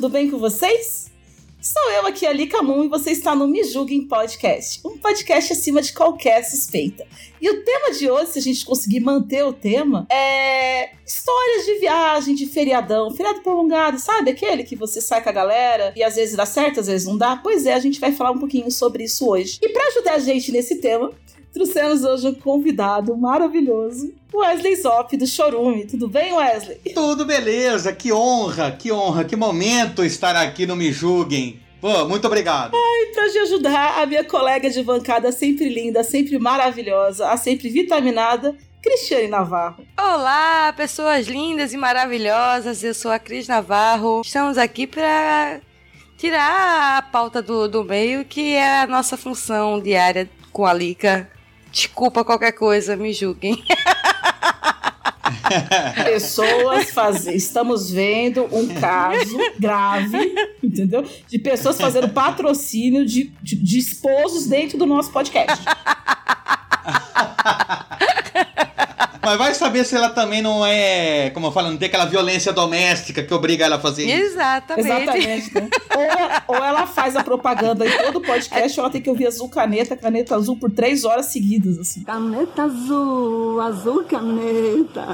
Tudo bem com vocês? Sou eu aqui, Ali Camum, e você está no Me Julguem Podcast, um podcast acima de qualquer suspeita. E o tema de hoje, se a gente conseguir manter o tema, é histórias de viagem, de feriadão, feriado prolongado, sabe? Aquele que você sai com a galera e às vezes dá certo, às vezes não dá. Pois é, a gente vai falar um pouquinho sobre isso hoje. E para ajudar a gente nesse tema, trouxemos hoje um convidado maravilhoso, Wesley Zop, do Chorume. Tudo bem, Wesley? Tudo beleza, que honra, que honra, que momento estar aqui no Me Julguem. Pô, muito obrigado. E pra te ajudar, a minha colega de bancada sempre linda, sempre maravilhosa, a sempre vitaminada, Cristiane Navarro. Olá, pessoas lindas e maravilhosas. Eu sou a Cris Navarro. Estamos aqui para tirar a pauta do, do meio, que é a nossa função diária com a Lica. Desculpa qualquer coisa, me julguem. Pessoas fazendo. Estamos vendo um caso grave, entendeu? De pessoas fazendo patrocínio de, de, de esposos dentro do nosso podcast. Mas vai saber se ela também não é, como eu falo, não tem aquela violência doméstica que obriga ela a fazer isso. Exatamente. Exatamente. Né? Ou, ela, ou ela faz a propaganda em todo o podcast, ou ela tem que ouvir azul caneta, caneta azul por três horas seguidas, assim. Caneta azul, azul caneta,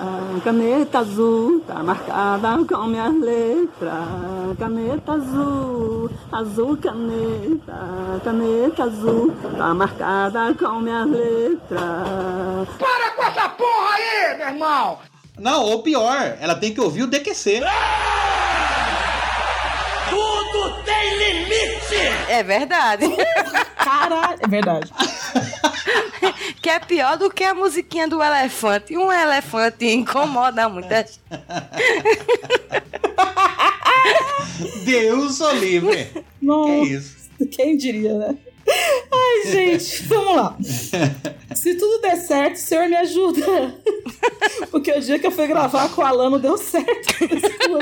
caneta azul, tá marcada com minhas letras. Caneta azul, azul caneta, caneta azul, tá marcada com minhas letras. Para com essa porra aí, meu irmão! Não, ou pior, ela tem que ouvir o DQC. Tudo tem limite! É verdade. Caralho, é verdade. que é pior do que a musiquinha do elefante. Um elefante incomoda muita gente. Deus o livre. Que Nossa, isso? quem diria, né? Ai, gente, vamos lá. Se tudo der certo, o senhor me ajuda. Porque o dia que eu fui gravar com o Alan não deu certo.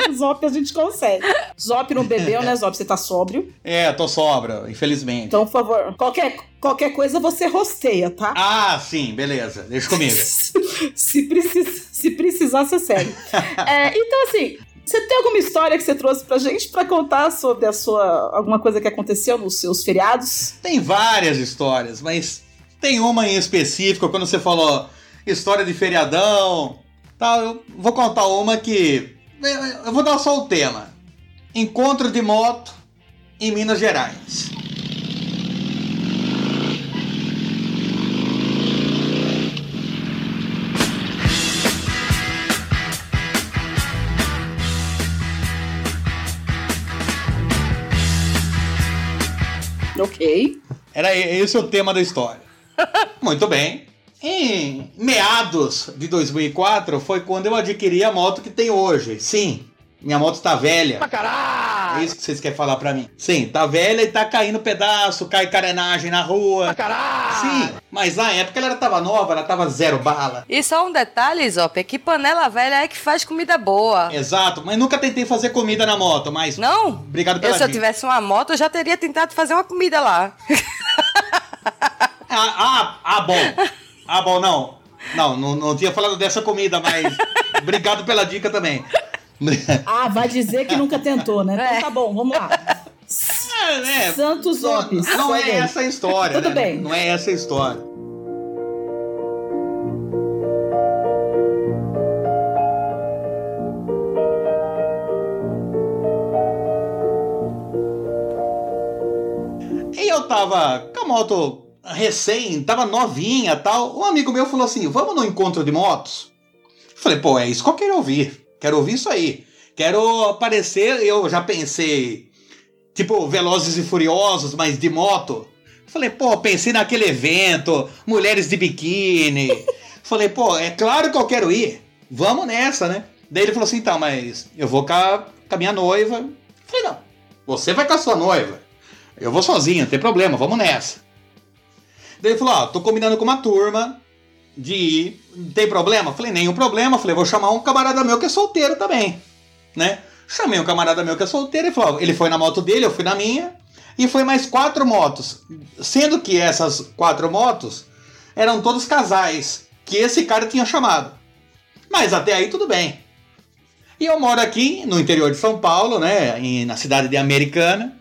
O Zop a gente consegue. Zop não bebeu, né, Zop? Você tá sóbrio. É, tô sobra, infelizmente. Então, por favor, qualquer, qualquer coisa você rosteia, tá? Ah, sim, beleza. Deixa comigo. se, precis, se precisar, você segue. É, então, assim, você tem alguma história que você trouxe pra gente pra contar sobre a sua. alguma coisa que aconteceu nos seus feriados? Tem várias histórias, mas tem uma em específico, quando você falou história de feriadão, tal, eu vou contar uma que eu vou dar só o tema. Encontro de moto em Minas Gerais. Ok. Era esse o tema da história. Muito bem. Em meados de 2004 foi quando eu adquiri a moto que tem hoje. Sim, minha moto tá velha. Caralho! É isso que vocês querem falar pra mim. Sim, tá velha e tá caindo pedaço, cai carenagem na rua. Caralho! Sim, mas na época ela tava nova, ela tava zero bala. E só um detalhe, Zop, é que panela velha é que faz comida boa. Exato, mas nunca tentei fazer comida na moto, mas. Não? Obrigado Eu, pela se eu dica. tivesse uma moto, eu já teria tentado fazer uma comida lá. Ah, ah, ah, bom. Ah, bom, não. Não, não, não tinha falado dessa comida, mas. Obrigado pela dica também. Ah, vai dizer que nunca tentou, né? Então É. tá bom, vamos lá. É, né? Santos Não, Lopes. não é essa a história, Tudo né? bem. Não é essa a história. eu tava com a moto recém, tava novinha tal. Um amigo meu falou assim: vamos no encontro de motos? Falei, pô, é isso que eu quero ouvir. Quero ouvir isso aí. Quero aparecer, eu já pensei, tipo, Velozes e Furiosos, mas de moto. Falei, pô, pensei naquele evento, mulheres de biquíni. Falei, pô, é claro que eu quero ir. Vamos nessa, né? Daí ele falou assim, então, mas eu vou com a, com a minha noiva. Falei, não, você vai com a sua noiva. Eu vou sozinho, não tem problema, vamos nessa. Daí ele falou, ó, tô combinando com uma turma de ir. Tem problema? Falei, nenhum problema. Falei, vou chamar um camarada meu que é solteiro também, né? Chamei um camarada meu que é solteiro e falou, ele foi na moto dele, eu fui na minha. E foi mais quatro motos. Sendo que essas quatro motos eram todos casais que esse cara tinha chamado. Mas até aí tudo bem. E eu moro aqui no interior de São Paulo, né, na cidade de Americana.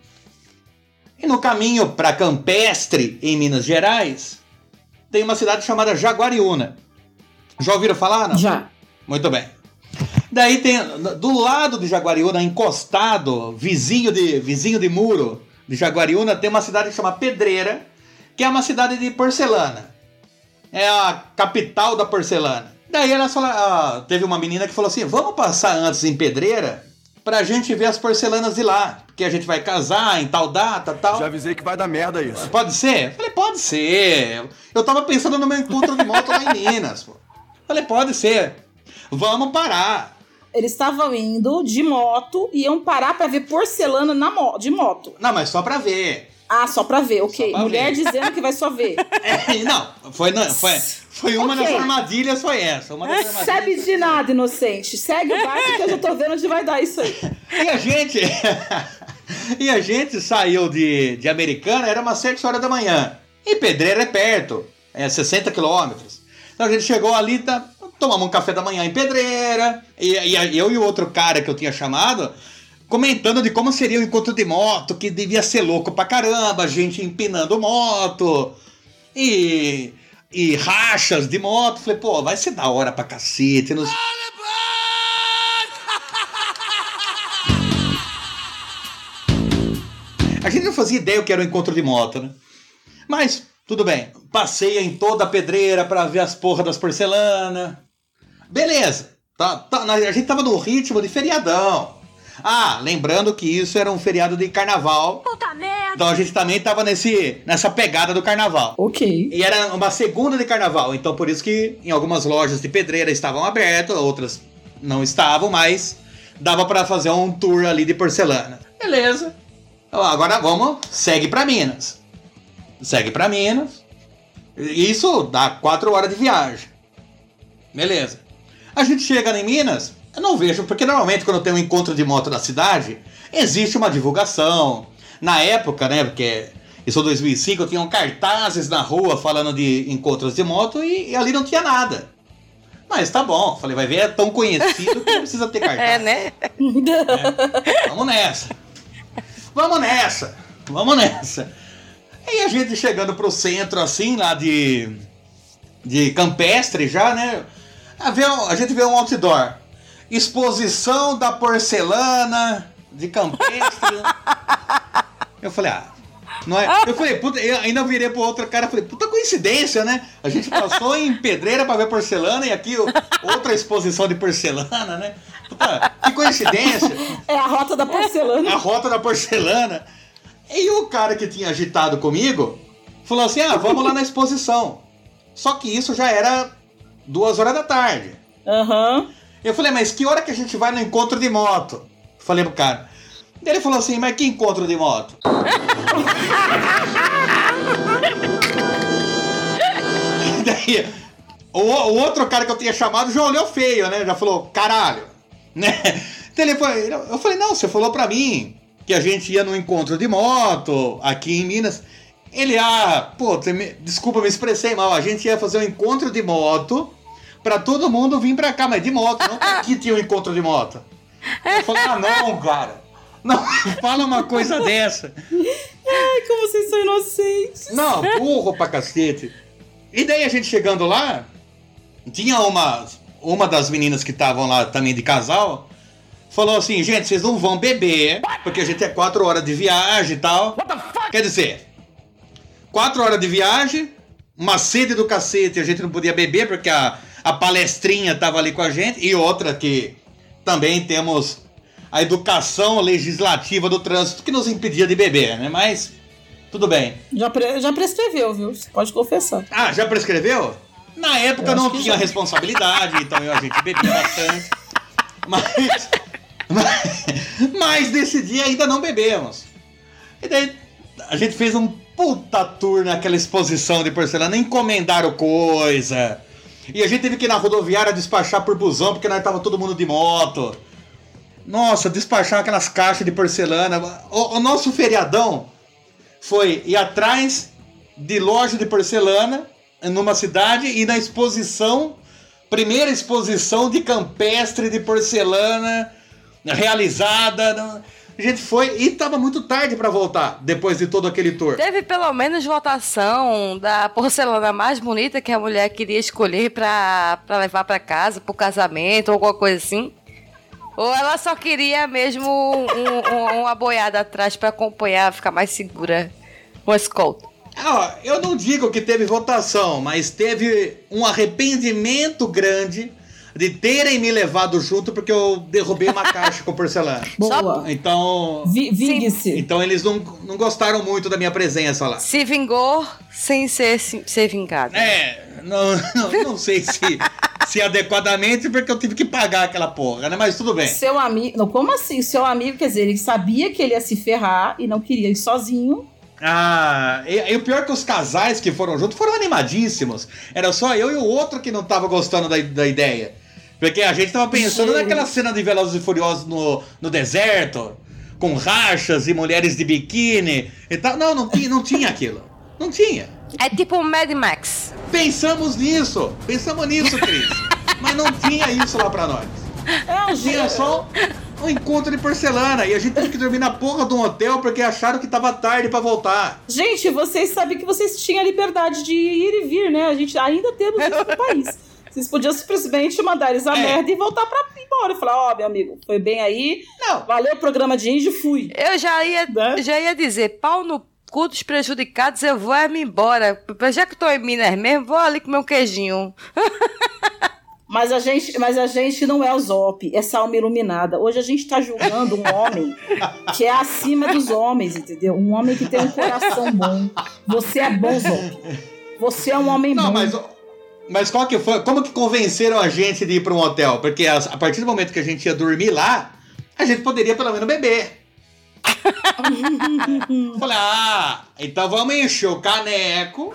E no caminho para Campestre, em Minas Gerais, tem uma cidade chamada Jaguariúna. Já ouviram falar? Não? Já. Muito bem. Daí tem do lado de Jaguariúna, encostado, vizinho de vizinho de muro de Jaguariúna, tem uma cidade que chama Pedreira, que é uma cidade de porcelana. É a capital da porcelana. Daí ela falou, ah, teve uma menina que falou assim: "Vamos passar antes em Pedreira pra gente ver as porcelanas de lá, porque a gente vai casar em tal data, tal". Já avisei que vai dar merda isso. Pode ser? Falei, pode ser. Eu tava pensando no meu encontro de moto lá em Minas. Pô. Falei, pode ser. Vamos parar. Eles estavam indo de moto e iam parar pra ver porcelana na mo de moto. Não, mas só pra ver. Ah, só pra ver, ok. Pra Mulher ver. dizendo que vai só ver. É, não, foi, não, foi, foi uma Ok. das armadilhas, foi essa. Uma das armadilhas. Sabe de nada, inocente. Segue o barco que eu já tô vendo onde vai dar isso aí. E a gente. e a gente saiu de, de Americana, era umas 7 horas da manhã. E Pedreira é perto, é 60 quilômetros. Então a gente chegou ali, tá, tomamos um café da manhã em Pedreira. E, e eu e o outro cara que eu tinha chamado, comentando de como seria o encontro de moto, que devia ser louco pra caramba, gente empinando moto. E. E rachas de moto. Falei, pô, vai ser da hora pra cacete. Nos... A gente não fazia ideia o que era o encontro de moto, né? Mas, tudo bem. Passeia em toda a pedreira pra ver as porras das porcelanas. Beleza. Tá, tá- a gente tava no ritmo de feriadão. Ah, lembrando que isso era um feriado de carnaval. Puta merda! Então a gente também tava nesse, nessa pegada do carnaval. Ok. E era uma segunda de carnaval, então por isso que em algumas lojas de pedreira estavam abertas, outras não estavam, mas dava pra fazer um tour ali de porcelana. Beleza. Então, Agora vamos, segue pra Minas. Segue pra Minas. Isso dá quatro horas de viagem. Beleza. A gente chega em Minas, eu não vejo, porque normalmente quando tem um encontro de moto na cidade, existe uma divulgação. Na época, né, porque isso em 2005, tinham cartazes na rua falando de encontros de moto e, e ali não tinha nada. Mas tá bom, falei, vai ver, é tão conhecido que não precisa ter cartaz. É, né? Vamos nessa. Vamos nessa. Vamos nessa. E a gente chegando pro centro, assim, lá de. de campestre já, né? A, a gente vê um outdoor. Exposição da porcelana de campestre. Eu falei, ah. Não é? Eu falei, puta, eu ainda virei pro outro cara, falei, puta coincidência, né? A gente passou em pedreira pra ver porcelana e aqui outra exposição de porcelana, né? Puta, que coincidência É a rota da porcelana. a rota da porcelana. E o cara que tinha agitado comigo falou assim: ah, vamos lá na exposição. Só que isso já era duas horas da tarde. Aham. Eu falei, mas que hora que a gente vai no encontro de moto? Falei pro cara. Ele falou assim, mas que encontro de moto? Daí, o, o outro cara que eu tinha chamado já olhou feio, né? Já falou, caralho. Né? Então ele foi, eu falei, não, você falou pra mim que a gente ia no encontro de moto aqui em Minas. Ele, ah, pô, desculpa, me expressei mal. A gente ia fazer um encontro de moto pra todo mundo vir pra cá, mas de moto, não que aqui tinha um encontro de moto. Eu falei, ah, não, cara. Não fala uma coisa dessa. Ai, como vocês são inocentes. Não, burro pra cacete. E daí a gente chegando lá, tinha uma, uma das meninas que estavam lá também de casal, falou assim, gente, vocês não vão beber, porque a gente é quatro horas de viagem e tal. Quer dizer, quatro horas de viagem, uma sede do cacete, a gente não podia beber porque a, a palestrinha tava ali com a gente, e outra que também temos a educação legislativa do trânsito que nos impedia de beber, né? Mas tudo bem. Já, pre- já prescreveu, viu? Você pode confessar. Ah, já prescreveu? Na época não tinha já. responsabilidade, então eu- a gente bebia bastante. Mas, mas, mas nesse dia ainda não bebemos. E daí a gente fez um puta tour naquela exposição de porcelana, encomendaram coisa. E a gente teve que ir na rodoviária despachar por busão, porque nós tava todo mundo de moto. Nossa, despachar aquelas caixas de porcelana. O, o nosso feriadão foi ir atrás de loja de porcelana numa cidade e na exposição, primeira exposição de campestre de porcelana realizada. A gente foi e tava muito tarde pra voltar depois de todo aquele tour. Teve pelo menos votação da porcelana mais bonita que a mulher queria escolher pra levar pra casa, pro casamento ou alguma coisa assim. Ou ela só queria mesmo um- um- uma boiada atrás pra acompanhar, ficar mais segura. Uma escolta. Ah, eu não digo que teve votação, mas teve um arrependimento grande de terem me levado junto porque eu derrubei uma caixa com porcelana. Boa. Então, Vi- Vingue-se. então eles não, não gostaram muito da minha presença lá. Se vingou sem ser, ser vingado. É, não, não, não sei se, se adequadamente, porque eu tive que pagar aquela porra, né? Mas tudo bem. Seu amigo. Não, como assim? Seu amigo, quer dizer, ele sabia que ele ia se ferrar e não queria ir sozinho. Ah, e, e o pior é que os casais que foram juntos foram animadíssimos. Era só eu e o outro que não tava gostando da, da ideia. Porque a gente tava pensando Gente. naquela cena de Velozes e Furiosos no, no deserto, com rachas e mulheres de biquíni e tal. Não, não tinha, não tinha aquilo. Não tinha. É tipo um Mad Max. Pensamos nisso, pensamos nisso, Cris. Mas não tinha isso lá pra nós. É um Tinha só um encontro de porcelana. E a gente teve que dormir na porra de um hotel porque acharam que tava tarde pra voltar. Gente, vocês sabem que vocês tinham a liberdade de ir e vir, né? A gente ainda temos isso no país. Vocês podiam simplesmente mandar eles a É. merda e voltar pra ir embora. E falar, ó, meu amigo, foi bem aí. Não. Valeu o programa de índio, fui. Eu já ia, Né? já ia dizer, pau no cu dos prejudicados, eu vou é me embora. Já que tô em Minas mesmo, vou ali comer um queijinho. Mas a gente, mas a gente não é o Zop, essa alma iluminada. Hoje a gente tá julgando um homem que é acima dos homens, entendeu? Um homem que tem um coração bom. Você é bom, Zop. Você é um homem Não, bom. mas, mas qual que foi? Como que convenceram a gente de ir pra um hotel? Porque as- a partir do momento que a gente ia dormir lá, a gente poderia pelo menos beber. Falei, ah, então vamos encher o caneco,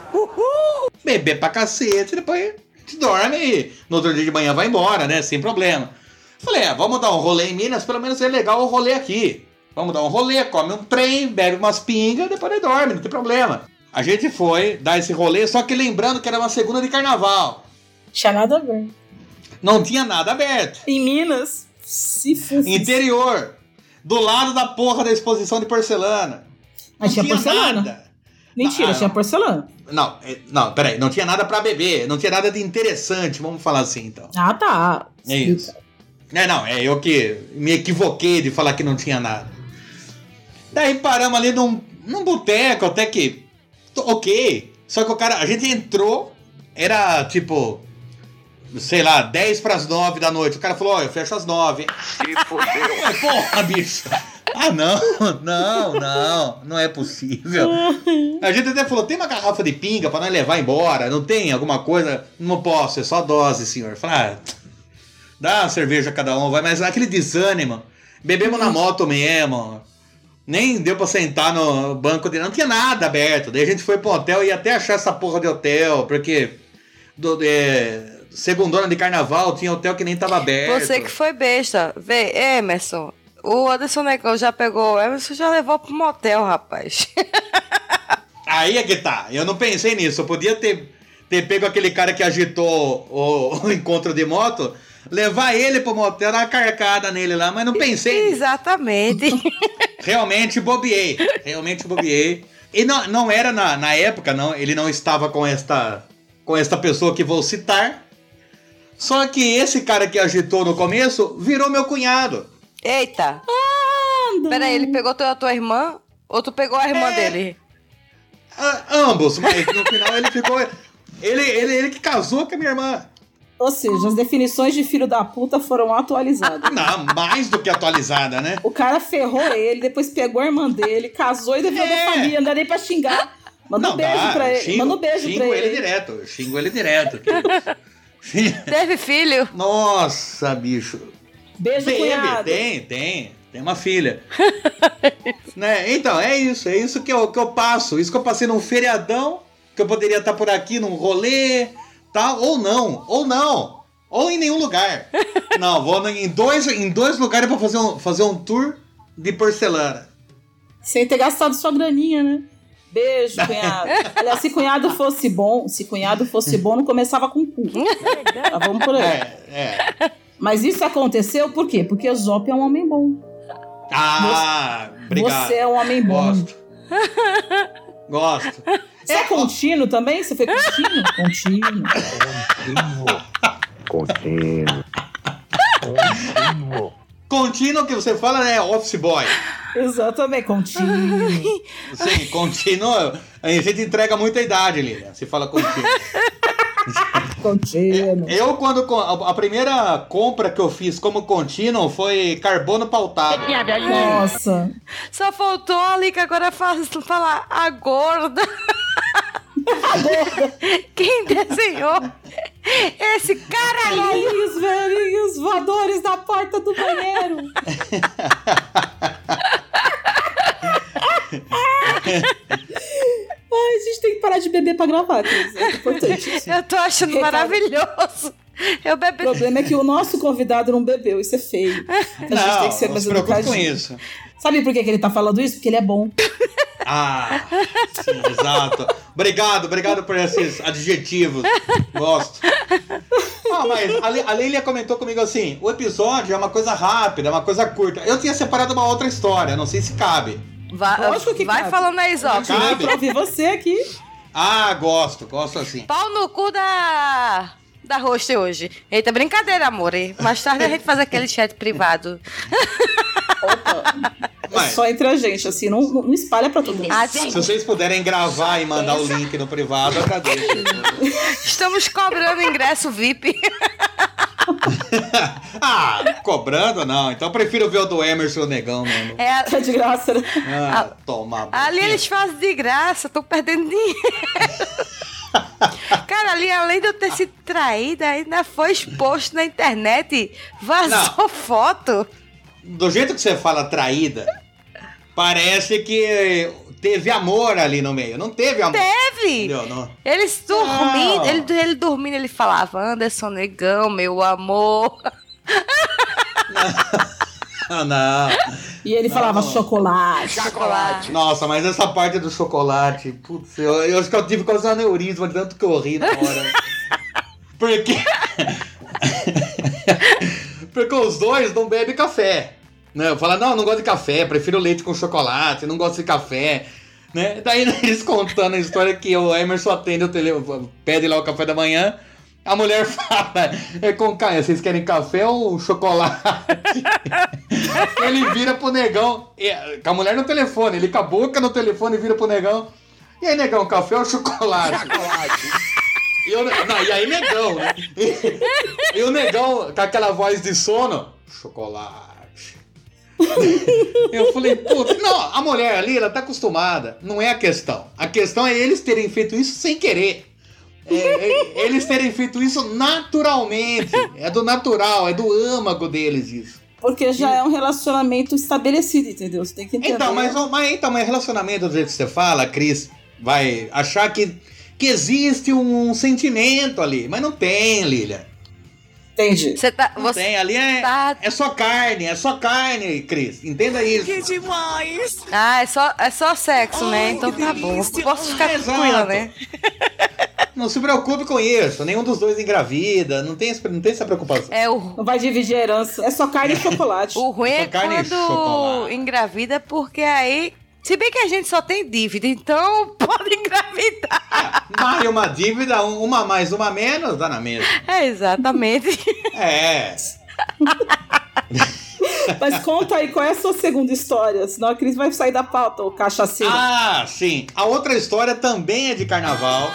beber pra cacete, depois a gente dorme e no outro dia de manhã vai embora, né? Sem problema. Falei, ah, vamos dar um rolê em Minas, pelo menos é legal o rolê aqui. Vamos dar um rolê, come um trem, bebe umas pingas, depois dorme, não tem problema. A gente foi dar esse rolê, só que lembrando que era uma segunda de carnaval. Tinha nada a ver. Não tinha nada aberto. Em Minas, se fosse. Interior. Do lado da porra da exposição de porcelana. Mas tinha porcelana. nada. Mentira, Ah, tinha porcelana. Não, é- não, peraí. Não tinha nada pra beber. Não tinha nada de interessante, vamos falar assim então. Ah, tá. É isso. É, não, é eu que me equivoquei de falar que não tinha nada. Daí paramos ali num, num boteco, até que. Ok. Só que o cara. A gente entrou, era tipo. Sei lá, 10 pras 9 da noite. O cara falou: Ó, eu fecho às 9. Se fodeu. Porra, bicho. Ah, não, não, não, não é possível. A gente até falou: tem uma garrafa de pinga pra nós levar embora? Não tem alguma coisa? Não posso, é só dose, senhor. Falei, ah, Dá uma cerveja a cada um, vai, mas aquele desânimo. Bebemos na moto mesmo. Nem deu pra sentar no banco de. Não tinha nada aberto. Daí a gente foi pro hotel e ia até achar essa porra de hotel, porque. Do, é, segundona de carnaval tinha hotel que nem tava aberto. Você que foi besta. Vê, Emerson. O Anderson Negão já pegou o Emerson já levou pro motel, rapaz. Aí é que tá. Eu não pensei nisso. Eu podia ter, ter pego aquele cara que agitou o, o encontro de moto, levar ele pro motel, dar uma carcada nele lá, mas não pensei. Exatamente. Realmente bobiei. Realmente bobiei. E não, não era na, na época, não. Ele não estava com esta, com esta pessoa que vou citar. Só que esse cara que agitou no começo virou meu cunhado. Eita. Peraí, ele pegou tua, tua irmã? Ou tu pegou a irmã É. dele? Ah, ambos, mas no final ele ficou. Ele, ele, ele que casou com a minha irmã. Ou seja, as definições de filho da puta foram atualizadas. Não, mais do que atualizada, né? O cara ferrou ele, depois pegou a irmã dele, casou e devolveu É. a família, não dá nem pra xingar. Manda um beijo dá, pra ele. xingo- Manda um beijo xingo pra ele ele. direto, eu xingo ele direto. Teve filho? Nossa, bicho. Beijo, Teve, cunhado. tem, tem. Tem uma filha. né? Então, é isso. É isso que eu, que eu passo. Isso que eu passei num feriadão, que eu poderia estar por aqui num rolê, tal. Ou não. Ou não. Ou em nenhum lugar. Não, vou em dois, em dois lugares pra fazer um, fazer um tour de porcelana. Sem ter gastado sua graninha, né? Beijo, cunhado. Aliás, se cunhado fosse bom, se cunhado fosse bom, não começava com cu. Tá, vamos por aí. É, é. Mas isso aconteceu por quê? Porque o Zop é um homem bom. Ah, obrigado. Você é um homem bom. Gosto. Gosto. Você é contínuo também? Você foi contínuo? Contínuo. Contínuo que você fala é office boy. Exatamente, contínuo. Sim, contínuo. A gente entrega muita idade, Lilian. Se fala contínuo. Contínuo. Eu, quando. A a primeira compra que eu fiz como contínuo foi carbono pautado. Nossa. Só faltou ali que agora faz, falar a gorda. Quem desenhou esse cara aí? Velhinhos, voadores na porta do banheiro. Ai, a gente tem que parar de beber pra gravar, Cris. É importante isso. Eu tô achando Recado. maravilhoso. Eu O bebi. problema é que o nosso convidado não bebeu, isso é feio. A gente Não, tem que ser não mais se preocupe com isso. Sabe por que, que ele tá falando isso? Porque ele é bom. Ah, sim, exato. Obrigado, obrigado por esses adjetivos. Gosto. Ah, mas a, Le- a Leila comentou comigo assim: o episódio é uma coisa rápida, é uma coisa curta. Eu tinha separado uma outra história, não sei se cabe. Vai, Lógico que vai cabe. falando aí, Zop. Cabe. Eu ouvir você aqui. Ah, gosto, gosto assim. Pau no cu da. Da host hoje. Eita, brincadeira, amor. Mais tarde a gente faz aquele chat privado. Mas- Só entre a gente, assim, não, não espalha pra todo mundo. Ah, Se vocês puderem gravar e mandar o link no privado, eu agradeço. Estamos cobrando ingresso VIP. ah, cobrando não. Então eu prefiro ver o do Emerson Negão mesmo. É, a- É de graça, né? Ah, toma. ali eles fazem de graça, tô perdendo dinheiro. Cara, ali além de eu ter sido traída, ainda foi exposto na internet. Vazou foto. Do jeito que você fala traída, parece que teve amor ali no meio. Não teve amor. Teve! Não. Eles dormindo, Não. ele, ele dormindo, ele falava, Anderson Negão, meu amor. Ah, não. E ele falava Não. chocolate. Chocolate. Nossa, mas essa parte do chocolate, putz, eu, eu acho que eu tive quase um aneurisma de tanto que eu ri na hora. Porque. Porque os dois não bebem café. Né? Fala, não, não gosto de café, prefiro leite com chocolate, não gosto de café. Né? Daí eles contando a história que o Emerson atende o tele, pede lá o café da manhã. A mulher fala, é com ca- vocês querem café ou chocolate? ele vira pro negão, com a mulher no telefone, ele com a boca no telefone vira pro negão. E aí, negão, café ou chocolate? Chocolate. E, eu, não, e aí, negão, né? E, e o negão, com aquela voz de sono, chocolate. Eu falei, puta, não, a mulher ali, ela tá acostumada. Não é a questão. A questão é eles terem feito isso sem querer. É, é, eles terem feito isso naturalmente. É do natural, é do âmago deles isso. Porque já é um relacionamento estabelecido, entendeu? Você tem que entender. Então, mas, mas, então, mas relacionamento do jeito que você fala, Cris vai achar que, que existe um, sentimento ali. Mas não tem, Lilia. Entendi. Você tá. Não Você tem. Ali é, tá- é só carne, é só carne, Cris. Entenda isso. Ah, é só, é só sexo, né? Então tá bom. Posso ficar Exato. tranquila, né? Não se preocupe com isso. Nenhum dos dois engravida. Não tem, não tem essa preocupação. É o. Não vai dividir a herança. É só carne e chocolate. O ruim é e quando engravida, porque aí. Se bem que a gente só tem dívida, então pode engravidar. Mais uma dívida, um- uma mais, uma menos, dá na mesma. É, exatamente. É. Mas conta aí, qual é a sua segunda história? Senão a Cris vai sair da pauta, o cachaceiro. Ah, sim. A outra história também é de carnaval.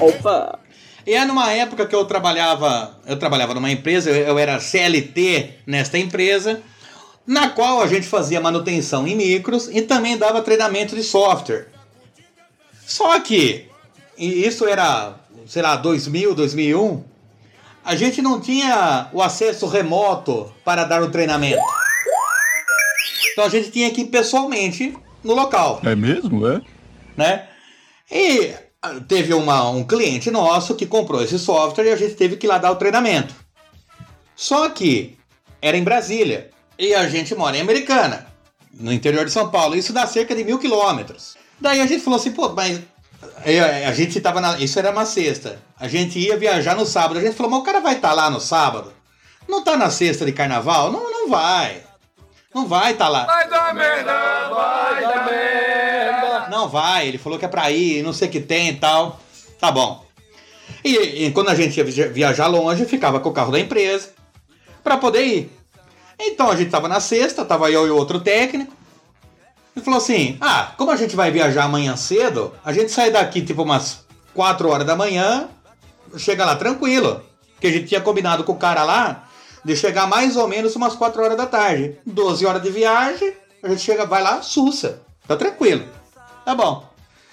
Opa! E é numa época que eu trabalhava, eu trabalhava numa empresa, eu, eu era CLT nesta empresa, na qual a gente fazia manutenção em micros e também dava treinamento de software. Só que, e isso era, sei lá, 2000, 2001, a gente não tinha o acesso remoto para dar o treinamento. Então a gente tinha que ir pessoalmente no local É mesmo, é? né? E teve uma, um cliente nosso que comprou esse software e a gente teve que ir lá dar o treinamento. Só que era em Brasília e a gente mora em Americana, no interior de São Paulo. Isso dá cerca de mil quilômetros. Daí a gente falou assim, pô, mas aí a gente tava na. Isso era uma sexta. A gente ia viajar no sábado. A gente falou, mas o cara vai estar lá no sábado? Não tá na sexta de carnaval? Não, não vai. Não vai estar lá. Vai dar merda, vai dar merda. Não vai, ele falou que é pra ir, não sei o que tem e tal. Tá bom. E, e quando a gente ia via- viajar longe, ficava com o carro da empresa pra poder ir. Então a gente tava na sexta, tava eu e outro técnico. Ele falou assim: Ah, como a gente vai viajar amanhã cedo, a gente sai daqui tipo umas 4 horas da manhã, chega lá tranquilo. Que a gente tinha combinado com o cara lá de chegar mais ou menos umas 4 horas da tarde. 12 horas de viagem, a gente chega, vai lá, sussa. Tá tranquilo. Tá bom.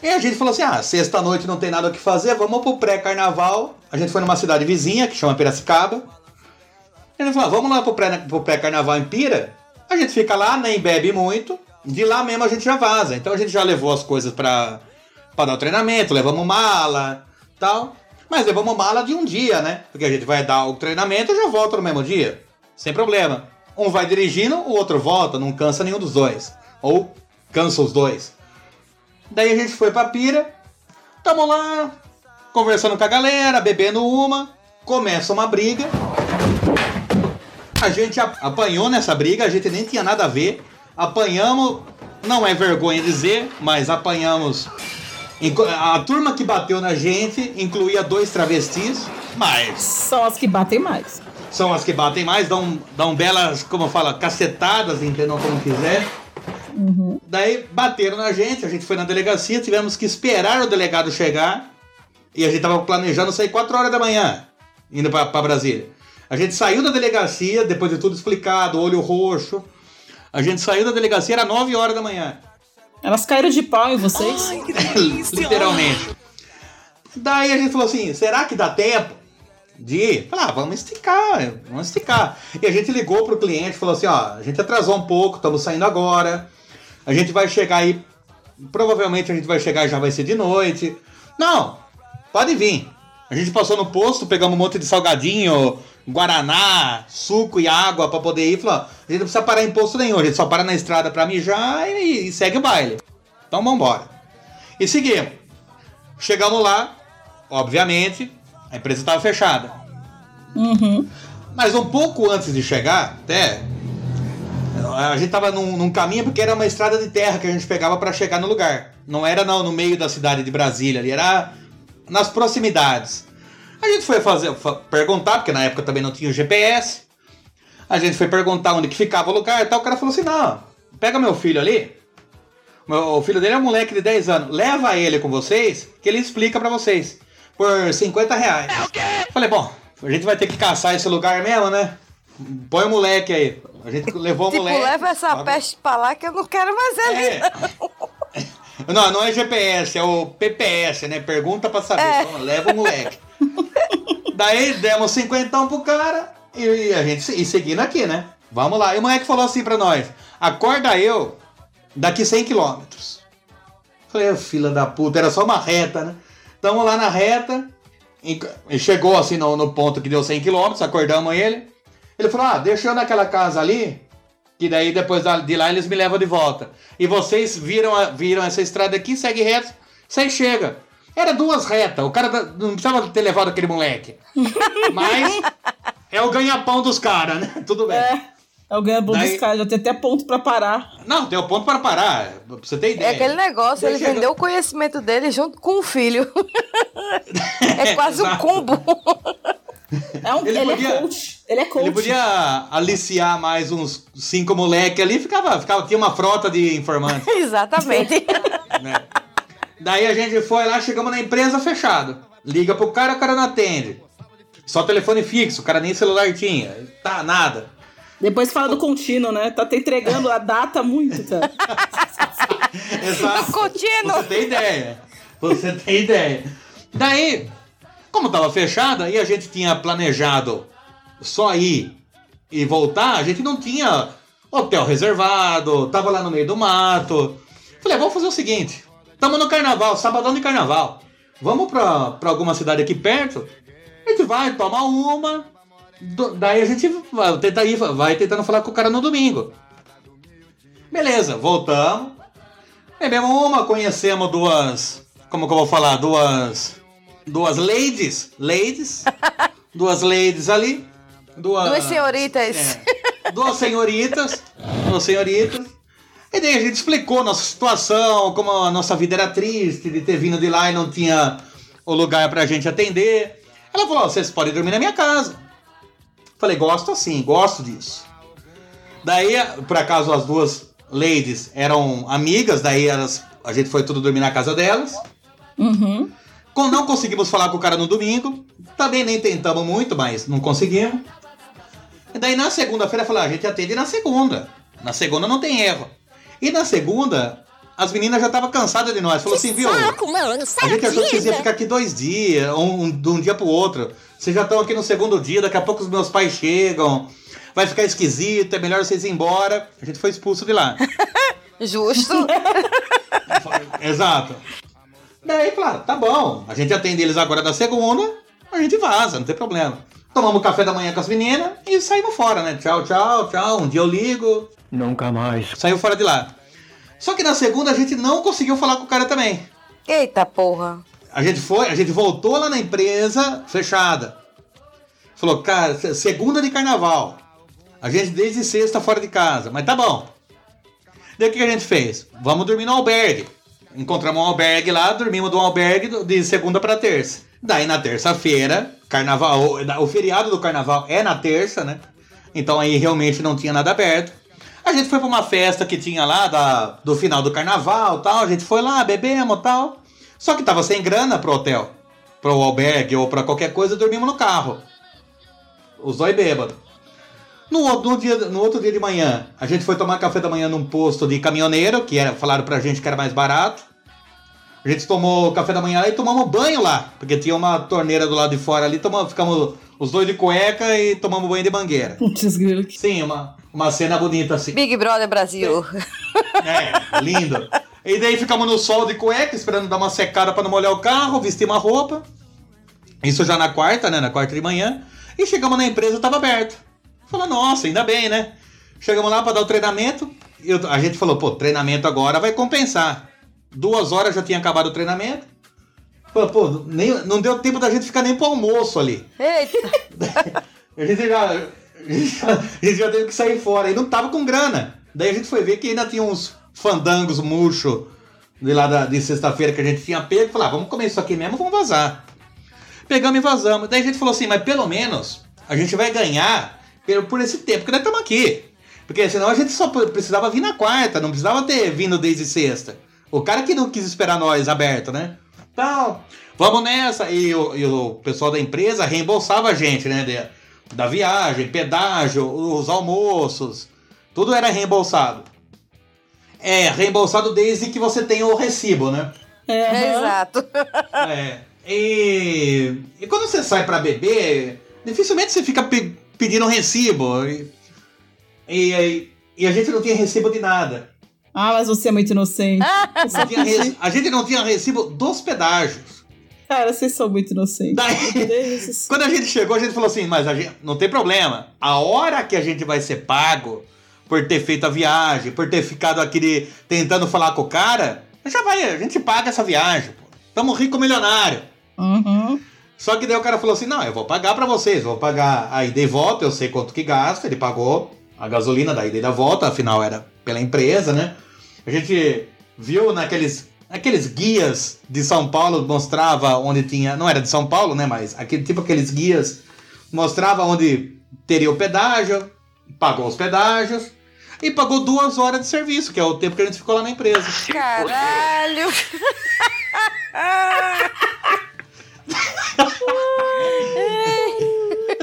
E a gente falou assim: ah, sexta-noite não tem nada o que fazer, vamos pro pré-carnaval. A gente foi numa cidade vizinha que chama Piracicaba. Ele falou: ah, vamos lá pro pré- pro pré-carnaval em Pira. A gente fica lá, nem bebe muito. De lá mesmo a gente já vaza. Então a gente já levou as coisas pra, pra dar o treinamento, levamos mala tal. Mas levamos mala de um dia, né? Porque a gente vai dar o treinamento e já volta no mesmo dia. Sem problema. Um vai dirigindo, o outro volta, não cansa nenhum dos dois. Ou cansa os dois. Daí a gente foi pra pira, tamo lá, conversando com a galera, bebendo uma, começa uma briga. A gente apanhou nessa briga, a gente nem tinha nada a ver. Apanhamos, não é vergonha dizer, mas apanhamos. A turma que bateu na gente incluía dois travestis, mas São as que batem mais. são as que batem mais, dão, dão belas, como fala, cacetadas, entendam como quiser. Daí bateram na gente, a gente foi na delegacia, tivemos que esperar o delegado chegar. E a gente tava planejando sair 4 horas da manhã, indo pra, pra Brasília. A gente saiu da delegacia, depois de tudo explicado, olho roxo. A gente saiu da delegacia, era 9 horas da manhã. Elas caíram de pau em vocês? Literalmente. Daí a gente falou assim: será que dá tempo de ir? Ah, vamos esticar, vamos esticar. E a gente ligou pro cliente falou assim: ó, a gente atrasou um pouco, estamos saindo agora. A gente vai chegar aí. Provavelmente a gente vai chegar e já vai ser de noite. Não, pode vir. A gente passou no posto, pegamos um monte de salgadinho, guaraná, suco e água pra poder ir. Falou, a gente não precisa parar em posto nenhum, a gente só para na estrada pra mijar e, e segue o baile. Então vambora. E seguimos. Chegamos lá, obviamente, a empresa estava fechada. Uhum. Mas um pouco antes de chegar, até, a gente tava num, num caminho porque era uma estrada de terra que a gente pegava para chegar no lugar. Não era não, no meio da cidade de Brasília, ali era nas proximidades. A gente foi fazer, fa- perguntar, porque na época também não tinha o GPS. A gente foi perguntar onde que ficava o lugar e tal. O cara falou assim: não, pega meu filho ali. Meu- O filho dele é um moleque de 10 anos. Leva ele com vocês, que ele explica pra vocês. Por 50 reais. Falei, bom, a gente vai ter que caçar esse lugar mesmo, né? Põe o moleque aí. A gente levou o Tipo, moleque. leva essa peste pra lá que eu não quero mais ali. É. Não, não é GPS, é o PPS, né? Pergunta pra saber. É. Então, leva o moleque. Daí demos cinquentão pro cara e, a gente e seguindo aqui, né? Vamos lá. E o moleque falou assim pra nós: acorda eu daqui 100 quilômetros. Falei, "Ô, filha da puta, era só uma reta, né? Tamo lá na reta, e chegou assim no, no ponto que deu 100 quilômetros, acordamos ele. Ele falou: ah, deixa eu naquela casa ali, que daí depois de lá eles me levam de volta. E vocês viram, a- viram essa estrada aqui, segue reto, você chega. Era duas retas, o cara não precisava ter levado aquele moleque. Mas é o ganha-pão dos caras, né? Tudo bem. É. É bom Daí- buscar, já tem até ponto pra parar. Não, tem o ponto para parar. Pra você ter É ideia. aquele negócio, Daí ele chega- vendeu o conhecimento dele junto com o filho. é quase um combo. É um, Ele ele, podia- é coach. Ele é coach. Ele podia aliciar mais uns cinco moleque ali, ficava, ficava, tinha uma frota de informantes. Exatamente. né? Daí a gente foi lá, chegamos na empresa fechado. Liga pro cara, o cara não atende. Só telefone fixo, o cara nem celular tinha. Tá, nada. Depois fala do contínuo, né? Tá te entregando a data muito, cara. Exato. Contínuo. Você tem ideia. Você tem ideia. Daí, como tava fechada e a gente tinha planejado só ir e voltar, a gente não tinha hotel reservado, tava lá no meio do mato. Falei, vamos fazer o seguinte: estamos no carnaval, sabadão de carnaval. Vamos pra alguma cidade aqui perto. A gente vai tomar uma. do- daí a gente vai tentar ir, vai tentando falar com o cara no domingo. Beleza, voltamos. Bebemos uma, conhecemos duas. Como que eu vou falar? Duas. Duas ladies. Ladies. duas ladies ali. Duas, Duas senhoritas. é, duas senhoritas. Duas senhoritas. E daí a gente explicou nossa situação, como a nossa vida era triste, de ter vindo de lá e não tinha o lugar pra gente atender. Ela falou: "Ó, vocês podem dormir na minha casa. Falei, gosto assim, gosto disso. Daí, por acaso, as duas ladies eram amigas, daí elas, a gente foi tudo dormir na casa delas. Uhum. Não conseguimos falar com o cara no domingo. Também nem tentamos muito, mas não conseguimos. E daí na segunda-feira falei, ah, a gente atende na segunda. Na segunda não tem erro. E na segunda, as meninas já estavam cansadas de nós. Falou assim, viu? mano, A gente achou que vocês iam ficar aqui dois dias, um, um- de um dia pro outro. Vocês já estão aqui no segundo dia, daqui a pouco os meus pais chegam. Vai ficar esquisito, é melhor vocês ir embora. A gente foi expulso de lá. Justo. Exato. Daí, claro, tá bom. A gente atende eles agora da segunda, a gente vaza, não tem problema. Tomamos café da manhã com as meninas e saímos fora, né? Tchau, tchau, tchau. Um dia eu ligo. Nunca mais. Saiu fora de lá. Só que na segunda a gente não conseguiu falar com o cara também. Eita porra. A gente foi, a gente voltou lá na empresa fechada. Falou, cara, se- segunda de carnaval. A gente desde sexta fora de casa, mas tá bom. Daí o que que a gente fez? Vamos dormir no albergue. Encontramos um albergue lá, dormimos do albergue de segunda para terça. Daí na terça-feira, carnaval, o, feriado do carnaval é na terça, né? Então aí realmente não tinha nada aberto. A gente foi pra uma festa que tinha lá da, do final do carnaval tal. A gente foi lá, bebemos tal. Só que tava sem grana pro hotel, pro albergue ou pra qualquer coisa, dormimos no carro. Os dois bêbados. No, outro- no, dia, no outro dia de manhã, a gente foi tomar café da manhã num posto de caminhoneiro, que era, falaram pra gente que era mais barato. A gente tomou café da manhã lá e tomamos banho lá, porque tinha uma torneira do lado de fora ali, tomamos, ficamos os dois de cueca e tomamos banho de mangueira. Putz. Sim, uma, uma cena bonita assim. Big Brother Brasil. É, lindo. E daí ficamos no sol de cueca, esperando dar uma secada pra não molhar o carro, vestir uma roupa. Isso já na quarta, né? Na quarta de manhã. E chegamos na empresa, tava aberto. Falou, nossa, ainda bem, né? Chegamos lá pra dar o treinamento. Eu- a gente falou, pô, treinamento agora vai compensar. Duas horas já tinha acabado o treinamento. Falou, pô, nem, não deu tempo da gente ficar nem pro almoço ali. Eita. A gente já, a gente já, a gente já teve que sair fora e não tava com grana. Daí a gente foi ver que ainda tinha uns fandangos murcho de lá da, de sexta-feira que a gente tinha pego. Falar, ah, vamos comer isso aqui mesmo, vamos vazar. Pegamos e vazamos. Daí a gente falou assim, mas pelo menos a gente vai ganhar por, esse tempo que nós estamos aqui. Porque senão a gente só precisava vir na quarta, não precisava ter vindo desde sexta. O cara que não quis esperar nós aberto, né? Então, vamos nessa. E o, e o pessoal da empresa reembolsava a gente, né? de- da viagem, pedágio, os almoços. Tudo era reembolsado. É, reembolsado desde que você tenha o recibo, né? É, Exato. É. E, e quando você sai pra beber, dificilmente você fica pe- pedindo recibo. E, e, e a gente não tinha recibo de nada. Ah, mas você é muito inocente. Re- a gente não tinha recibo dos pedágios. Cara, vocês são muito inocentes. Daí-. Quando a gente chegou, a gente falou assim, mas gente, não tem problema. A hora que a gente vai ser pago por ter feito a viagem, por ter ficado aqui de- tentando falar com o cara, já vai, a gente paga essa viagem, pô. Tamo rico milionário. Uhum. Só que daí o cara falou assim: não, eu vou pagar pra vocês, vou pagar a ida e volta, eu sei quanto que gasta, ele pagou a gasolina da ida e da volta, afinal era pela empresa, né? A gente viu naqueles aqueles guias de São Paulo mostrava onde tinha, não era de São Paulo, né, mas aquele tipo aqueles guias mostrava onde teria o pedágio, pagou os pedágios e pagou duas horas de serviço, que é o tempo que a gente ficou lá na empresa. Caralho!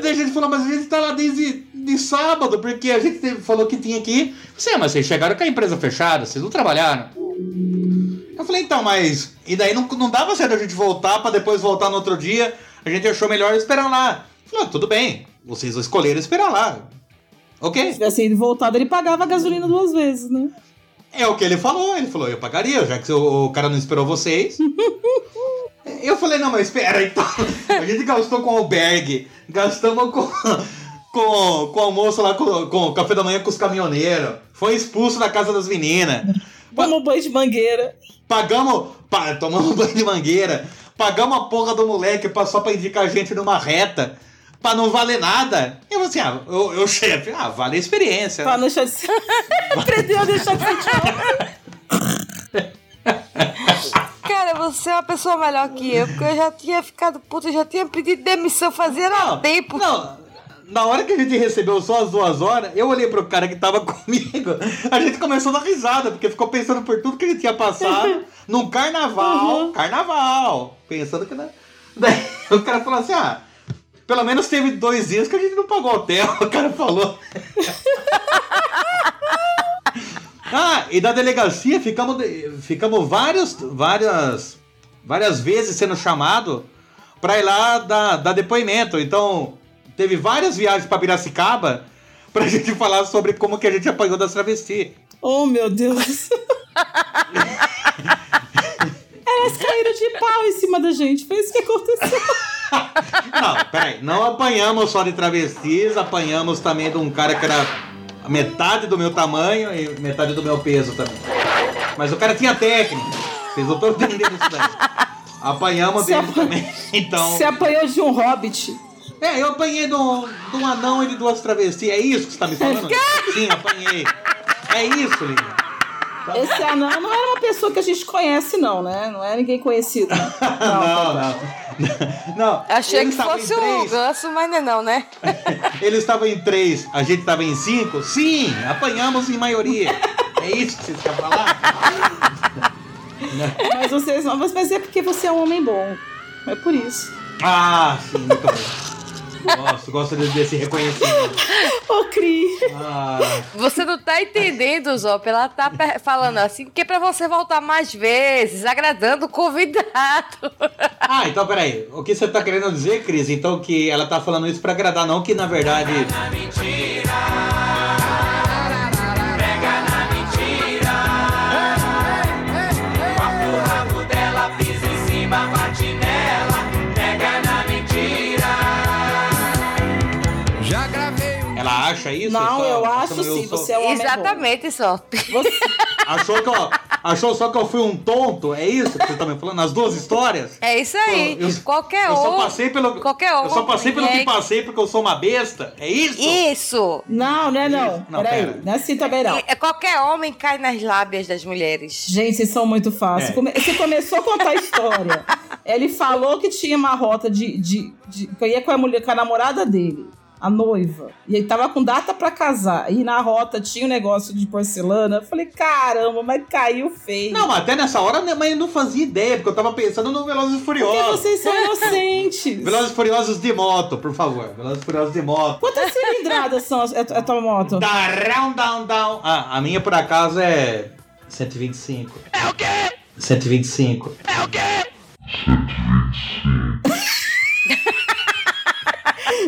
Daí a gente falou, mas a gente tá lá desde de sábado, porque a gente falou que tinha que ir. Você, mas vocês chegaram com a empresa fechada, vocês não trabalharam. Eu falei, então, mas. E daí não, não dava certo a gente voltar pra depois voltar no outro dia. A gente achou melhor esperar lá. Falei, ah, tudo bem, vocês escolheram esperar lá. Ok? Se tivesse ido voltado, ele pagava a gasolina duas vezes, né? É o que ele falou. Ele falou, eu pagaria, já que o cara não esperou vocês. eu falei, não, mas espera, então. A gente gastou com albergue, gastamos com, com, com almoço lá, com, com café da manhã com os caminhoneiros. Foi expulso da casa das meninas. Tomamos banho de mangueira. Pagamos, pa, tomamos banho de mangueira. Pagamos a porra do moleque pra, só pra indicar a gente numa reta. Pra não valer nada. Eu assim, ah, eu, eu chefe, ah, vale a experiência. Pra não deixar de ser. Aprendeu a deixar de ser Cara, você é uma pessoa melhor que eu, porque eu já tinha ficado puta, eu já tinha pedido demissão fazia não, tempo. Não, na hora que a gente recebeu só as duas horas, eu olhei pro cara que tava comigo, a gente começou a dar risada, porque ficou pensando por tudo que ele tinha passado num carnaval, uhum. carnaval, pensando que... Não... Daí o cara falou assim, ah, pelo menos teve dois dias que a gente não pagou hotel, o cara falou. Ah, e da delegacia ficamos, ficamos vários, várias, várias vezes sendo chamado pra ir lá dar, dar depoimento. Então, teve várias viagens para Piracicaba pra gente falar sobre como que a gente apanhou das travestis. Oh, meu Deus. Elas caíram de pau em cima da gente. Foi isso que aconteceu. não, peraí. Não apanhamos só de travestis, apanhamos também de um cara que era metade do meu tamanho e metade do meu peso também. Mas o cara tinha técnica. Vocês não estão entendendo isso daí. Apanhamos dele também. Então. Você apanhou de um hobbit. É, eu apanhei de um, de um anão e de duas travestis. É isso que você tá me falando? Sim, apanhei. É isso, Lívia. Esse anão não era uma pessoa que a gente conhece, não, né? Não é ninguém conhecido. Né? Não, não, não. não. Achei que fosse o ganso, mas não, é não né? Ele estava em três, a gente estava em cinco? Sim, apanhamos em maioria. É isso que vocês querem falar? mas vocês não, mas é porque você é um homem bom. É por isso. Ah, sim, muito bem. Gosto, gosto desse reconhecimento. Ô, Cri. Ah. Você não tá entendendo, Zop. Ela tá falando assim, porque é pra você voltar mais vezes, agradando o convidado. Ah, então peraí. O que você tá querendo dizer, Cris? Então que ela tá falando isso pra agradar, não que na verdade. Mentira. Acha isso? Não, só, eu acho sim. Eu você é um Exatamente, só. Você... Achou que, ó, achou só que eu fui um tonto? É isso que você tá me falando? Nas duas histórias? É isso aí. eu, qualquer eu. Só passei pelo, qualquer. Eu só passei pelo é... que passei porque eu sou uma besta? É isso? Isso. Não, não é não. não Peraí, pera. não é assim também não. É, qualquer homem cai nas lábias das mulheres. Gente, vocês são muito fáceis. É. Você começou a contar a história. Ele falou que tinha uma rota de, de, de, que ia com a mulher, com a namorada dele a noiva. E ele tava com data para casar. E na rota tinha um negócio de porcelana. Eu falei, caramba, mas caiu feio. Não, mas até nessa hora minha mãe não fazia ideia, porque eu tava pensando no Velozes e Furiosos. Porque vocês são inocentes. Velozes e Furiosos de moto, por favor. Velozes e Furiosos de moto. Quantas cilindradas são a, a, a tua moto? Da round, down, down. Ah, a minha por acaso é 125. É o quê? 125. É o quê? 125.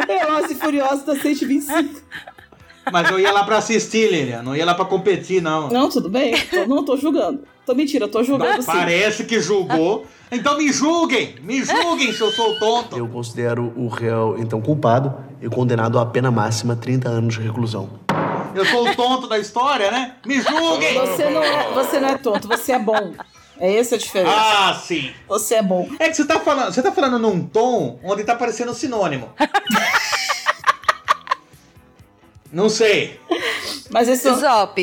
Velozes e Furiosos da 125. Mas eu ia lá pra assistir, Lilian. Não ia lá pra competir, não. Não, tudo bem. Tô, não tô julgando. Tô mentira, tô julgando não, sim. Parece que julgou. Então me julguem! Me julguem se eu sou tonto! Eu considero o réu, então, culpado e condenado a pena máxima 30 anos de reclusão. Eu sou o tonto da história, né? Me julguem! Você não é, você não é tonto, você é bom. É essa a diferença. Ah, sim. Você é bom. É que você tá falando, você tá falando num tom onde tá parecendo sinônimo. Não sei. Mas esse. Zop.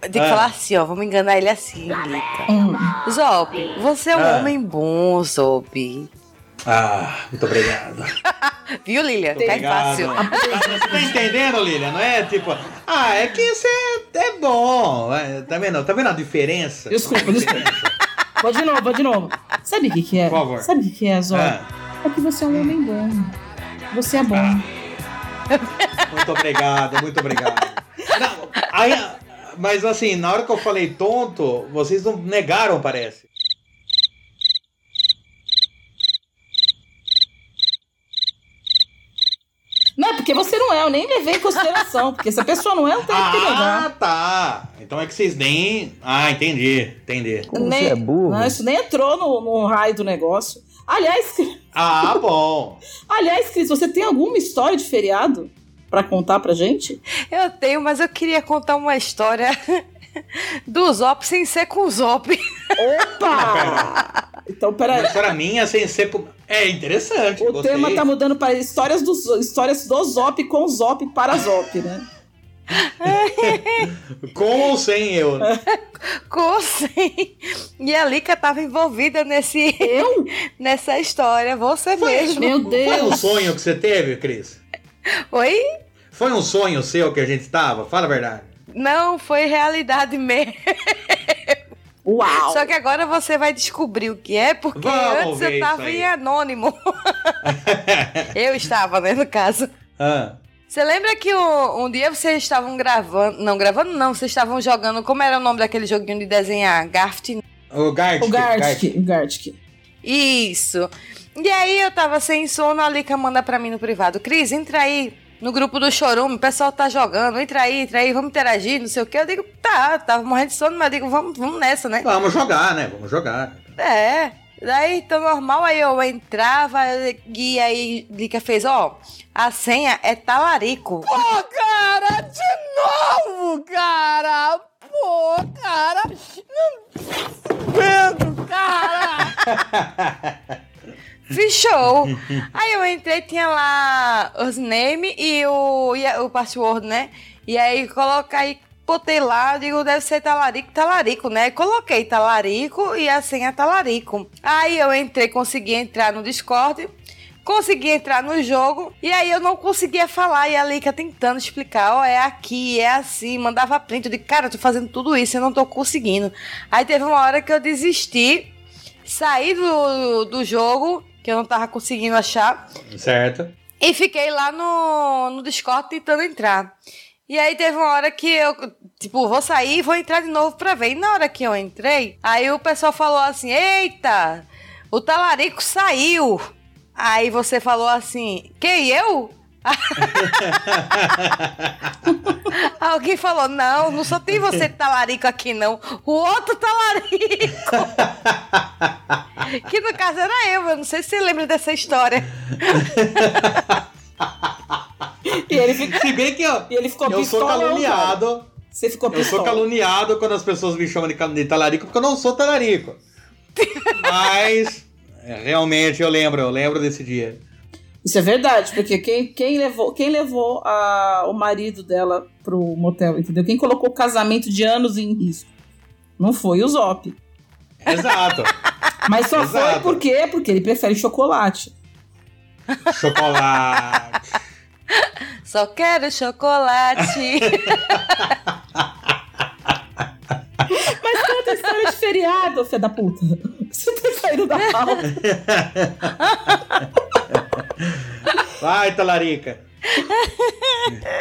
Tem que Ah. falar assim, ó. Vamos enganar ele assim, Lica. Hum. Zop, você é um Ah. homem bom, Zop. Ah, muito obrigado. Viu, Lilian? Tá fácil. Você tá entendendo, Lilian? Não é tipo, ah, é que você é bom. é, Tá vendo? Tá vendo a diferença? Desculpa, desculpa. Vou de novo, vou de novo. Sabe o que, que é? Por favor. Sabe o que, que é, Zó? Ah, É que você é um homem bom. Você é bom. muito obrigado, muito obrigado. Não, aí, mas assim, na hora que eu falei tonto, vocês não negaram, parece. Não, porque você não é, eu nem levei em consideração. Porque se a pessoa não é, eu tenho que Ah, negar. tá. Então é que vocês nem. Ah, entendi, entendi. nem, Não, isso nem entrou no, no raio do negócio. Aliás, Cris- Ah, bom. aliás, Cris, você tem alguma história de feriado pra contar pra gente? Eu tenho, mas eu queria contar uma história do Zop sem ser com o Zop. Opa! Então, Uma peraí. história minha sem ser. É interessante. O gostei. tema tá mudando para histórias do, histórias do Zop com Zop para Zop, né? Com ou sem eu? Com sem. E a Lica tava envolvida nesse, Eu? nessa história, você mesmo. Meu Foi um Deus! sonho que você teve, Cris? Oi? Foi um sonho seu que a gente tava? Fala a verdade. Não, foi realidade mesmo. Uau! Só que agora você vai descobrir o que é, porque Vamos antes eu tava isso aí. em anônimo. eu estava, né, no caso. Ah, Você lembra que um, um dia vocês estavam gravando. Não, gravando não, vocês estavam jogando. Como era o nome daquele joguinho de desenhar? Garft? o Gartic. O Gartic, o Gartic. Isso. E aí eu tava sem sono, a Lica manda pra mim no privado. Cris, entra aí no grupo do Chorume, o pessoal tá jogando. Entra aí, entra aí, vamos interagir, não sei o que. Eu digo, tá, tava morrendo de sono, mas eu digo, vamos, vamos nessa, né? Vamos jogar, né? Vamos jogar. É. Daí, então, normal, aí eu entrava e aí Lica fez, ó, a senha é talarico. Pô, cara, de novo, cara! Pô, cara! Não... Pedro, cara! Fechou. aí eu entrei, tinha lá os name e o, e o password, né? E aí coloquei, botei lá, digo, deve ser talarico, talarico, né? Coloquei talarico e a senha talarico. Aí eu entrei, consegui entrar no Discord. Consegui entrar no jogo e aí eu não conseguia falar. E a Lica tentando explicar: ó, é aqui, é assim. Mandava print. Eu disse, cara, eu tô fazendo tudo isso, eu não tô conseguindo. Aí teve uma hora que eu desisti, saí do, do jogo, que eu não tava conseguindo achar, Certo? e fiquei lá no, no Discord tentando entrar. E aí teve uma hora que eu, tipo, vou sair e vou entrar de novo pra ver. E na hora que eu entrei, aí o pessoal falou assim: Eita, o talarico saiu. Aí você falou assim: Quem eu? Alguém falou: Não, não só tem você talarico aqui, não. O outro talarico. que no caso era eu. Eu não sei se você lembra dessa história. E ele, fica, Se bem que eu, e ele ficou eu sou caluniado. Você ficou Eu sou pistola. caluniado quando as pessoas me chamam de, talarico, porque eu não sou talarico. Mas, realmente, eu lembro, eu lembro desse dia. Isso é verdade, porque quem, quem levou, quem levou a- o marido dela pro motel, entendeu? Quem colocou o casamento de anos em risco? Não foi o Zop. Exato. Mas só foi Exato. por quê? Porque ele prefere chocolate. Chocolate. Só quero chocolate. Mas conta a história de feriado, filha da puta. Você tá saindo da pauta. Vai, talarica.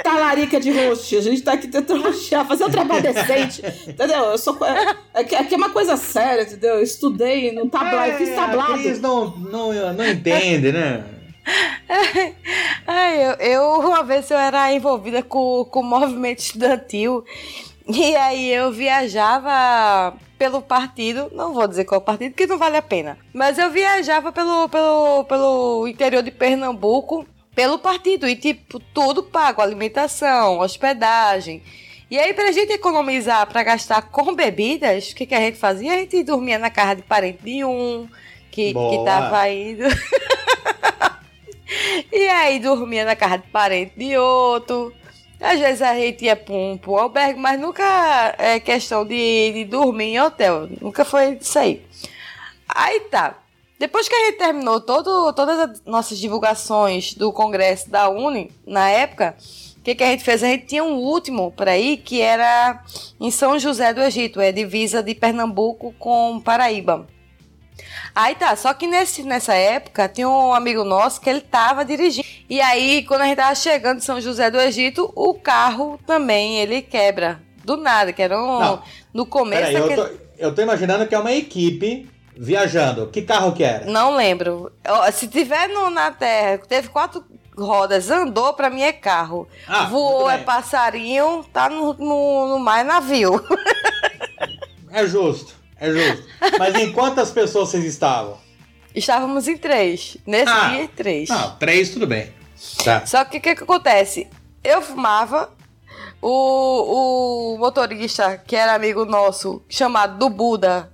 Talarica de host. A gente tá aqui tentando rostear, fazer um trabalho decente. Entendeu? Eu sou. É, é que- aqui é uma coisa séria, entendeu? Eu estudei no tablado, eu fiz É, a tablado. Cris não, não, não entende, né? Ai, eu, eu, uma vez eu era envolvida com, com o movimento estudantil e aí eu viajava pelo partido, não vou dizer qual partido, porque não vale a pena, mas eu viajava pelo, pelo, pelo interior de Pernambuco pelo partido e tipo, tudo pago, alimentação, hospedagem. E aí, pra gente economizar pra gastar com bebidas, o que, que a gente fazia? A gente dormia na casa de parente de um, que, que tava indo. E aí dormia na casa de parente de outro. Às vezes a gente ia para um, um albergue, mas nunca é questão de, de dormir em hotel. Nunca foi isso aí. Aí tá. Depois que a gente terminou todo, todas as nossas divulgações do congresso da Uni, na época, o que, que a gente fez? A gente tinha um último para ir, que era em São José do Egito, é divisa de Pernambuco com Paraíba. Aí tá, só que nesse, nessa época tinha um amigo nosso que ele tava dirigindo. E aí, quando a gente tava chegando em São José do Egito, o carro também ele quebra. Do nada, que era um. Não. No começo. Peraí, eu, daquele- tô, eu tô imaginando que é uma equipe viajando. Que carro que era? Não lembro. Se tiver no- na terra, teve quatro rodas, andou, pra mim é carro. Ah, Voou é passarinho, tá no, no, no mar é navio. É justo, é justo. Mas em quantas pessoas vocês estavam? Estávamos em três. Nesse Ah. dia, três. Não, três, tudo bem. Tá. Só que o que, que acontece? Eu fumava, o, o motorista, que era amigo nosso, chamado do Buda,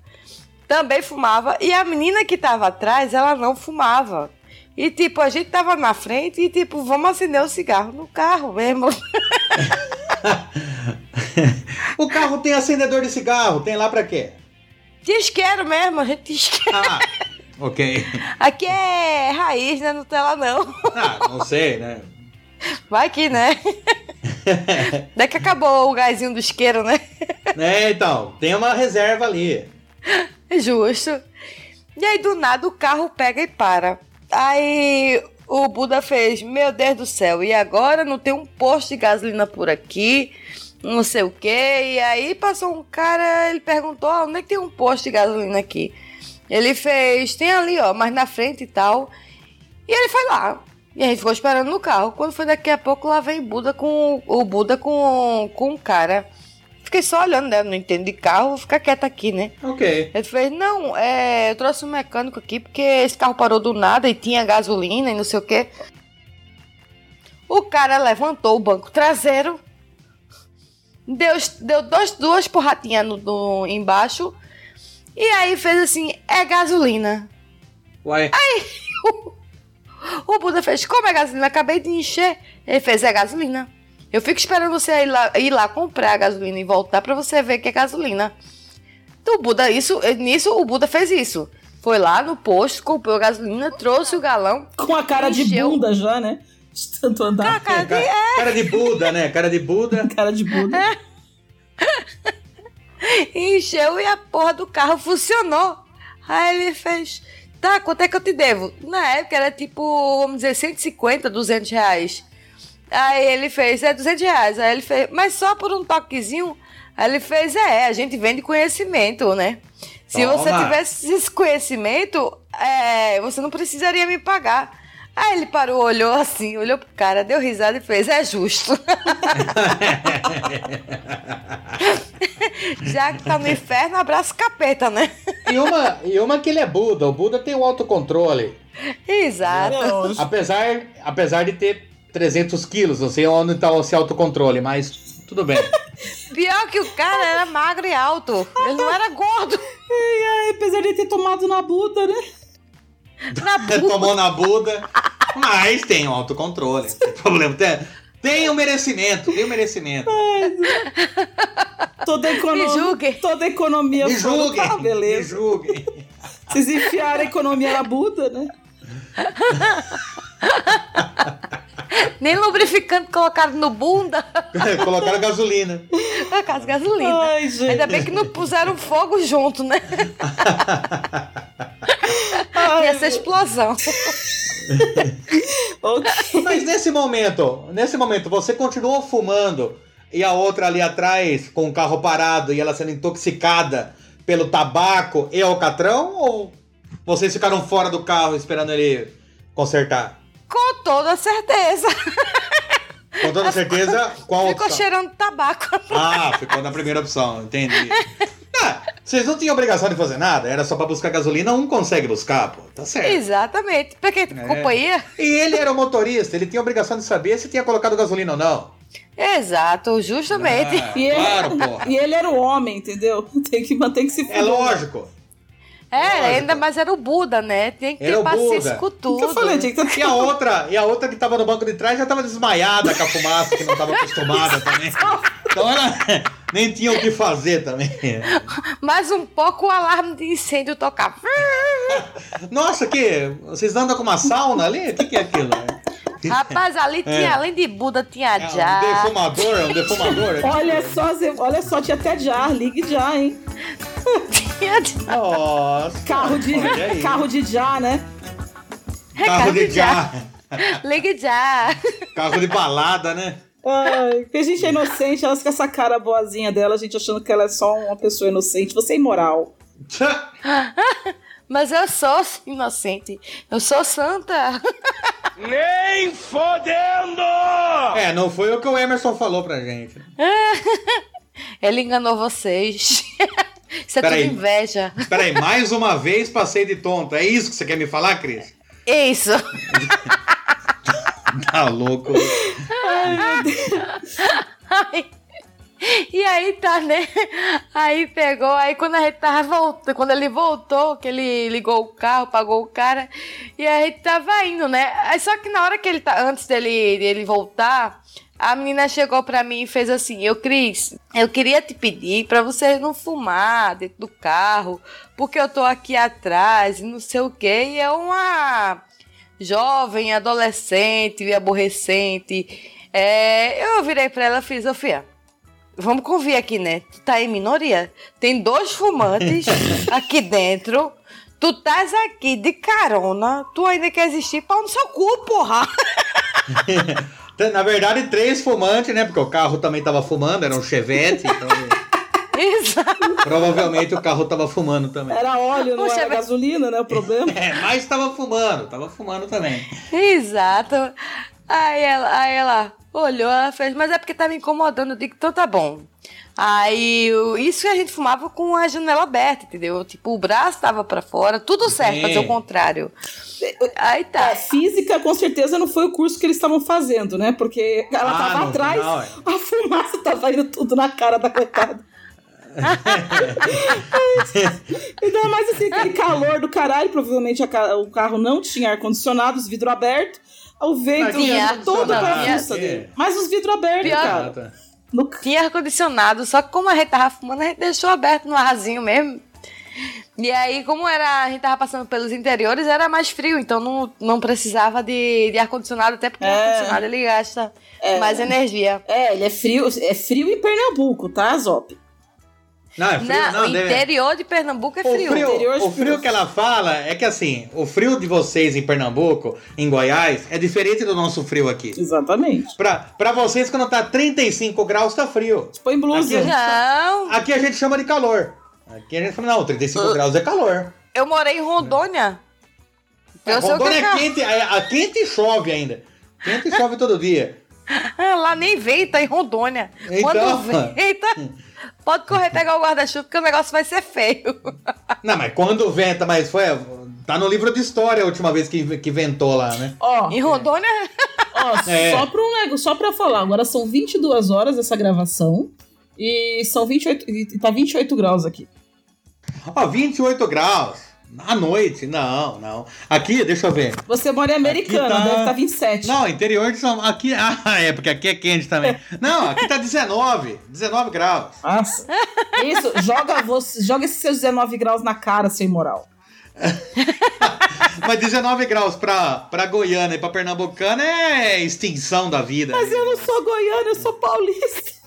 também fumava, e a menina que tava atrás, ela não fumava. E tipo, a gente tava na frente e tipo, vamos acender o cigarro no carro mesmo. O carro tem acendedor de cigarro, tem lá pra quê? Tinha isqueiro mesmo, a gente tinha isqueiro. Ah, ok. Aqui é raiz, né? Nutella não. Ah, não sei, né? Vai que, né? Daí que acabou o gásinho do isqueiro, né? É, então, tem uma reserva ali. Justo. E aí, do nada, o carro pega e para. Aí o Buda fez: Meu Deus do céu, e agora não tem um posto de gasolina por aqui, não sei o que. E aí passou um cara, ele perguntou: "Ah, Onde é que tem um posto de gasolina aqui? Ele fez: Tem ali, ó, mas na frente e tal. E ele foi lá. E a gente ficou esperando no carro. Quando foi daqui a pouco, lá vem Buda com o Buda com, com um cara. Fiquei só olhando, né? Não entendo de carro, vou ficar quieta aqui, né? Ok. Ele fez, não, é, eu trouxe um mecânico aqui porque esse carro parou do nada e tinha gasolina e não sei o quê. O cara levantou o banco traseiro, deu, deu dois, duas porratinhas no, no- embaixo e aí fez assim, é gasolina. Uai. O Buda fez, como é gasolina? Acabei de encher. Ele fez, é gasolina. Eu fico esperando você ir lá, ir lá comprar a gasolina e voltar pra você ver que é gasolina. Então o Buda, isso, nisso o Buda fez isso. Foi lá no posto, comprou a gasolina, trouxe o galão. Com a cara de Encheu. bunda já, né? De tanto andar. Cara, Cara, cara de Buda, né? Cara de Buda. Cara de bunda. encheu e a porra do carro funcionou. Aí ele fez, tá, quanto é que eu te devo? Na época era tipo, vamos dizer, 150, 200 reais. Aí ele fez, é 200 reais. Aí ele fez, mas só por um toquezinho? Aí ele fez, é, a gente vende conhecimento, né? Se você Toma. tivesse esse conhecimento, é, você não precisaria me pagar. Aí ele parou, olhou assim, olhou pro cara, deu risada e fez, é justo. Já que tá no inferno, abraça o capeta, né? E uma, e uma que ele é Buda. O Buda tem o autocontrole. Exato. Não, Apesar, apesar de ter 300 quilos, não sei onde tá esse autocontrole, mas tudo bem. Pior que o cara era magro e alto. Ele não era gordo. ai, ai, apesar de ter tomado na Buda, né? Na. Tomou na Buda, mas tem o autocontrole. Não tem problema. Tem, tem o merecimento, tem o merecimento. Toda a Me economia. julguem. Toda economia Me julguem, me beleza. julguem. Vocês enfiaram a economia na Buda, né? Nem lubrificante colocaram no bunda. Colocaram gasolina. Causa de gasolina. Ai, gente. Ainda bem que não puseram fogo junto, né? Ai, Ia ser explosão. ok. Mas nesse momento, nesse momento, você continuou fumando e a outra ali atrás com o carro parado e ela sendo intoxicada pelo tabaco e alcatrão? Ou vocês ficaram fora do carro esperando ele consertar? Com toda certeza. Com toda certeza, qual Ficou opção? cheirando tabaco. Ah, ficou na primeira opção, entendi. Ah, vocês não tinham obrigação de fazer nada, era só pra buscar gasolina, um consegue buscar, pô, tá certo. Exatamente. Porque É. companhia. E ele era o motorista, ele tinha obrigação de saber se tinha colocado gasolina ou não. Exato, justamente. Ah, E ele, claro, porra. e ele era o homem, entendeu? Tem que manter que se É lógico. É, ainda mais era o Buda, né? Tem que ter Era paciência com tudo. eu falei, tinha que ter... E a outra, e a outra que tava no banco de trás já tava desmaiada com a fumaça, que não tava acostumada também. Então ela nem tinha o que fazer também. Mais um pouco o alarme de incêndio tocava. Nossa, que. Vocês andam com uma sauna ali? O que, que é aquilo? Rapaz, ali tinha, além de Buda, tinha É um já. defumador, é um defumador. Olha só, Zé, olha só, tinha até jar, ligue já, hein? Nossa. Carro de, olha aí. carro de já, né? Carro de já. Ligue já. Carro de balada, né? Ai, porque a gente é inocente, elas com essa cara boazinha dela, a gente achando que ela é só uma pessoa inocente. Você é imoral. Mas eu sou inocente. Eu sou santa. Nem fodendo! É, não foi o que o Emerson falou pra gente. Ele enganou vocês. Isso é Peraí. tudo inveja. Espera aí, mais uma vez passei de tonto. É isso que você quer me falar, Cris? Isso. Tá louco. Ai. E aí tá, né? Aí pegou, aí quando a gente tava voltando, quando ele voltou, que ele ligou o carro, pagou o cara, e a gente tava indo, né? Aí só que na hora que ele tá, antes dele, dele voltar, a menina chegou pra mim e fez assim: Eu, Cris, eu queria te pedir pra você não fumar dentro do carro, porque eu tô aqui atrás e não sei o que, e é uma jovem, adolescente, aborrecente. É, eu virei pra ela e fiz, ô Fia, vamos convir aqui, né? Tu tá em minoria. Tem dois fumantes aqui dentro. Tu estás aqui de carona. Tu ainda quer existir pau no seu cu, porra. Na verdade, três fumantes, né? Porque o carro também tava fumando, era um Chevette, então Exato. provavelmente o carro tava fumando também. Era óleo, não Poxa, era mas- gasolina, né? O problema. É, mas tava fumando, tava fumando também. Exato. Aí ela, aí ela olhou, ela fez, mas é porque tá me incomodando. Eu digo, então tá bom. Aí, isso que a gente fumava com a janela aberta, entendeu? Tipo, o braço tava pra fora, tudo certo, Sim. fazer o contrário. Aí tá. É, física, com certeza, não foi o curso que eles estavam fazendo, né? Porque ela Ah, tava atrás, final, é. a fumaça tava indo tudo na cara da coitada. Ainda mais assim, aquele calor do caralho. Provavelmente a o carro não tinha ar-condicionado, os vidros abertos. O vento todo pra fuça dele. Mas os vidros abertos, cara. No... Tinha ar-condicionado, só que como a gente tava fumando, a gente deixou aberto no arzinho mesmo. E aí, como era, a gente tava passando pelos interiores, era mais frio, então não, não precisava de, de ar-condicionado, até porque o É. ar-condicionado ele gasta mais energia. É, ele é frio, é frio em Pernambuco, tá, Zop? Não, é frio, Não, não, o deve- interior de Pernambuco é O frio. frio, Interior de o frio que ela fala é que assim, o frio de vocês em Pernambuco, em Goiás, é diferente do nosso frio aqui. Exatamente. Pra, pra vocês, quando tá 35 graus, tá frio. Põe blusa. Aqui- Não, Aqui a gente chama de calor. Aqui a gente fala, não, 35 Ah. graus é calor. eu morei em Rondônia. É, o Rondônia é é quente, é, a quente e chove ainda. Quente e chove todo dia. Ah, Lá nem venta em Rondônia. Então. Quando venta, pode correr pegar o guarda-chuva, porque o negócio vai ser feio. Não, mas quando venta, mas foi. Tá no livro de história a última vez que, que ventou lá, né? Ó, Em Rondônia, ó É. só, pra um só pra falar, agora são 22 horas essa gravação. E são 28, e tá 28 graus aqui. Ó, 28 graus. À noite. Não, não. Aqui, deixa eu ver. Você mora em Americana, tá- deve estar 27. Não, interior de São Aqui. Ah, é, porque aqui é quente também. Não, aqui tá 19. 19 graus. Nossa. Isso, joga, você, joga esses seus 19 graus na cara, seu imoral. Mas 19 graus pra, pra Goiânia e pra Pernambucana é extinção da vida. Mas eu não sou goiana, eu sou paulista.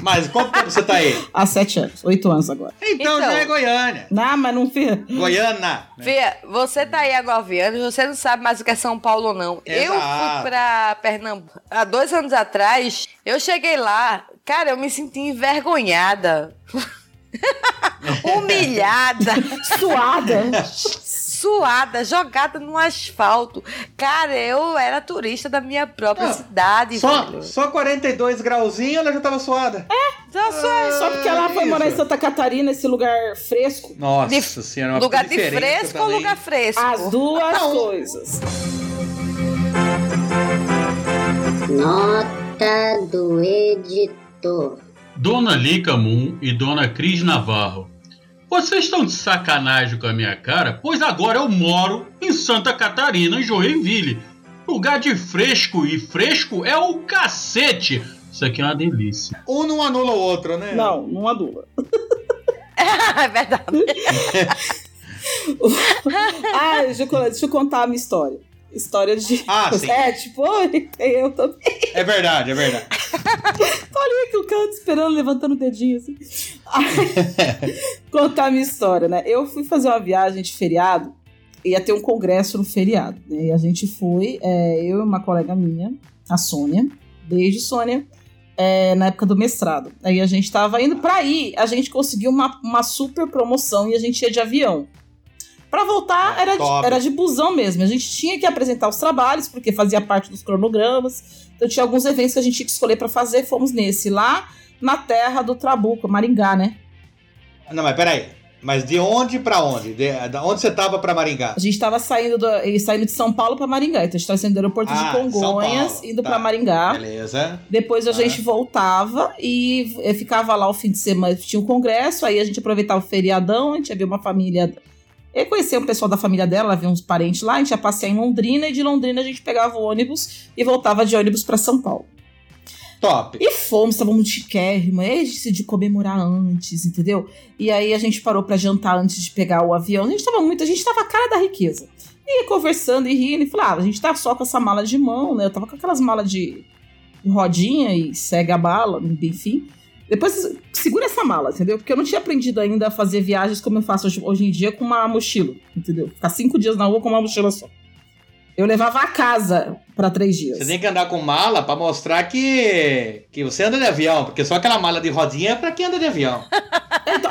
Mas quanto tempo você tá aí? Há 7 anos, 8 anos agora. Então, Então. já é Goiânia. Não, mas não fica. Goiana. né? Fia, você tá aí agora anos, você não sabe mais o que é São Paulo, não. Eu Exato. fui pra Pernambuco há dois anos atrás. Eu cheguei lá, cara, eu me senti envergonhada. Humilhada, Suada. suada, jogada no asfalto. Cara, eu era turista da minha própria Ah, cidade, Só, velho. só 42 grauzinhos ela já tava suada. Então, só Só porque ela foi morar em Santa Catarina, esse lugar fresco. Nossa De- senhora, uma lugar de fresco ou lugar fresco? As duas Não. coisas. Nota do editor. Dona Lica Moon e Dona Cris Navarro. Vocês estão de sacanagem com a minha cara? Pois agora eu moro em Santa Catarina, em Joinville. Lugar de fresco e fresco é o cacete. Isso aqui é uma delícia. Um não anula o outro, né? Não, não anula. é verdade. ah, deixa eu, deixa eu contar a minha história. História de. Ah, sim. É, tipo, oi, eu também. É verdade, é verdade. Tô ali aqui o canto esperando, levantando o dedinho assim. contar a minha história, né? Eu fui fazer uma viagem de feriado, ia ter um congresso no feriado, né? E a gente foi, é, eu e uma colega minha, a Sônia. Beijo, Sônia. É, na época do mestrado. Aí a gente tava indo pra ir, a gente conseguiu uma, uma super promoção e a gente ia de avião. Para voltar, era de, era de busão mesmo. A gente tinha que apresentar os trabalhos, porque fazia parte dos cronogramas. Então tinha alguns eventos que a gente tinha que escolher para fazer. Fomos nesse, lá na terra do Trabuco, Maringá, né? Não, mas peraí. Mas de onde para onde? De, de, onde você tava para Maringá? A gente tava saindo, do, saindo de São Paulo para Maringá. Então a gente tava saindo do aeroporto ah, de Congonhas, indo tá. para Maringá. Beleza. Depois a ah. gente voltava e ficava lá o fim de semana. Tinha um congresso, aí a gente aproveitava o feriadão, a gente ia ver uma família eu conhecia o pessoal da família dela, havia uns parentes lá, a gente ia passear em Londrina e de Londrina a gente pegava o ônibus e voltava de ônibus para São Paulo. Top. E fomos, estávamos chiquérrimo, aí a gente decidiu comemorar antes, entendeu? E aí a gente parou para jantar antes de pegar o avião. A gente tava muito, a gente tava a cara da riqueza. E conversando e rindo, e falava, ah, a gente tá só com essa mala de mão, né? Eu tava com aquelas malas de rodinha e segue a bala, enfim. Depois, segura essa mala, entendeu? Porque eu não tinha aprendido ainda a fazer viagens como eu faço hoje, hoje em dia com uma mochila, entendeu? Ficar cinco dias na rua com uma mochila só. Eu levava a casa para três dias. Você tem que andar com mala para mostrar que que você anda de avião, porque só aquela mala de rodinha é para quem anda de avião. então,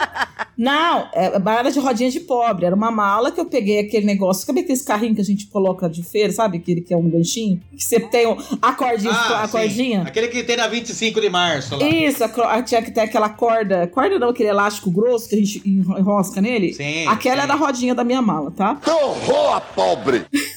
não, é mala de rodinha de pobre. Era uma mala que eu peguei aquele negócio, sabe aqueles carrinhos que a gente coloca de feira, sabe? Aquele que é um ganchinho, que você tem a cordinha, ah, a cordinha. Aquele que tem na 25 de março lá. Isso, a, tinha que ter aquela corda, corda não, aquele elástico grosso que a gente enrosca nele. Sim. Aquela sim. era a rodinha da minha mala, tá? Que horror, pobre!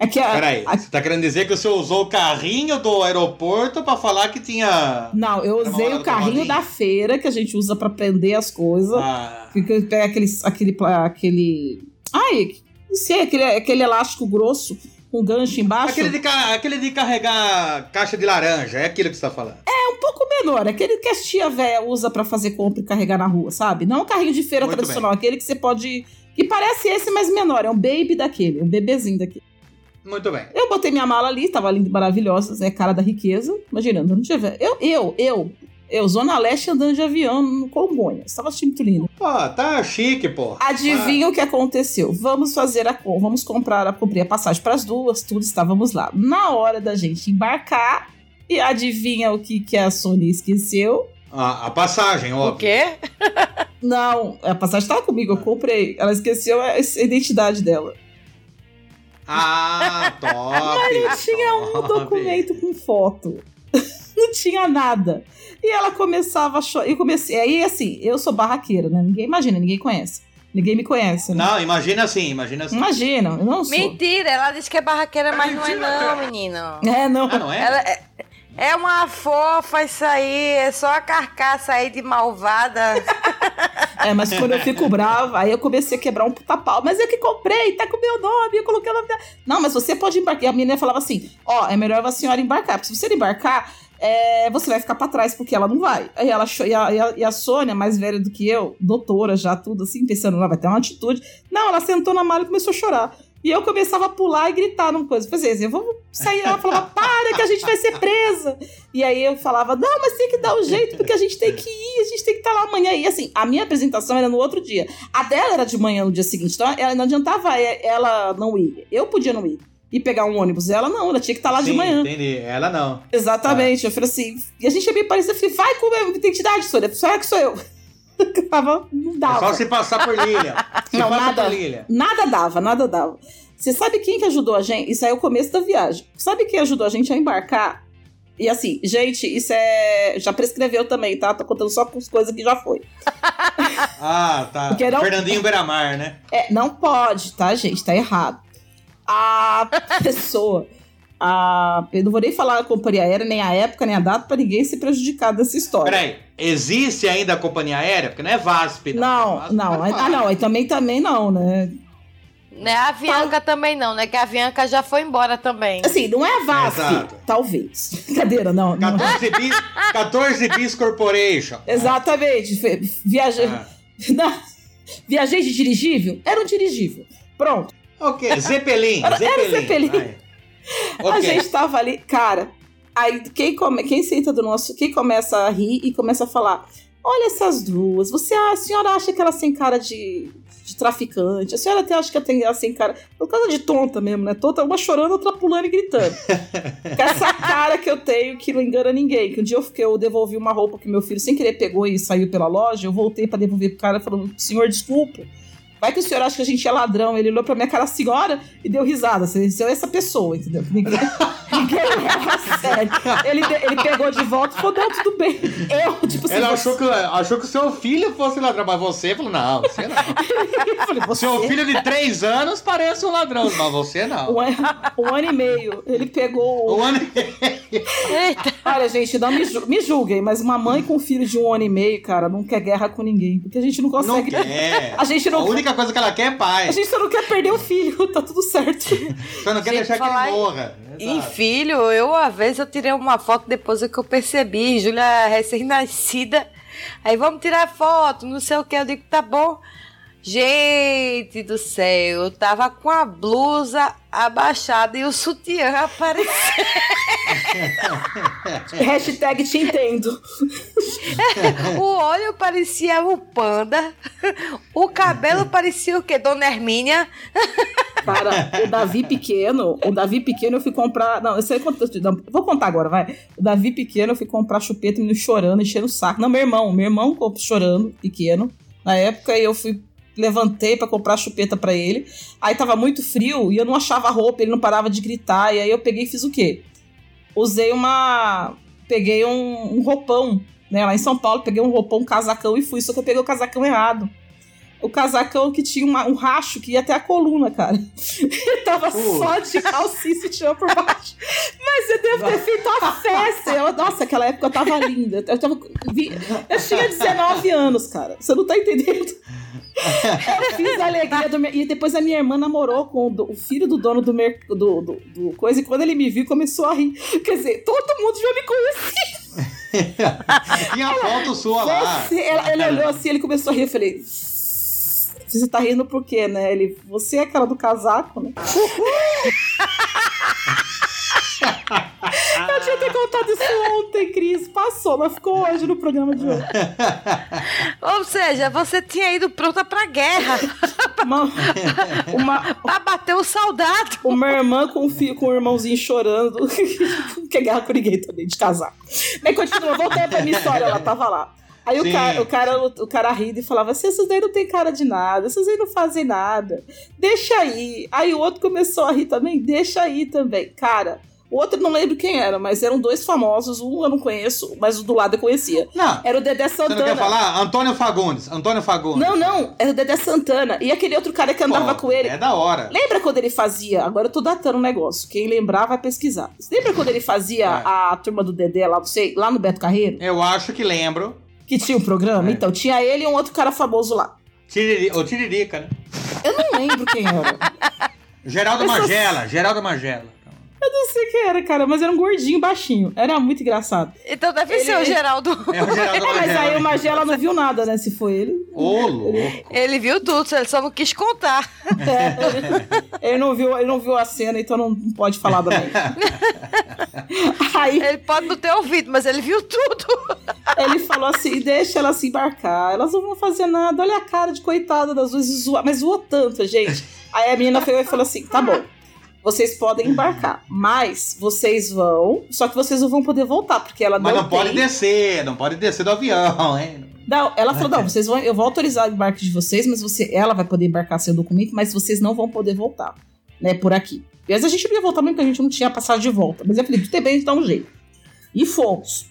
É que a, Peraí, a... você tá querendo dizer que você usou o carrinho do aeroporto para falar que tinha. Não, eu usei o carrinho da feira que a gente usa para prender as coisas. Ah. Que pega aquele. aquele. aquele. Ai, não sei, aquele, aquele elástico grosso com gancho embaixo. Aquele de, aquele de carregar caixa de laranja, é aquilo que você tá falando. É, um pouco menor. Aquele que a tia véia usa para fazer compra e carregar na rua, sabe? Não um carrinho de feira Muito tradicional, bem. aquele que você pode. Que parece esse, mas menor. É um baby daquele, um bebezinho daquele. Muito bem. Eu botei minha mala ali, tava linda e maravilhosa, é cara da riqueza. Imaginando, não tiver. Eu, eu, eu, eu, Zona Leste andando de avião no Congonhas. Tava achando muito lindo. Pô, tá chique, pô. Adivinha ah. o que aconteceu? Vamos fazer a vamos comprar a, comprei a passagem para as duas, tudo estávamos lá. Na hora da gente embarcar, e adivinha o que, que a Sony esqueceu? A, a passagem, óbvio. O quê? Não, a passagem estava comigo, eu comprei. Ela esqueceu a, a identidade dela. Ah, top! Mas não tinha um top. documento com foto. não tinha nada. E ela começava a chorar. E comecei. Aí, assim, eu sou barraqueira, né? Ninguém imagina, ninguém conhece. Ninguém me conhece. Né? Não, imagina assim, imagina assim. Imagina, eu não sou. Mentira, ela disse que é barraqueira, mas é não é não, menino. É, não. Ah, não é? Ela é... É uma fofa isso aí, é só a carcaça aí de malvada. é, mas quando eu fico brava, aí eu comecei a quebrar um puta pau. Mas eu que comprei, tá com o meu nome, eu coloquei o nome dela. Não, mas você pode embarcar. A menina falava assim: ó, oh, é melhor a senhora embarcar, porque se você embarcar, é, você vai ficar para trás, porque ela não vai. Aí ela e a, e, a, e a Sônia, mais velha do que eu, doutora já, tudo assim, pensando, ela vai ter uma atitude. Não, ela sentou na mala e começou a chorar. E eu começava a pular e gritar numa coisa. Falei assim, eu vou sair. Ela falava, para que a gente vai ser presa. E aí eu falava, não, mas tem que dar um jeito, porque a gente tem que ir, a gente tem que estar lá amanhã. E assim, a minha apresentação era no outro dia. A dela era de manhã no dia seguinte. Então ela não adiantava ela não ir. Eu podia não ir. E pegar um ônibus. Ela não, ela tinha que estar lá Sim, de manhã. Entendi. Ela não. Exatamente. Ah. Eu falei assim. E a gente é bem parecido. Eu falei, vai com a identidade, Sônia. Só que sou eu. Tava, não dava. É só se passar por Lilian. Se não, nada, por Lilian. nada dava, nada dava. Você sabe quem que ajudou a gente? Isso aí é o começo da viagem. Sabe quem ajudou a gente a embarcar? E assim, gente, isso é. Já prescreveu também, tá? Tô contando só com as coisas que já foi. ah, tá. Não... Fernandinho Beiramar, né? É, não pode, tá, gente? Tá errado. A pessoa a. Eu não vou nem falar a companhia aérea, nem a época, nem a data, pra ninguém se prejudicar dessa história. Peraí, existe ainda a companhia aérea? Porque não é VASP. Não, VASP não. pode Ah, falar. não, aí também, também não, né? Né, a Avianca também não, né? Que a Avianca já foi embora também. Assim, não é a VASP, Exato. talvez. Brincadeira, não. não. 14 bis, 14 bis Corporation. Exatamente. Viajei. Ah. Não. Viajei de dirigível? Era um dirigível. Pronto. Ok, Zeppelin. Era- era Zeppelin. Zeppelin. Vai. A gente tava ali, cara. Aí quem, come, quem senta do nosso. Quem começa a rir e começa a falar: Olha essas duas. Você, a senhora acha que elas têm cara de, de traficante? A senhora até acha que ela tem elas têm cara. Por causa de tonta mesmo, né? Tonta, uma chorando, outra pulando e gritando. Com essa cara que eu tenho que não engana ninguém. Que um dia eu, fiquei, eu devolvi uma roupa que meu filho sem querer pegou e saiu pela loja. Eu voltei pra devolver pro cara falando: Senhor, desculpa. Vai que o senhor acha que a gente é ladrão. Ele olhou pra minha cara, senhora, e deu risada. Você você é essa pessoa, entendeu? Ninguém, ninguém leva a sério. Ele, ele pegou de volta e falou: não, tudo bem. Eu, tipo assim, Ela você- achou que, achou que o seu filho fosse ladrão, mas você falou: não, você não. eu falei, você Seu filho de 3 anos parece um ladrão, mas você não. um, ano, um ano e meio. Ele pegou. Um ano Eita. Olha, gente, não me, ju- me julguem, mas uma mãe com um filho de um ano e meio, cara, não quer guerra com ninguém. Porque a gente não não consegue. quer. A gente não- A única coisa que ela quer é A paz. gente só não quer perder o filho, tá tudo certo. Só não quer Gente, deixar que ele em- morra. Em Exato. filho, eu uma vez eu tirei uma foto depois que eu percebi, Júlia recém-nascida. Aí vamos tirar foto, não sei o que. Eu digo, tá bom. Gente do céu, eu tava com a blusa abaixada e o sutiã aparecendo. Hashtag te entendo. O olho parecia o panda. O cabelo parecia o quê? Dona Hermínia. Para o Davi pequeno, o Davi pequeno eu fui comprar. Não, eu sei quanto. não, Vou contar agora, vai. O Davi pequeno eu fui comprar chupeta, menino chorando, enchendo o saco. Não, meu irmão, meu irmão chorando, pequeno. Na época eu fui. Levantei pra comprar chupeta pra ele. Aí tava muito frio e eu não achava roupa, ele não parava de gritar. E aí eu peguei e fiz o quê? Usei uma. Peguei um, um roupão, né? Lá em São Paulo, peguei um roupão, um casacão e fui. Só que eu peguei o casacão errado. O casacão que tinha uma- um racho que ia até a coluna, cara. Ele tava Pô. só de calcinha e sutiã por baixo. Mas eu devo ter feito uma festa. Eu, nossa, aquela época eu tava linda. Eu, tava, eu tinha 19 anos, cara. Você não tá entendendo? Eu fiz a alegria do mer- E depois a minha irmã namorou com o, o filho do dono do, mer... do, do, do coisa. E quando ele me viu, começou a rir. Quer dizer, todo mundo já me conhecia. Tinha foto sua lá. Ela- ele olhou assim, ele começou a rir. Eu falei. Você tá rindo por quê, né? Ele, você é aquela do casaco, né? Eu tinha que ter contado isso ontem, Cris. Passou, mas ficou hoje no programa de hoje. Ou seja, você tinha ido pronta pra guerra. Uma, uma, pra bater o soldado. uma irmã com filho, com um irmãozinho chorando. Não quer guerra com ninguém também, de casaco. Mas continua, voltando pra minha história, ela tava lá. Aí o cara, o, cara, o cara rindo e falava assim: esses daí não tem cara de nada, esses aí não fazem nada. Deixa aí. Aí o outro começou a rir também, deixa aí também. Cara, o outro não lembro quem era, mas eram dois famosos. Um eu não conheço, mas o do lado eu conhecia. Não, Era o Dedé você não Santana. quer falar? Antônio Fagundes. Antônio Fagundes. Não, não, era o Dedé Santana. E aquele outro cara que andava Pô, com ele. É da hora. Lembra quando ele fazia? Agora eu tô datando um negócio. Quem lembrar vai pesquisar. Lembra quando ele fazia É. a turma do Dedé lá, não sei, lá no Beto Carreiro? Eu acho que lembro. Que tinha um programa? É. Então, tinha ele e um outro cara famoso lá. Tiriri, o Tiririca, né? Eu não lembro quem era. Geraldo Magela. Geraldo Magela. Eu não sei quem era, cara, mas era um gordinho baixinho. Era muito engraçado. Então deve Ele- ser o Geraldo. É o Geraldo É, mas aí o Magela não viu nada, né? Se foi ele. Ô, louco. Ele viu tudo, ele só não quis contar. É, ele, não viu, ele não viu a cena, então não pode falar também. Aí Ele pode não ter ouvido, mas ele viu tudo. ele falou assim: deixa elas se embarcar, elas não vão fazer nada. Olha a cara de coitada das duas, mas zoou tanto, gente. Aí a menina pegou e falou assim: tá bom, vocês podem embarcar, mas vocês vão, só que vocês não vão poder voltar, porque ela Mas não, não pode tem- descer, não pode descer do avião, hein? Não, ela falou: não, vocês vão, eu vou autorizar o embarque de vocês, mas você, ela vai poder embarcar seu documento, mas vocês não vão poder voltar, né, por aqui. E às vezes a gente não ia voltar mesmo porque a gente não tinha passagem de volta. Mas eu falei, tudo bem, a gente dá um jeito. E fomos.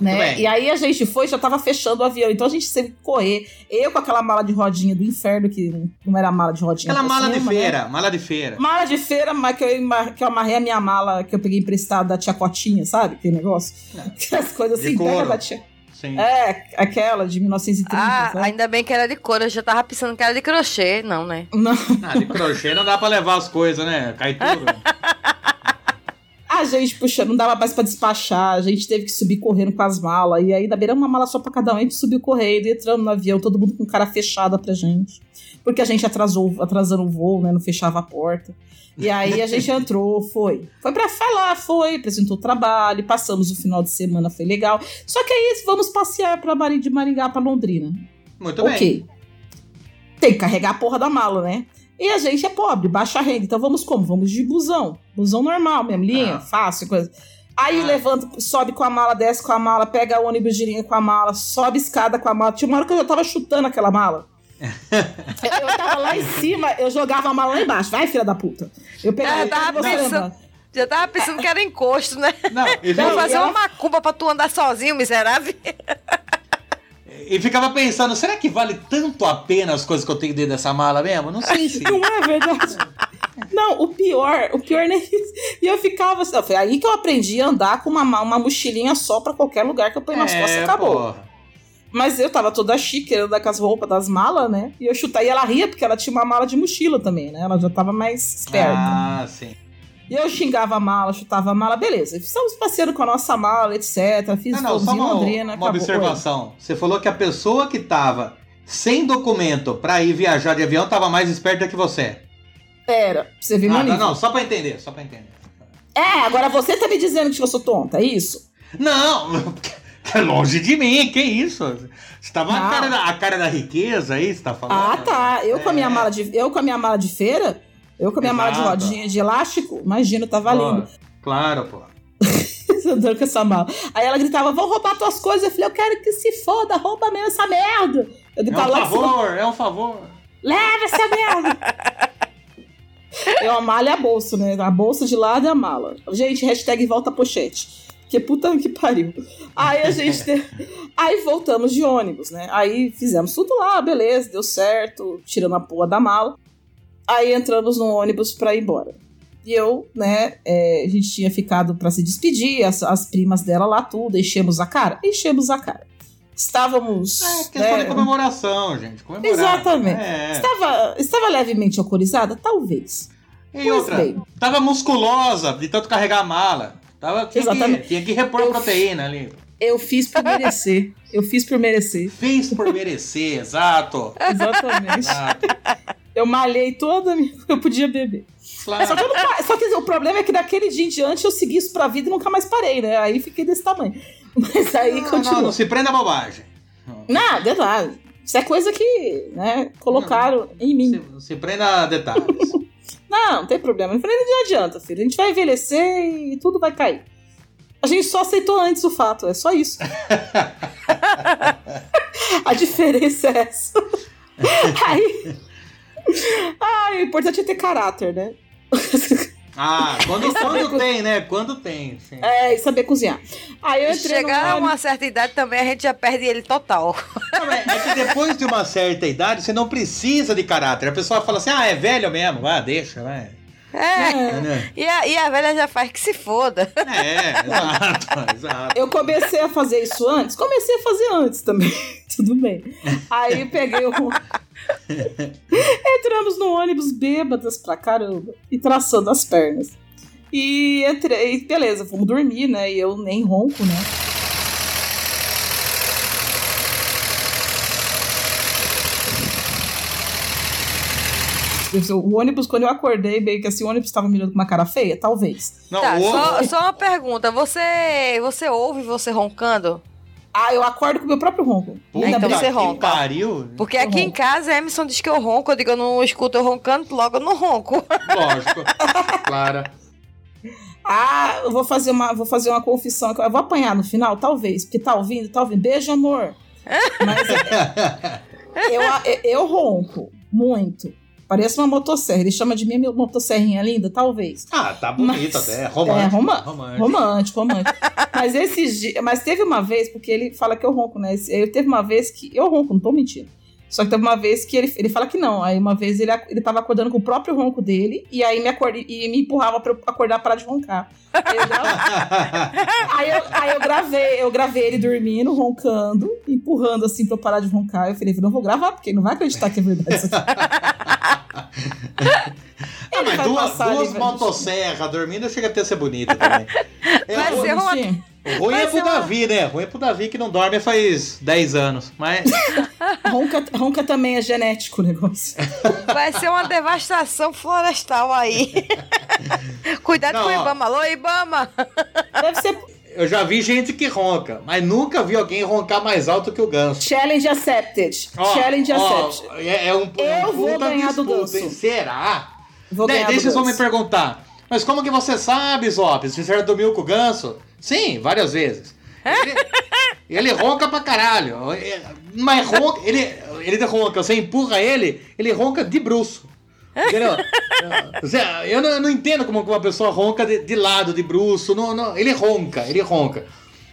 Né? E aí a gente foi, já tava fechando o avião, então a gente teve que correr. Eu com aquela mala de rodinha do inferno, que não era mala de rodinha. Aquela mala cima, de feira, né? mala de feira. Mala de feira, mas que eu, que eu amarrei a minha mala que eu peguei emprestada da tia Cotinha, sabe? Aquele negócio. Aquelas coisas assim, pega da tia. Sim. É, aquela de 1930. Ah, sabe? ainda bem que era de couro, eu já tava pensando que era de crochê, não, né? Não. Ah, de crochê não dá pra levar as coisas, né? Cai tudo. A gente, puxa, não dava mais pra despachar, a gente teve que subir correndo com as malas, e ainda beiramos uma mala só pra cada um, a gente subiu correndo, entramos no avião, todo mundo com cara fechada pra gente. Porque a gente atrasou, atrasando o voo, né, não fechava a porta. E aí a gente entrou, foi. Foi pra falar, foi, apresentou o trabalho, passamos o final de semana, foi legal. Só que aí vamos passear pra Maringá, de Maringá pra Londrina. Muito bem. ok. Tem que carregar a porra da mala, né? E a gente é pobre, baixa renda. Então vamos como? Vamos de busão. Busão normal mesmo, linha, Ah. fácil, coisa. Aí Ah. levanta, sobe com a mala, desce com a mala, pega o ônibus de linha com a mala, sobe escada com a mala. Tinha uma hora que eu já tava chutando aquela mala. eu, eu tava lá em cima, eu jogava a mala lá embaixo. Vai, filha da puta. Eu pegava Ah, eu tava pensando-. Já tava pensando que era encosto, né? Não, e, Vou fazer uma macumba pra tu andar sozinho, miserável. E ficava pensando, será que vale tanto a pena as coisas que eu tenho dentro dessa mala mesmo? Não sei se. Não é verdade. Não, o pior, o pior nem isso. E eu ficava assim, foi aí que eu aprendi a andar com uma, ma- uma mochilinha só pra qualquer lugar que eu ponho nas costas e acabou. É, porra. Mas eu tava toda chique, querendo andar com as roupas das malas, né? E eu chutar, e ela ria porque ela tinha uma mala de mochila também, né? Ela já tava mais esperta. Ah, sim. E eu xingava a mala, chutava a mala, beleza. Estamos passeando com a nossa mala, etc. Fiz Não, não, só uma, Londrina, uma acabou. observação. Você falou que a pessoa que tava sem documento pra ir viajar de avião tava mais esperta que você. Oi. Era, você ver Ah, não, não, só pra entender, só pra entender. É, agora você tá me dizendo que eu sou tonta, é isso? Não, é longe de mim, que isso? Você tava a Não. cara, da, a cara da riqueza aí, você tá falando? Ah, tá. Eu com a minha É. mala de, eu com a minha mala de feira, eu com a minha mala de rodinha de elástico, imagina, tá valendo. Claro, pô. andando com essa mala. Aí ela gritava, vão roubar tuas coisas. Eu falei, eu quero que se foda, rouba mesmo essa merda. Eu É um gritava lá favor, é um favor. leva essa merda. Eu a mala e a bolsa, né? A bolsa de lado e a mala. Gente, hashtag volta pochete. Que puta que pariu. Aí a gente. te- Aí voltamos de ônibus, né? Aí fizemos tudo lá, beleza, deu certo, tirando a porra da mala. Aí entramos no ônibus pra ir embora. E eu, né, é, a gente tinha ficado pra se despedir, as, as primas dela lá, tudo, enchemos a cara? Enchemos a cara. Estávamos. É questão né, de comemoração, gente. Comemorar. Exatamente. É. Estava, estava levemente alcoolizada? Talvez. E Pois outra, bem. tava musculosa de tanto carregar a mala. Tava, tinha, que, Exatamente. tinha que repor Eu- proteína ali. Eu fiz por merecer. Eu fiz por merecer. Fez por merecer, exato. Exatamente. exato. Eu malhei toda minha. Eu podia beber. Claro. Só que, eu não só que o problema é que daquele dia em diante eu segui isso pra vida e nunca mais parei, né? Aí fiquei desse tamanho. Mas aí Não, continua. não, não se prenda a bobagem. Não, detalhe. Isso é coisa que, né, colocaram em mim. Se, se prenda a detalhes. Não, não tem problema. Não não adianta, filho. A gente vai envelhecer e tudo vai cair. A gente só aceitou antes o fato, é só isso. A diferença é essa. Aí. Ai, o importante é ter caráter, né? Ah, quando, quando tem, né? Quando tem. Sim. É, e saber cozinhar. Aí eu entrei Chegar a uma certa idade também, a gente já perde ele total. Não, é que depois de uma certa idade, você não precisa de caráter. A pessoa fala assim, ah, é velho mesmo, vai, deixa, vai. É. Entendeu? E a, e a velha já faz que se foda. É, exato, exato. Eu comecei a fazer isso antes? Comecei a fazer antes também. Tudo bem. Aí peguei o. Entramos no ônibus bêbadas pra caramba e traçando as pernas. E entrei, beleza, fomos dormir, né? E eu nem ronco, né? O ônibus, quando eu acordei, meio que assim, o ônibus estava me olhando com uma cara feia? Talvez. Não, Tá, só, só uma pergunta. Você, você ouve você roncando? Ah, eu acordo com o meu próprio ronco. Puta Ainda então bem. você que ronca. pariu. Porque Eu aqui em ronco. casa, a Emerson diz que eu ronco. Eu digo, eu não escuto eu roncando, logo eu não ronco. Lógico. Clara. Ah, eu vou fazer uma, vou fazer uma confissão. Eu vou apanhar no final, talvez, porque tá ouvindo, tá ouvindo. Beijo, amor. Mas é, eu, eu, eu ronco muito. Parece uma motosserra. Ele chama de minha motosserrinha linda, talvez. Ah, tá bonito Mas- até. Romântico. É, romântico. romântico, romântico. mas esses dias. Mas teve uma vez, porque ele fala que eu ronco, né? Eu teve uma vez que. Eu ronco, não tô mentindo. Só que teve uma vez que ele, ele fala que não. Aí uma vez ele, ele tava acordando com o próprio ronco dele e aí me, acord, e me empurrava pra eu acordar parar de roncar. Aí eu, aí, eu, aí eu gravei, eu gravei ele dormindo, roncando, empurrando assim pra eu parar de roncar. Eu falei, não vou gravar, porque ele não vai acreditar que é verdade isso aqui. Ah, mas duas, duas motosserras dormindo chega até a ser bonita também. É, Vai o- ser uma- ruim vai é pro uma- Davi, né? O ruim é pro Davi que não dorme faz 10 anos. Mas. Ronca, ronca também é genético o negócio. Vai ser uma devastação florestal aí. Cuidado Não, com o ó. Ibama. Alô, Ibama! Deve ser Eu já vi gente que ronca, mas nunca vi alguém roncar mais alto que o ganso. challenge accepted. Ó, challenge ó, accepted. é, é um, é Eu um vou ganhar do disputa, ganso. hein? Será? Vou De- ganhar do deixa só me perguntar. Mas como que você sabe, Zop? Se você já dormiu com o ganso? Sim, várias vezes. Ele, ele ronca pra caralho. Mas ronca, ele, ele ronca, você empurra ele, ele ronca de bruço. Entendeu? Eu não, eu não entendo como uma pessoa ronca de, de lado, de bruço. Não, não, ele ronca, ele ronca.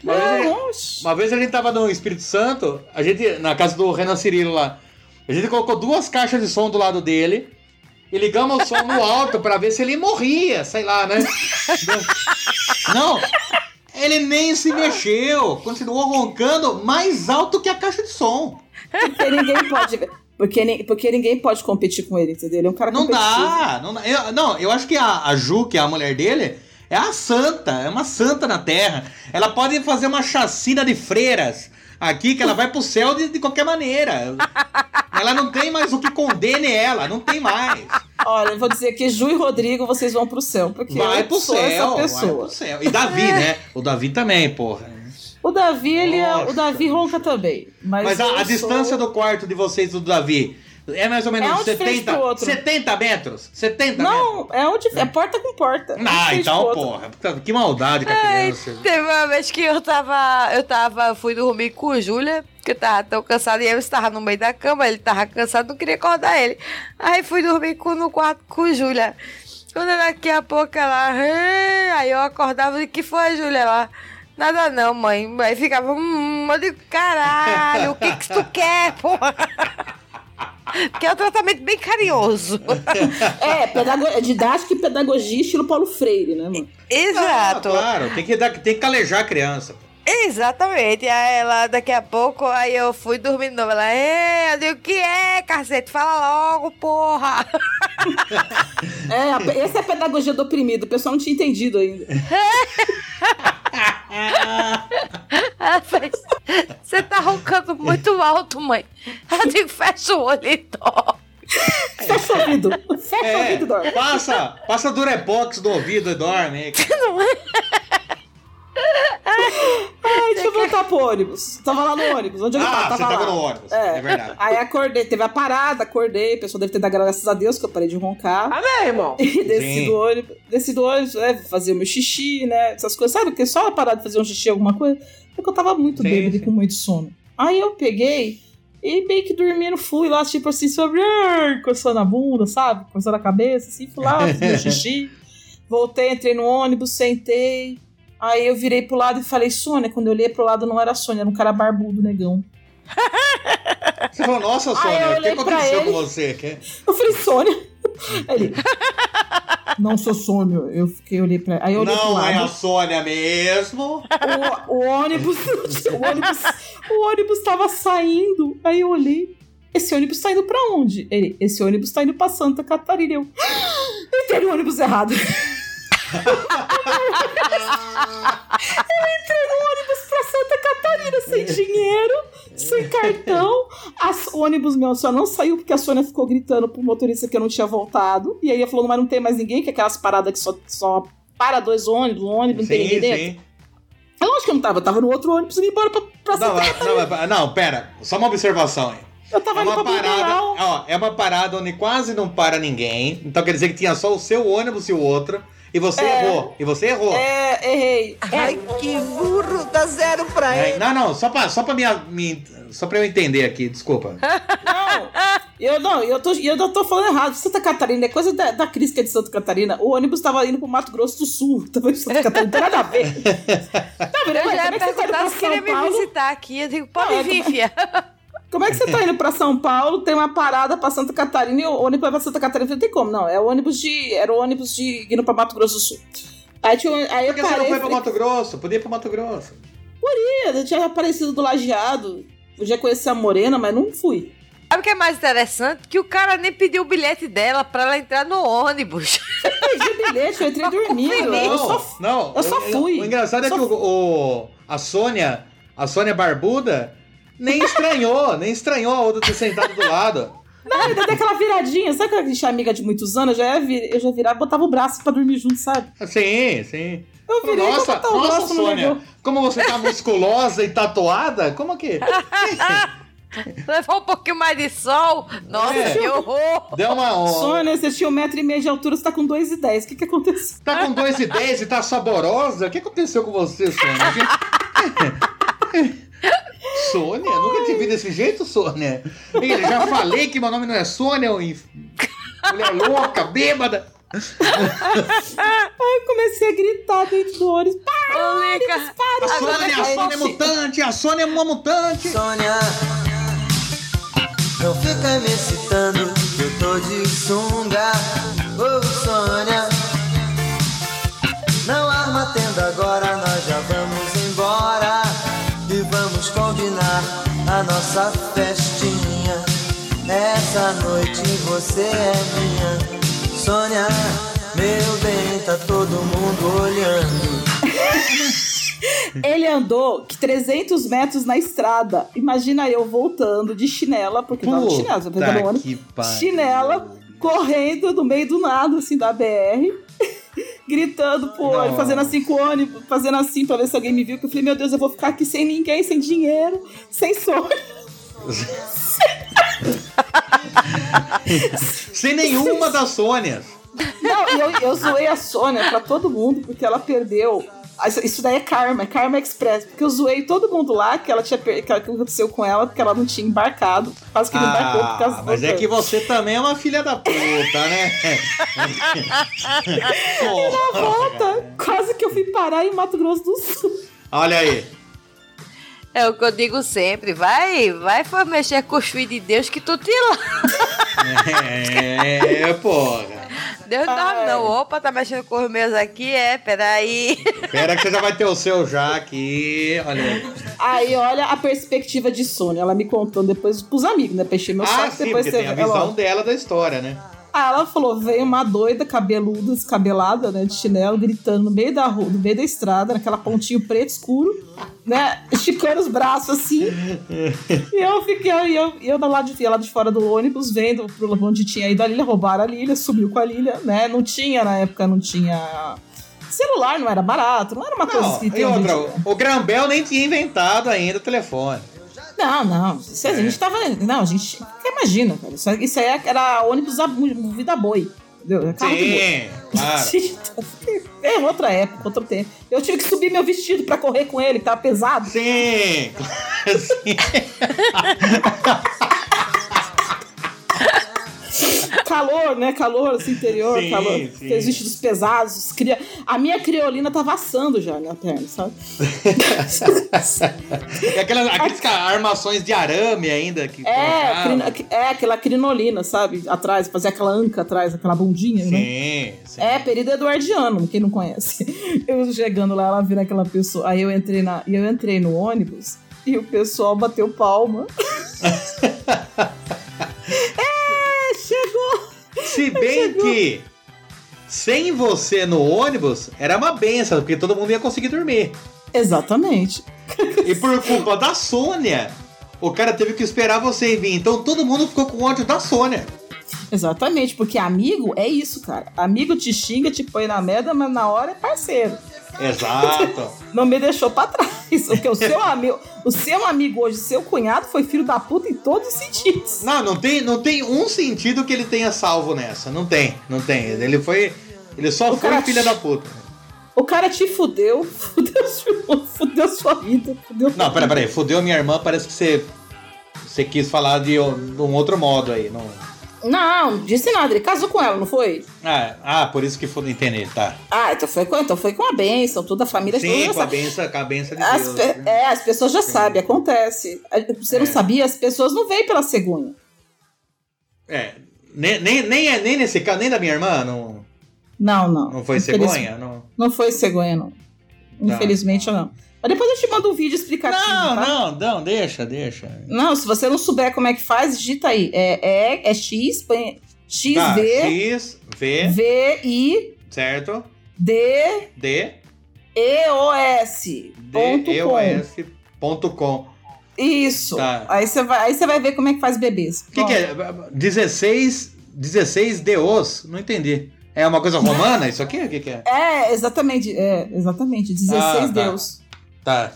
Uma vez oxe. uma vez a gente tava no Espírito Santo, a gente, na casa do Renan Cirilo lá, a gente colocou duas caixas de som do lado dele e ligamos o som no alto pra ver se ele morria, sei lá, né? Não, ele nem se mexeu, continuou roncando mais alto que a caixa de som. Porque ninguém pode ver. Porque, porque ninguém pode competir com ele, entendeu? Ele é um cara Não dá, não dá. Eu, não, eu acho que a, a Ju, que é a mulher dele, é a santa, é uma santa na terra. Ela pode fazer uma chacina de freiras aqui, que ela vai pro céu de, de qualquer maneira. Ela não tem mais o que condene ela, não tem mais. Olha, eu vou dizer que Ju e Rodrigo, vocês vão pro céu. Porque Vai pro céu, vai pro céu. E Davi, né? O Davi também, porra. O Davi, ele é, o Davi ronca também. Mas, Mas a, a sou- distância do quarto de vocês e do Davi é mais ou menos É um de frente 70, pro outro. 70 metros? 70 metros? Não, é onde é porta com porta. Um Ah, então, porra. Que maldade com a Ai, criança. teve uma vez que eu tava. Eu tava. Fui dormir com o Júlia, que eu tava tão cansada e eu estava no meio da cama, ele tava cansado, não queria acordar ele. Aí fui dormir com, no quarto com o Júlia. Quando daqui a pouco ela. Aí eu acordava e que foi, Júlia? Ela. Nada não, mãe. Aí ficava. Hum, eu digo, caralho, o que que tu quer, porra? Porque é um tratamento bem carinhoso. É, pedago... é didática e pedagogia estilo Paulo Freire, né, mano? Exato. Ah, claro, tem que, dar, tem que calejar a criança. Exatamente. Aí ela, daqui a pouco, aí eu fui dormir de novo. Ela, é, eu digo, o que é, cacete? Fala logo, porra. É, a- essa é a pedagogia do oprimido. O pessoal não tinha entendido ainda. Ela fez, você tá roncando muito alto, mãe. Eu digo, fecha o olho e dorme. Fecha o ouvido. Fecha o É, ouvido e dorme. passa, passa Durepox do ouvido e dorme. hein? Ai, deixa eu voltar pro ônibus. Tava lá no ônibus. Onde eu Ah, tava? você Tava tava lá. no ônibus, é verdade. Aí acordei, teve a parada, acordei. O pessoal deve ter dado graças a Deus que eu parei de roncar. Amém, irmão. E desci do ônibus, desci do ônibus, né, fazer o meu xixi, né, essas coisas. Sabe, porque só parar de fazer um xixi, alguma coisa, porque eu tava muito Sim, bêbada e sim. com muito sono. Aí eu peguei e meio que dormindo fui lá, tipo assim, sobre, coçando a bunda, sabe, coçando a cabeça, assim, fui lá, fiz meu xixi. Voltei, entrei no ônibus, sentei. Aí eu virei pro lado e falei, Sônia. Quando eu olhei pro lado, não era a Sônia, era um cara barbudo, negão. Você falou, nossa, Sônia, o que aconteceu ele. com você? Que- Eu falei, Sônia. Ele, não sou Sônia. Eu fiquei, olhei pra. Aí eu olhei Não é a Sônia mesmo. o, o ônibus, o ônibus, o ônibus tava saindo. Aí eu olhei. Esse ônibus tá indo pra onde? Ele, esse ônibus tá indo pra Santa Catarina. Eu "Ah, entrei no ônibus errado. Eu entrei no ônibus pra Santa Catarina sem dinheiro, sem cartão. As- o ônibus meu só não saiu porque a Sônia ficou gritando pro motorista que eu não tinha voltado. E aí ela falou, mas não tem mais ninguém, que é aquelas paradas que só, só para dois ônibus, um ônibus, não tem ninguém dentro. sim. É lógico que eu não tava, eu tava no outro ônibus indo embora pra, pra Não, Santa Catarina. não, não, pera, só uma observação aí. Eu tava É uma parada, ó, é uma parada onde quase não para ninguém. Então quer dizer que tinha só o seu ônibus e o outro. E você É. errou. E você errou. É, errei. Ai, que burro, dá zero pra É, ele. não, não, só pra, só pra, minha, me- só pra eu entender aqui, desculpa. Não, Eu não, eu tô, eu não tô falando errado. Santa Catarina é coisa da, da Cris que é de Santa Catarina. O ônibus tava indo pro Mato Grosso do Sul. Tava em Santa Catarina, não tem nada a ver. Tá vendo? Eu já indo perguntar se queria me visitar aqui. Eu digo, pode é vir, fia. Como é que você tá indo pra São Paulo, tem uma parada pra Santa Catarina e o ônibus vai pra Santa Catarina? Não tem como, não. É o ônibus de. Era o ônibus de indo pra Mato Grosso do Sul. Aí, tinha, um- aí eu Por que você não foi pra Mato Grosso? Podia ir pra Mato Grosso. eu tinha aparecido do lajeado. Eu já conheci a Morena, mas não fui. Sabe o que é mais interessante? Que o cara nem pediu o bilhete dela pra ela entrar no ônibus. Perdi o bilhete, eu entrei dormindo. Eu Não, só, não. eu só fui. O, engraçado é que o, o- a Sônia, a Sônia Barbuda, nem estranhou, nem estranhou a outra ter sentado do lado. Não, ainda aquela viradinha. Sabe quando a gente é amiga de muitos anos? Eu já, ia vir, eu já virava, botava o braço pra dormir junto, sabe? Sim, sim. Eu virei Nossa, nossa, braço Sônia, como você tá musculosa e tatuada? Como que? Levou um pouquinho mais de sol. Nossa, É. que horror. Deu uma. ó, Sônia, você tinha um metro e meio de altura, você tá com dois e dez. O que que aconteceu? Tá com 2 e 10 e tá saborosa? O que aconteceu com você, Sônia? Sônia? Nunca te vi desse jeito, Sônia. Ih, já falei que meu nome não é Sônia, ô inf- mulher louca, bêbada. Aí eu comecei a gritar dentro do ônibus. Ô, Lica. A Sônia, a Sônia é mutante, a Sônia é uma mutante. Sônia, não fica me excitando, que eu tô de sunga. Ô Sônia, não arma tenda agora, nós nossa festinha. Essa noite você é minha. Sônia, meu bem, tá todo mundo olhando. Ele andou que 300 metros na estrada. Imagina eu voltando de chinela, porque tava de chinela, você Puta pegando pariu. Chinela, correndo no meio do nada, assim, da BR. Gritando pro fazendo assim com o ônibus, fazendo assim pra ver se alguém me viu. Que eu falei, meu Deus, eu vou ficar aqui sem ninguém, sem dinheiro, sem sonho. Sem nenhuma das Sônias. Não, eu, eu zoei a Sônia pra todo mundo, porque ela perdeu. Ah, Isso, daí é karma, é karma express. Porque eu zoei todo mundo lá que ela tinha que, ela- que aconteceu com ela, porque ela não tinha embarcado. Quase que não embarcou por causa Ah, do mas é que você também é uma filha da puta, né? Na volta, quase que eu fui parar em Mato Grosso do Sul. Olha aí. É o que eu digo sempre. Vai, vai for mexer com os filhos de Deus que tu te lá. É, porra. Deus não dorme, não. Opa, tá mexendo com os meus aqui? É, peraí. Espera que você já vai ter o seu já aqui. Olha aí. Aí, olha a perspectiva de Sônia. Ela me contando depois pros amigos, né? Encher meu Ah, saco. sim, depois porque tem a ela- visão dela da história, né? Aí ela falou: veio uma doida, cabeluda, descabelada, né? De chinelo, gritando no meio da rua, no meio da estrada, naquela pontinho preto escuro, né? Esticando os braços assim. e eu fiquei, e eu, eu lado de, lá de fora do ônibus, vendo pro onde tinha ido a Lilia, roubaram a Lilia, subiu com a Lilia, né? Não tinha, na época, não tinha. Celular não era barato, não era uma coisa Não, que e tem em outra, dia. o Grambel nem tinha inventado ainda o telefone. Não, não. Isso, a gente tava. Não, a gente. Imagina, cara. Isso, isso aí era ônibus movido a boi. Entendeu? É carro. Sim, claro. É outra época, outro tempo. Eu tive que subir meu vestido pra correr com ele, que tava pesado. Sim, Calor, né? Calor, assim, interior, Sim, calor. sim. Aqueles vestidos pesados. Cria... A minha criolina tava assando já na perna, sabe? E aquelas, aquelas ca- armações de arame ainda que É, crino- é, aquela crinolina, sabe? Atrás, fazer aquela anca atrás, aquela bundinha, né? Sim, sim. É, período eduardiano, quem não conhece. Eu chegando lá, ela vira aquela pessoa. Aí eu entrei na, e eu entrei no ônibus e o pessoal bateu palma. Se bem que sem você no ônibus era uma benção, porque todo mundo ia conseguir dormir. Exatamente. E por culpa da Sônia, o cara teve que esperar você vir. Então todo mundo ficou com ódio da Sônia. Exatamente, porque amigo é isso, cara. Amigo te xinga, te põe na merda, mas na hora é parceiro. Exato. Não me deixou pra trás. Porque o seu amigo, o seu amigo hoje, seu cunhado, foi filho da puta em todos os sentidos. Não, não tem, não tem um sentido que ele tenha salvo nessa. Não tem, não tem. Ele foi. Ele só O foi filha te- da puta. O cara te fudeu, fudeu, sua- fudeu sua vida, fudeu Não, peraí, peraí. Fudeu minha irmã, parece que você você quis falar de, de um outro modo aí. Não... Não, disse nada. Ele casou com ela, não foi? Ah, ah por isso que foi entender, tá. Ah, então foi com, então foi com a benção, toda a família. Sim, com a benção, com a benção de as Deus. pe- né? É, as pessoas já sabem, acontece. Você não É. sabia, as pessoas não veem pela cegonha. É, nem, nem, nem, nem nesse caso, nem da minha irmã, não, Não, não. não foi cegonha? Não, Não foi cegonha, não. Infelizmente, não. Depois eu te mando um vídeo explicativo. não, tá? não, não, deixa, deixa. Não, se você não souber como é que faz, digita aí. É, é, é X, põe X, Tá, V, X, V, V, I, certo? D, D, E, O, S. Ponto D, E, com. O, S, ponto com. Isso. Tá. Aí você vai, aí você vai ver como é que faz bebês. O que, que é? 16, 16 deus? Não entendi. É uma coisa romana isso aqui? O que, que é? É, exatamente. É, exatamente. 16 Ah, tá. deus. Tá.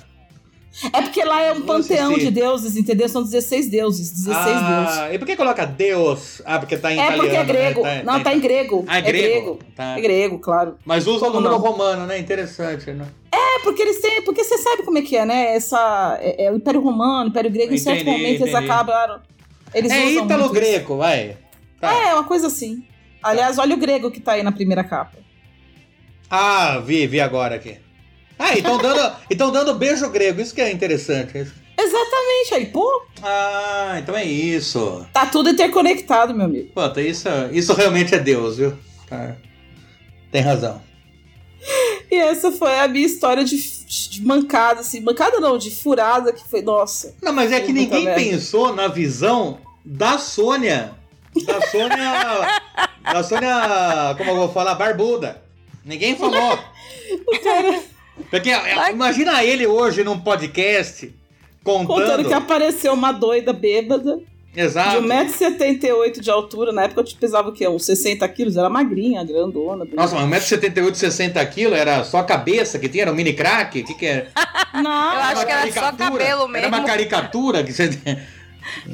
É porque lá é um panteão de deuses, entendeu? São 16 deuses. 16 deuses. ah, e por que coloca Deus? Ah, porque tá em É italiano. porque é né? grego. Não, tá em grego. Ah, é É grego? grego. Tá. É grego, claro. Mas usa o número romano, né? Interessante, né? É, porque eles têm. Porque você sabe como é que é, né? Essa, é, é o Império Romano, o Império Grego, em certo Entendi, momento eles entendi. acabaram. Eles é ítalo-greco, vai. Tá. É, uma coisa assim. Aliás, olha o grego que tá aí na primeira capa. Ah, vi, vi agora aqui. Ah, então dando, então dando beijo grego, isso que é interessante. Exatamente, aí, pô, Ah, então é isso. tá tudo interconectado, meu amigo. Puta, isso, isso realmente é Deus, viu? Tá. Tem razão. E essa foi a minha história de, de mancada, assim. Mancada não, de furada que foi, nossa. Não, mas é que ninguém merda. pensou na visão da Sônia. Da Sônia. da Sônia. Como eu vou falar? Barbuda. Ninguém falou. Porque é, imagina ele hoje num podcast contando. Contando que apareceu uma doida bêbada. Exato. De 1,78m de altura. Na época eu te pesava o quê? Uns 60 quilos. Era magrinha, grandona. Nossa, mas 1,78m, 60 quilos, era só a cabeça que tinha? Era um mini crack? O que que era? Não, Eu acho que era só cabelo Era mesmo. uma caricatura que você...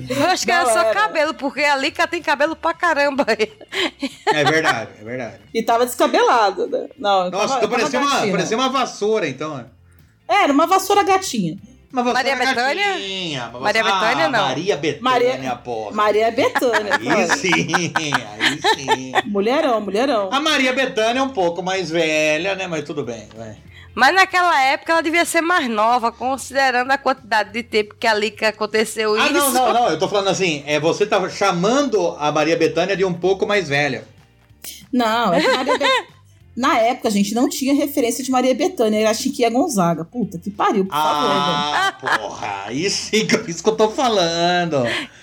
Eu acho que era Não, só cabelo, porque a Lica tem cabelo pra caramba. É verdade, é verdade. E tava descabelada, né? Não, Nossa, tava, então parecia uma, parecia uma vassoura, então. É, Era uma vassoura gatinha. Uma vassoura Maria uma Maria Ah, não. Maria Bethânia, Maria- porra. Maria Bethânia. Aí sim, aí sim. Mulherão, mulherão. A Maria Bethânia é um pouco mais velha, né? Mas tudo bem, vai. Mas naquela época ela devia ser mais nova, considerando a quantidade de tempo que a Lica aconteceu Ah, isso. não, não, não. Eu tô falando assim, é você tá chamando a Maria Bethânia de um pouco mais velha. Não, é que. Na época, a gente não tinha referência de Maria Bethânia, era Chiquinha Gonzaga. Puta, que pariu, por favor, velho. Ah, porra, isso, isso que eu tô falando.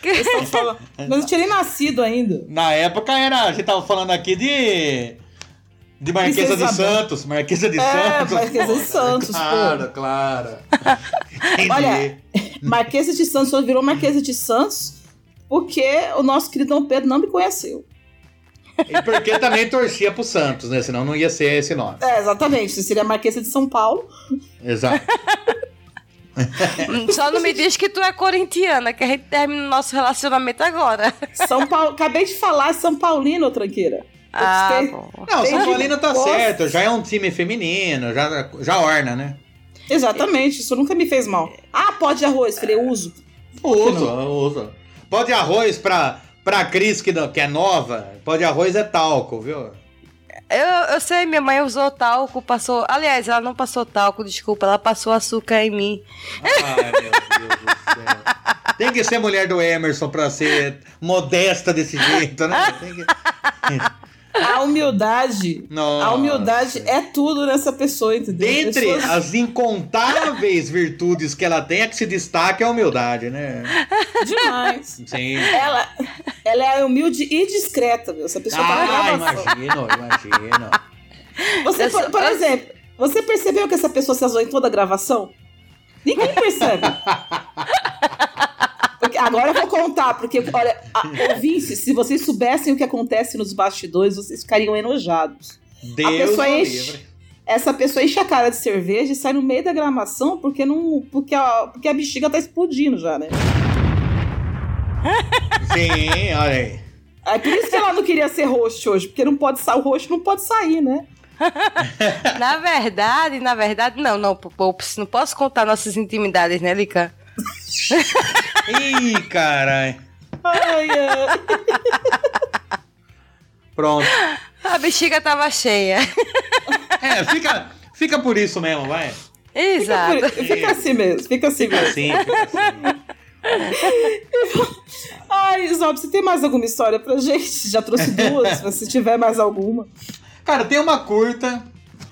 Estão falando- Mas eu não tinha nem nascido ainda. Na época era, a gente tava falando aqui de. De Marquesa de. Santos. Marquesa de É, Santos. Marquesa de. Santos, pô. Claro, claro. Olha, Marquesa de Santos só virou Marquesa de Santos porque o nosso querido Dom Pedro não me conheceu. E porque também torcia pro Santos, né? Senão não ia ser esse nome. É, exatamente. Seria Marquesa de São Paulo. Exato. Só não me diz que tu é corintiana, que a gente termina o nosso relacionamento agora. São Paulo. Acabei de falar São Paulino, tranqueira. Ah, Tem-. Não, Tem São Paulino tá Nossa. certo. Já é um time feminino, já, já orna, né? Exatamente, isso nunca me fez mal. Ah, pó de arroz, falei, uso. Uso, uso. Pó de arroz pra, pra Cris, que, que é nova, pó de arroz é talco, viu? Eu, eu sei, minha mãe usou talco, passou. Aliás, ela não passou talco, desculpa, ela passou açúcar em mim. Ai, meu Deus do céu. Tem que ser mulher do Emerson pra ser modesta desse jeito, né? Tem que... A humildade. Nossa. A humildade é tudo nessa pessoa, entendeu? Dentre Pessoas- as incontáveis virtudes que ela tem, a que se destaca é a humildade, né? Demais. Sim. Ela, ela é humilde e discreta, viu? Essa pessoa tá Ah, imagino, imagino. Você, por, por exemplo, você percebeu que essa pessoa se azou em toda a gravação? Ninguém percebe. Porque agora eu vou contar, porque, olha, a, ouvintes, se vocês soubessem o que acontece nos bastidores, vocês ficariam enojados. Deus pessoa o enche- livre. Essa pessoa enche a cara de cerveja e sai no meio da gravação porque, não, porque, a, porque a bexiga tá explodindo já, né? Sim, olha aí. É por isso que ela não queria ser host hoje, porque não pode sair, o host não pode sair, né? Na verdade, na verdade, não, não, não posso contar nossas intimidades, né, Lica? Ih, caralho. Ai, ai. Pronto. A bexiga tava cheia. É, fica, fica por isso mesmo, vai. Exato. Fica, por- fica assim mesmo, fica assim Fica mesmo. assim, fica assim. Ai, Zob, você tem mais alguma história pra gente? Já trouxe duas, se tiver mais alguma. Cara, tem uma curta.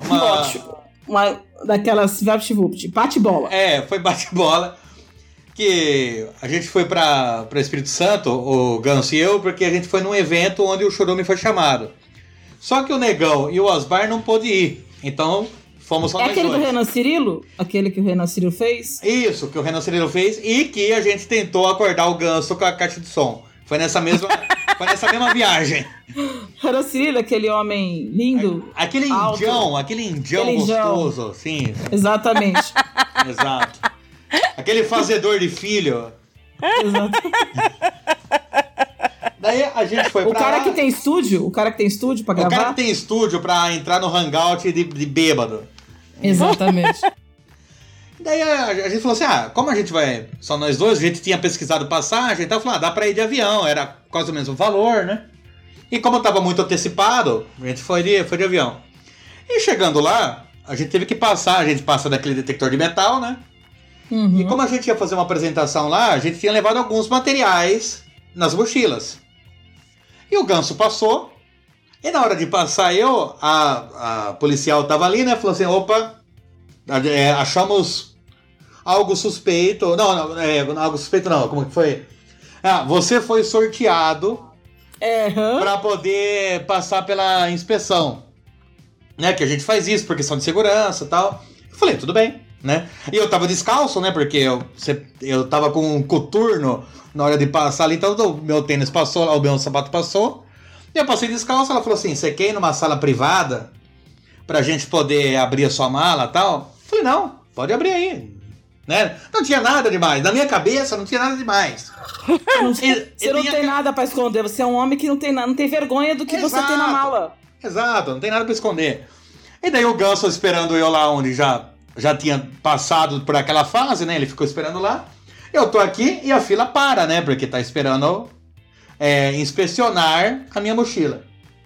Uma... Ótimo. Uma daquelas bate-bola. É, foi bate-bola. Que a gente foi pra Espírito Santo, o Ganso e eu, porque a gente foi num evento onde o Chorume foi chamado. Só que o Negão e o Osbar não pôde ir. Então, fomos só É aquele do dois. Renan Cirilo? Aquele que o Renan Cirilo fez? Isso, que o Renan Cirilo fez e que a gente tentou acordar o Ganso com a caixa de som. Foi nessa mesma, foi nessa mesma viagem. Renan Cirilo, aquele homem lindo. Aquele Alto. indião, aquele indião Aquele indião. gostoso, sim, Exatamente. exato. Aquele fazedor de filho. Exato. Daí a gente foi O pra cara lá. que tem estúdio, o cara que tem estúdio pra O cara gravar. que tem estúdio pra entrar no hangout de, de bêbado. Exatamente. Daí a, a gente falou assim: ah, como a gente vai. Só nós dois, a gente tinha pesquisado passagem, então falou: ah, dá pra ir de avião, era quase o mesmo valor, né? E como eu tava muito antecipado, a gente foi de, foi de avião. E chegando lá, a gente teve que passar, a gente passa daquele detector de metal, né? Uhum. E como a gente ia fazer uma apresentação lá, a gente tinha levado alguns materiais nas mochilas. E o ganso passou. E na hora de passar eu, a, a policial tava ali, né? Falou assim: opa, é, achamos algo suspeito. Não, não, é, algo suspeito não. Como que foi? Ah, você foi sorteado É, para poder passar pela inspeção. Né? Que a gente faz isso por questão de segurança e tal. Eu falei, tudo bem, né? E eu tava descalço, né? Porque eu, eu tava com um coturno na hora de passar ali, então o meu tênis passou, o meu sapato passou. E eu passei descalço, ela falou assim: você quer ir numa sala privada pra gente poder abrir a sua mala e tal? Eu falei, não, pode abrir aí. Né? Não tinha nada demais. Na minha cabeça não tinha nada demais. Você não tem nada pra esconder. Você é um homem que não tem, na- não tem vergonha do que você tem na Exato. mala. Exato, não tem nada pra esconder. E daí o Ganso esperando eu lá onde já, já tinha passado por aquela fase, né? Ele ficou esperando lá. Eu tô aqui e a fila para, né? Porque tá esperando é, inspecionar a minha mochila.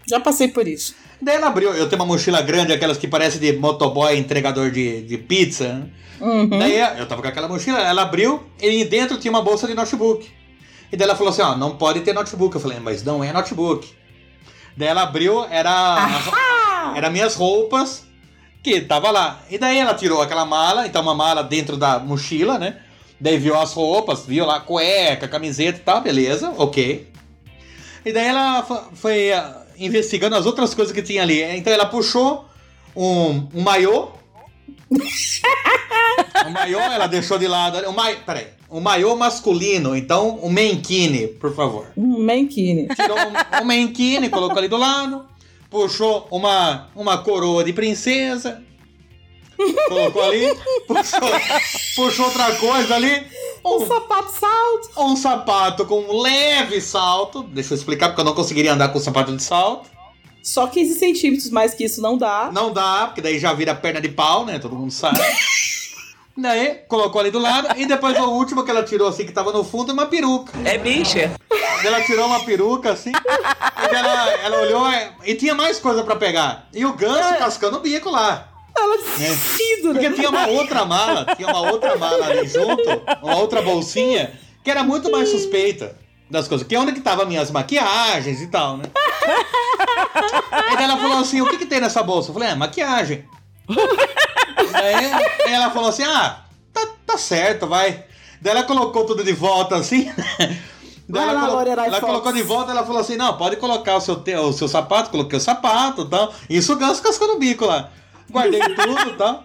Já passei por isso. Daí ela abriu, eu tenho uma mochila grande, aquelas que parece de motoboy entregador de, de pizza. né? Uhum. Daí eu tava com aquela mochila, ela abriu e dentro tinha uma bolsa de notebook. E daí ela falou assim: ó, não pode ter notebook. Eu falei, mas não é notebook. Daí ela abriu, era. Era minhas roupas que tava lá. E daí ela tirou aquela mala, então uma mala dentro da mochila, né? Daí viu as roupas, viu lá cueca, camiseta e tal, beleza, ok. E daí ela fo- foi ah, investigando as outras coisas que tinha ali. Então ela puxou um, um maiô. um maiô, ela deixou de lado. Um mai... Peraí. Um maiô masculino, então um mankini, por favor. Mankini. Tirou um, um mankini, colocou ali do lado. Puxou uma, uma coroa de princesa. Colocou ali. Puxou, puxou outra coisa ali. Um sapato salto. Um sapato com um leve salto. Deixa eu explicar, porque eu não conseguiria andar com sapato de salto. Só 15 centímetros mais que isso não dá. Não dá, porque daí já vira perna de pau, né? Todo mundo sabe. daí, colocou ali do lado. E depois o último que ela tirou, assim, que tava no fundo, uma peruca. É bicha. Ela tirou uma peruca, assim. e ela, ela olhou é, e tinha mais coisa pra pegar. E o ganso cascando o bico lá. Ela né? descido, né? Porque tinha uma outra mala, tinha uma outra mala ali junto, uma outra bolsinha, que era muito mais suspeita das coisas. Que é onde que tava minhas maquiagens e tal, né? Aí ela falou assim, o que que tem nessa bolsa? Eu falei, é, maquiagem. Aí, aí ela falou assim, ah, tá, tá certo, vai. Daí ela colocou tudo de volta assim, né? Daí ela, lá, colo- ela colocou de volta, ela falou assim, não, pode colocar o seu, te- o seu sapato, coloquei o sapato e tal. Isso o ganso cascou no bico lá. Guardei tudo e tal.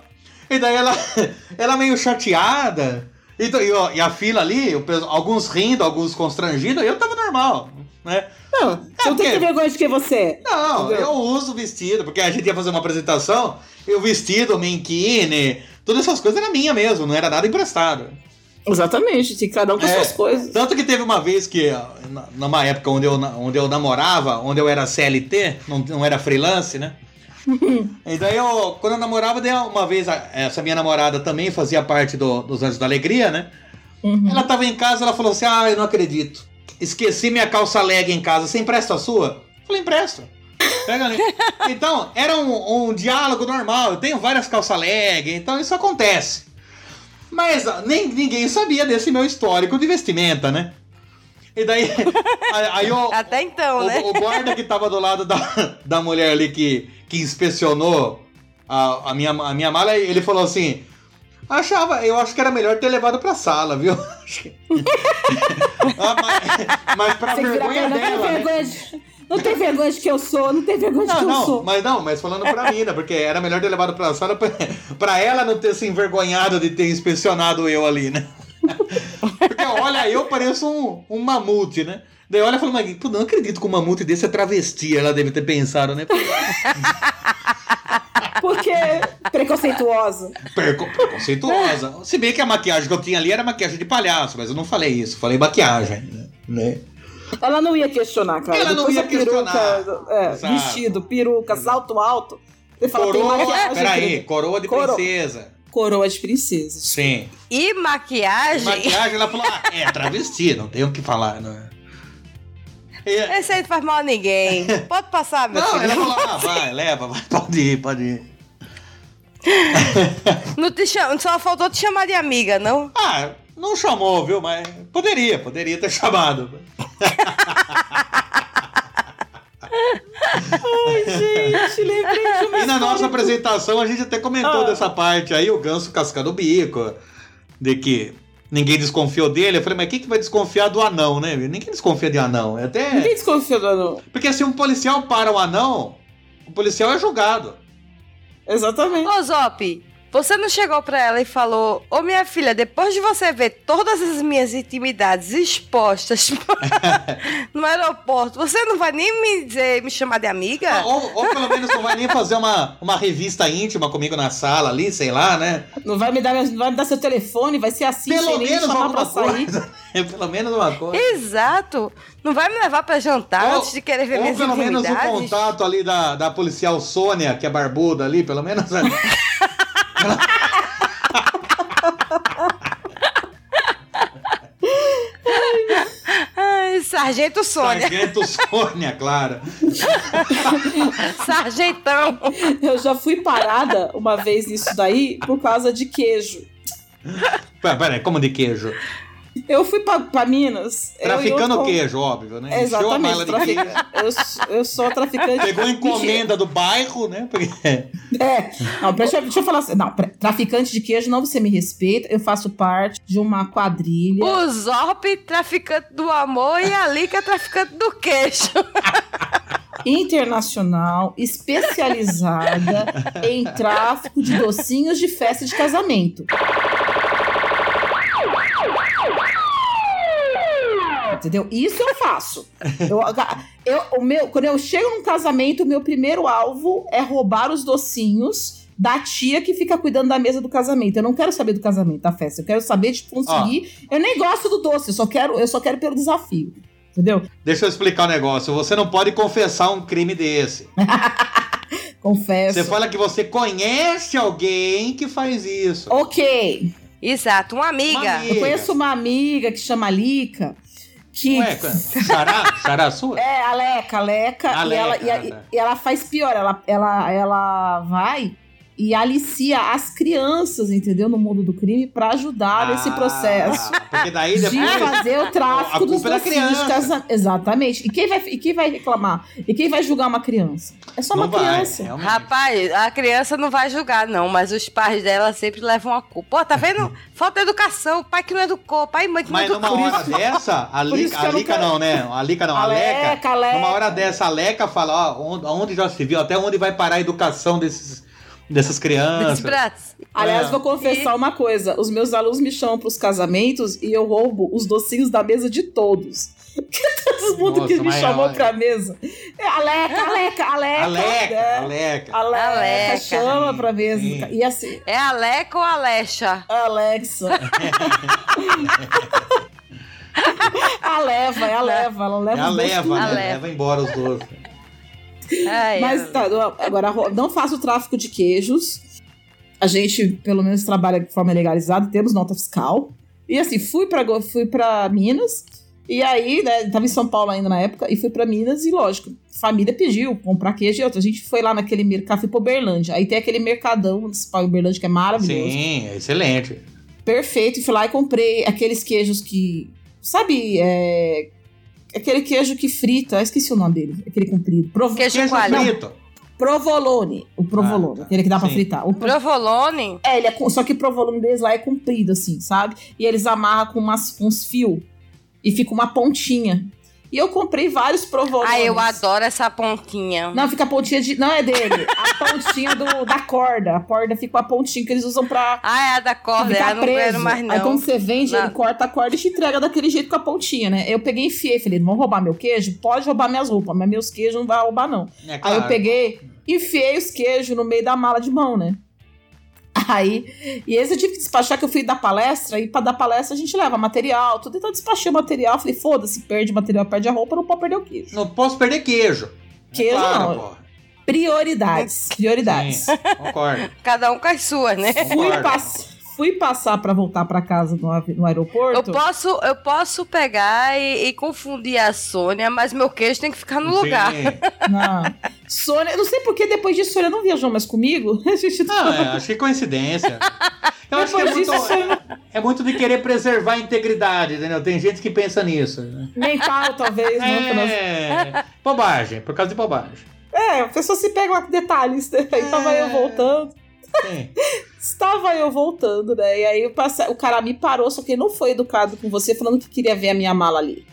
E daí ela, ela meio chateada. E, e, ó, e a fila ali, alguns rindo, alguns constrangidos, eu tava normal, né? Não, porque- que ter vergonha de quem você é. Não, Entendeu? eu uso vestido, porque a gente ia fazer uma apresentação, e o vestido, o mankini, todas essas coisas era minha mesmo, não era nada emprestado. Exatamente, tinha cada um com É, suas coisas. Tanto que teve uma vez que, numa época onde eu, onde eu namorava, onde eu era CLT, não, não era freelance, né? e daí eu, quando eu namorava, daí uma vez essa minha namorada também fazia parte do- dos Anjos da Alegria, né? Uhum. Ela tava em casa, ela falou assim: Ah, eu não acredito. Esqueci minha calça leg em casa. Você empresta a sua? Eu falei, empresta. Pega ali. Então, era um, um diálogo normal. Eu tenho várias calça leg, então isso acontece. Mas ah, nem, ninguém sabia desse meu histórico de vestimenta, né? E daí. aí, aí o, Até então, o, né? o guarda que tava do lado da, da mulher ali que, que inspecionou a, a, minha, a minha mala, ele falou assim. Achava, eu acho que era melhor ter levado pra sala, viu? Ah, mas, mas pra Você vergonha pra- não, dela. tem né? vergonha de, não tem vergonha de que eu sou, não tem vergonha de Não, que eu não, sou. mas não, mas falando pra mina, porque era melhor ter levado pra sala pra, pra ela não ter se envergonhado de ter inspecionado eu ali, né? Porque olha, eu pareço um, um mamute, né? Daí olha e fala, mas pô, não acredito que um mamute desse é travesti. Ela deve ter pensado, né? Porque preconceituosa. Perco- Preconceituosa. Se bem que a maquiagem que eu tinha ali era maquiagem de palhaço, mas eu não falei isso, falei maquiagem, né? Ela não ia questionar, cara. Ela não Depois ia a peruca, questionar. é, vestido, peruca, salto alto. Você fala, Coroa, peraí, coroa de Coro- princesa. Coroa de princesa. Sim. E maquiagem. Maquiagem, ela falou, ah, é travesti, não tem o que falar, não é? E- Esse aí não faz mal a ninguém. Pode passar, meu Não, filho. ela falou, ah, vai, leva, vai, pode ir, pode ir. Não te cham... Só faltou te chamar de amiga, não? Ah, não chamou, viu? Mas poderia, poderia ter chamado. Ai, gente, lembrei de uma E na nossa apresentação a gente até comentou Ah. dessa parte aí, o ganso cascando o bico, de que ninguém desconfiou dele. Eu falei, mas quem que vai desconfiar do anão, né? Ninguém desconfia de anão. É até. Ninguém desconfia do anão. Porque se um policial para o anão, o policial é julgado. Exatamente. Ô, Zop, você não chegou pra ela e falou: Ô, minha filha, depois de você ver todas as minhas intimidades expostas no aeroporto, você não vai nem me dizer, me chamar de amiga? Ah, Ou, ou pelo menos não vai nem fazer uma, uma revista íntima comigo na sala ali, sei lá, né? Não vai me dar, não vai me dar seu telefone, vai ser assim, Pelo menos chamar pra sair. coisa. É pelo menos uma coisa. Exato. Não vai me levar pra jantar Ou- antes de querer ver Ou minhas pelo menos o contato ali da, da policial Sônia, que é barbuda ali, pelo menos. Sargento Sônia. Sargento Sônia, claro. Sargentão. Eu já fui parada uma vez nisso daí por causa de queijo. Pera, pera, como de queijo? Eu fui pra, pra Minas. eu Traficando outro- queijo, óbvio, né? Exatamente. mala de trafica- queijo. Eu, sou- eu sou traficante. Pegou a encomenda do bairro, né? Porque... É, não, deixa, deixa eu falar assim. Não, traficante de queijo, não você me respeita. Eu faço parte de uma quadrilha. O Zop, traficante do amor, e a Lica, traficante do queijo. internacional especializada em tráfico de docinhos de festa de casamento. Entendeu? Isso eu faço. Eu, eu- o meu, quando eu chego num casamento, o meu primeiro alvo é roubar os docinhos da tia que fica cuidando da mesa do casamento. Eu não quero saber do casamento, da festa. Eu quero saber de conseguir. Eu nem gosto do doce, eu só quero, eu só quero pelo desafio. Entendeu? Deixa eu explicar um negócio. Você não pode confessar um crime desse. Confesso. Você fala que você conhece alguém que faz isso. Ok. Exato, uma amiga. Uma amiga. Eu conheço uma amiga que chama Lica, que. Ué, Xará? Xará sua? É, a Leca, a Leca, A e, ela, Leca, e, a- ah, tá. e ela faz pior, ela, ela, ela vai e alicia as crianças, entendeu? No mundo do crime, pra ajudar nesse Ah, processo. Porque daí De depois. fazer o tráfico dos é da docinhos de casamento. Exatamente. E quem, vai, e quem vai reclamar? E quem vai julgar uma criança? É só Não uma vai, criança. realmente. Rapaz, a criança não vai julgar, não, mas os pais dela sempre levam a culpa. Pô, tá vendo? Falta educação, pai que não educou, pai e mãe que Mas não numa educou. hora dessa, a Lica, a não Lica quero- não, né? A Lica não, a, A Leca. Leca. Numa hora dessa, a Leca fala, ó, onde, onde já se viu, até onde vai parar a educação desses, dessas crianças. Aliás, É. vou confessar uma coisa: os meus alunos me chamam pros casamentos e eu roubo os docinhos da mesa de todos. Todo mundo que Nossa, me mas chamou olha. pra mesa. É Aleca, Aleca, Aleca. A Leca, né? a Leca. Aleca, Aleca. chama pra mesa. sim. E assim, É a Leca ou Alexa? Alexa. a leva, é a leva. Ela leva É a os leva, né? A leva. Leva embora os doces. Ai, Mas tá, não, agora não faço tráfico de queijos. A gente, pelo menos, trabalha de forma legalizada, temos nota fiscal. E assim, fui pra, fui pra Minas. E aí, né, tava em São Paulo ainda na época, e fui pra Minas, e lógico, família pediu comprar queijo e outra. A gente foi lá naquele mercado, fui pro Uberlândia. Aí tem aquele mercadão municipal em Uberlândia que é maravilhoso. Sim, é excelente. Perfeito. E fui lá e comprei aqueles queijos que. Sabe, é. Aquele queijo que frita, eu esqueci o nome dele, aquele comprido. Provo... Queijo Queijo frito. Provolone. O provolone, Ah, tá. aquele que dá pra Sim. fritar. O pro- Provolone? É, ele é com- só que o provolone deles lá é comprido, assim, sabe? E eles amarram com, umas, com uns fios e fica uma pontinha. E eu comprei vários provolones. Ai, eu adoro essa pontinha. Não, fica a pontinha de. Não é dele. A pontinha do, da corda. A corda fica com a pontinha que eles usam pra. Ah, é a da corda, ficar eu não preso. quero mais não. Aí quando você vende, Não. ele corta a corda e te entrega daquele jeito com a pontinha, né? Eu peguei e enfiei. Falei, não vão roubar meu queijo? Pode roubar minhas roupas, mas meus queijos não vai roubar, não. É Aí claro. eu peguei, enfiei os queijos no meio da mala de mão, né? Aí, e esse eu tive que despachar que eu fui dar palestra, e pra dar palestra a gente leva material, tudo. Então eu despachei o material, falei, foda-se, perde o material, perde a roupa, não pode perder o queijo. Não posso perder queijo. Queijo claro, não. porra. Prioridades, prioridades. Sim, concordo. Cada um com as suas, né? Fui, pass- fui passar pra voltar pra casa no, no aeroporto. Eu posso, eu posso pegar e, e confundir a Sônia, mas meu queijo tem que ficar no lugar. Sim. Não. Sônia, eu não sei porque depois disso Sônia não viajou mais comigo. A gente Não, é, acho que é coincidência. Eu acho que é Depois muito, disso, é muito de querer preservar a integridade, entendeu? Tem gente que pensa nisso. né? mental, talvez. né, pra nós- É, bobagem, por causa de bobagem. É, a pessoa se pega lá com detalhes, né? Aí tava eu voltando. Sim. Estava eu voltando, né? E aí eu passei- o cara me parou, só que ele não foi educado com você, falando que queria ver a minha mala ali.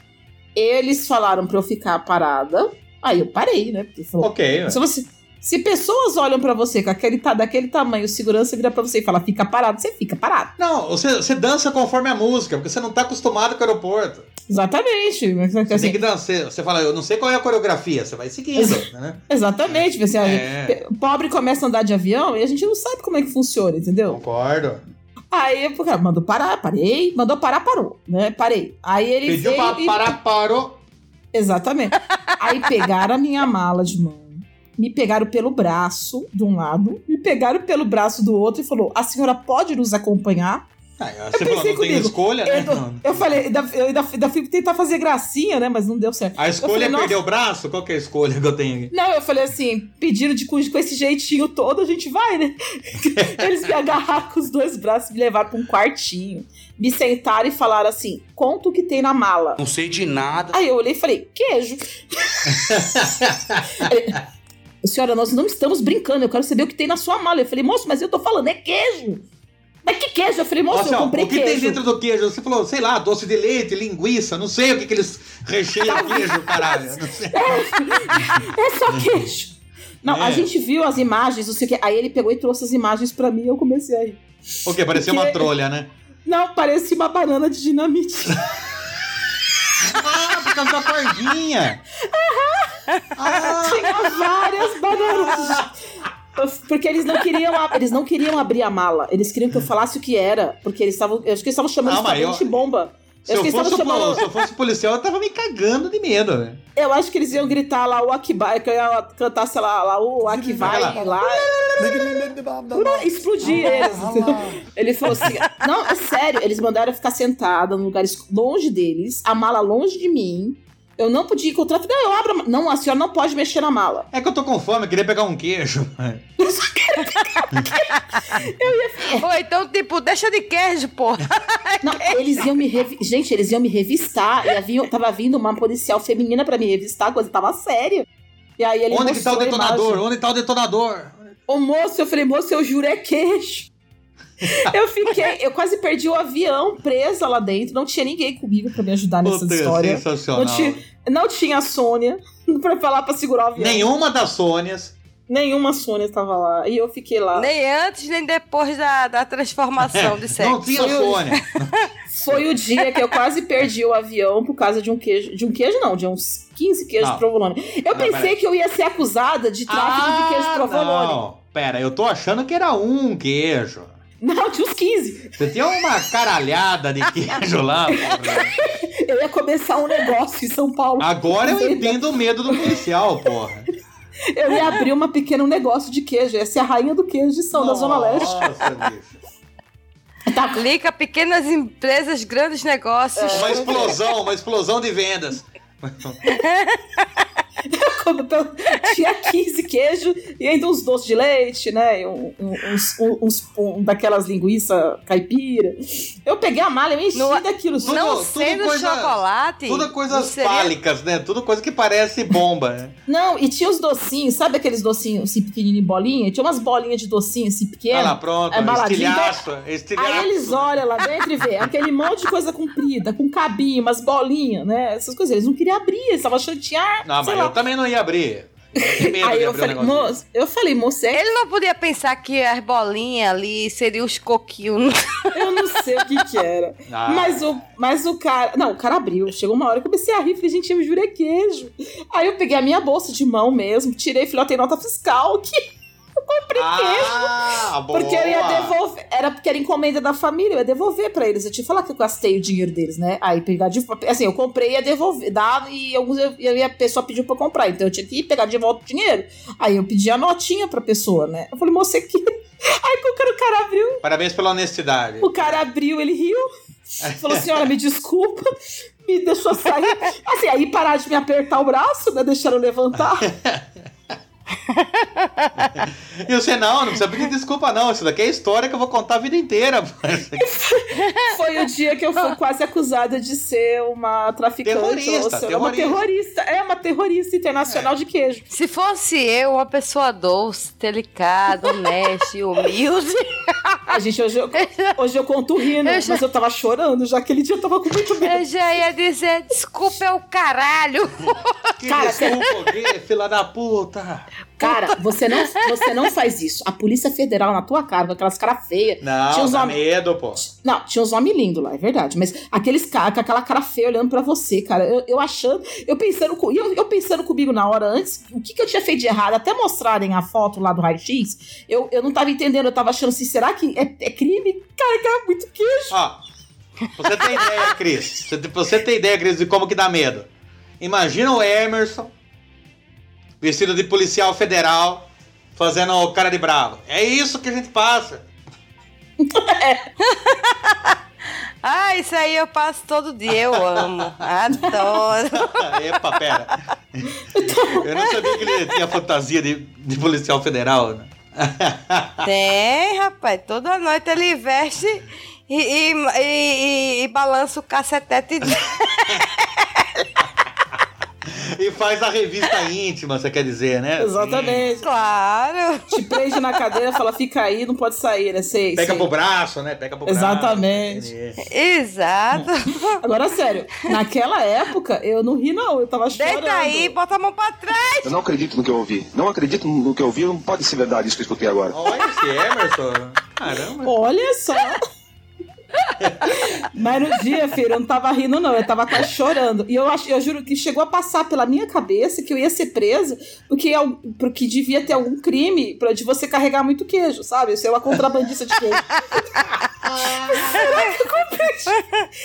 Eles falaram pra eu ficar parada. Aí eu parei, né? Porque falou, Ok, ué. se, você- se pessoas olham pra você com aquele, ta- daquele tamanho, o segurança vira pra você e fala, fica parado, você fica parado. Não, você, você dança conforme a música, porque você não tá acostumado com o aeroporto. Exatamente. Você assim, tem que dançar. Você fala, eu não sei qual é a coreografia, você vai seguindo, né? Exatamente. Assim, É. Pobre começa a andar de avião e a gente não sabe como é que funciona, entendeu? Concordo. Aí o cara mandou parar, parei, mandou parar, parou, né? Parei. Aí ele Pediu pra e- parar, parou. Exatamente. Aí pegaram a minha mala de mão, me pegaram pelo braço de um lado, me pegaram pelo braço do outro e falou: a senhora pode nos acompanhar? Ah, você falou, não pensei tem comigo, escolha, né? Eu, Não. eu falei, ainda- eu ainda, ainda fui tentar fazer gracinha, né? Mas não deu certo. A Eu escolha falei, é perder o braço? Qual que é a escolha que eu tenho aqui? Não, eu falei assim, pediram de com, com esse jeitinho todo, a gente vai, né? Eles me agarraram com os dois braços e me levaram pra um quartinho. Me sentaram e falaram assim: conta o que tem na mala. Não sei de nada. Aí eu olhei e falei, queijo. Senhora, nós não estamos brincando, eu quero saber o que tem na sua mala. Eu falei, moço, mas eu tô falando, é queijo. Mas que queijo? Eu falei, moço, Nossa, eu comprei o que queijo. tem dentro do queijo? Você falou, sei lá, doce de leite, linguiça, não sei o que, que eles recheiam queijo, caralho. Sei. É só queijo. Não, a É. gente viu as imagens, não sei o que. Aí ele pegou e trouxe as imagens pra mim e eu comecei a rir. O quê? Parecia uma Porque- trolha, né? Não, parecia uma banana de dinamite. Ah, por causa da cordinha. Tinha várias bananas. Porque eles não queriam, eles não queriam abrir a mala. Eles queriam que eu falasse o que era, porque eles estavam, eu acho que eles estavam chamando Não, de eu- bomba. Se Eu eu, fosse, chamando, se eu fosse policial, eu tava me cagando de medo, velho. eu acho que eles iam gritar lá o Akibai, que eu ia cantar, sei lá, lá o Akibai Aquela- lá. Explodir eles. Ele falou assim: Não, é sério, eles mandaram eu ficar sentada num lugar longe deles, a mala longe de mim. Eu não podia encontrar. Não, eu abro Não, a senhora não pode mexer na mala. É que eu tô com fome, eu queria pegar um queijo. Ou então, tipo, deixa de queijo, porra. Não, eles iam me revi... Gente, eles iam me revistar. E havia, tava vindo uma policial feminina pra me revistar, a coisa tava séria. E aí ele Onde que tá o detonador? Onde tá o detonador? Ô moço, eu falei, moço, eu juro é queijo. eu fiquei, eu quase perdi o avião presa lá dentro. Não tinha ninguém comigo pra me ajudar nessa Puta, história. sensacional. Não tinha, não tinha a Sônia pra falar pra segurar o avião. Nenhuma das Sônias. Nenhuma Sônia estava lá. E eu fiquei lá. Nem antes, nem depois da, da transformação de sexo. Não tinha Foi o- Sônia. Foi o dia que eu quase perdi o avião por causa de um queijo. De um queijo, não, de uns 15 queijos Não. provolone. Eu Não, pensei peraí. que eu ia ser acusada de tráfico de queijo provolone. Ah, não. Pera, eu tô achando que era um queijo. Não, tinha uns 15. Você tinha uma caralhada de queijo lá. porra. Eu ia começar um negócio em São Paulo. Agora eu entendo o medo do policial, porra. Eu ia abrir uma pequeno negócio de queijo. Ia ser a rainha do queijo de São da Zona Leste. Nossa, bicho. Lica pequenas empresas, grandes negócios. Uma explosão, uma explosão de vendas. Eu tinha 15 queijos e ainda uns doces de leite, né? e um- um- Uns, uns, um daquelas linguiça caipira. Eu peguei a malha e enchi Não- daquilo. Tudo- Não tudo sendo coisa- chocolate. Tudo coisas seria- fálicas, né? Tudo coisa que parece bomba. né? Não, e tinha os docinhos, sabe aqueles docinhos assim pequenininho em bolinha? Tinha umas bolinhas de docinho assim Olha pequenas. lá, pronto. É estilhaço. estilhaço. Aí eles olham lá dentro e vê aquele monte de coisa comprida, com cabinho, umas bolinhas, né? Essas coisas. Eles não queriam abrir, eles estavam achando que tinha. Não, mas lá. eu também não ia abrir. Eu Aí eu falei, um moço, eu falei, moço, é Ele não podia pensar que as bolinhas ali seriam os coquinhos. Eu não sei o que que era. Ah. Mas, o, mas o cara. Não, o cara abriu. Chegou uma hora que eu comecei a rir. Falei, gente, eu juro é queijo. Aí eu peguei a minha bolsa de mão mesmo, tirei falei, ó, tem nota fiscal que eu comprei queijo. Ah, boa. Porque eu ia devolver. Era porque era encomenda da família, eu ia devolver pra eles. Eu tinha que falar que eu gastei o dinheiro deles, né? Aí pegar de Assim, eu comprei e ia devolver. Dar, e alguns eu, e a pessoa pediu pra eu comprar. Então eu tinha que ir pegar de volta o dinheiro. Aí eu pedi a notinha pra pessoa, né? Eu falei, você que. Aí quando o cara abriu, Parabéns pela honestidade. o cara abriu, ele riu. Falou, senhora, me desculpa. Me deixou sair. Assim, aí pararam de me apertar o braço, né? Deixaram eu levantar. E você, não, não precisa pedir desculpa, não. Isso daqui é história que eu vou contar a vida inteira. Foi o dia que eu fui quase acusada de ser uma traficante. Terrorista, ou seja, uma terrorista. É, uma terrorista internacional de queijo. Se fosse eu, uma pessoa doce, delicada, honesta e humilde. A gente, hoje eu, hoje eu conto rindo, Eu já- mas eu tava chorando, já aquele dia eu tava com muito medo. Eu já ia dizer, desculpa é o caralho. Que Cara, desculpa, o quê? Fila da puta. Cara, você não, você não faz isso. A Polícia Federal na tua cara, com aquelas caras feias. Não, tinha uns dá homens. medo, pô. Não, tinha uns homens lindos lá, é verdade. Mas aqueles caras com aquela cara feia olhando pra você, cara. Eu, eu achando, eu pensando, eu, eu pensando comigo na hora antes, o que, que eu tinha feito de errado, até mostrarem a foto lá do raio-x, eu, eu não tava entendendo, eu tava achando assim, será que é, é crime? Cara, que é muito queijo. Ó, você tem ideia, Cris? Você, você tem ideia, Cris, de como que dá medo? Imagina o Emerson, vestido de policial federal, fazendo o cara de bravo. É isso que a gente passa. Ah, isso aí eu passo todo dia, eu amo. Adoro. Epa, pera. Eu não sabia que ele tinha fantasia de, de policial federal. Né? Tem, rapaz. Toda noite ele veste e, e, e- e- e balança o cacetete. E faz a revista íntima, você quer dizer, né? Exatamente. Claro. Te prende na cadeira, fala, fica aí, não pode sair, né? Sei, Pega sei. pro braço, né? Pega pro Exatamente. braço. Exato. Agora, sério, naquela época, eu não ri, não. Eu tava chorando. Deita aí, bota a mão pra trás. Eu não acredito no que eu ouvi. Não acredito no que eu ouvi. Não pode ser verdade isso que eu escutei agora. Olha esse Emerson. Caramba. Olha só. Mas no dia, filho, eu não tava rindo, não. Eu tava quase chorando. E eu, acho, eu juro que chegou a passar pela minha cabeça que eu ia ser presa porque, al- porque devia ter algum crime de você carregar muito queijo, sabe? Ser uma contrabandista de queijo. Será que eu comprei?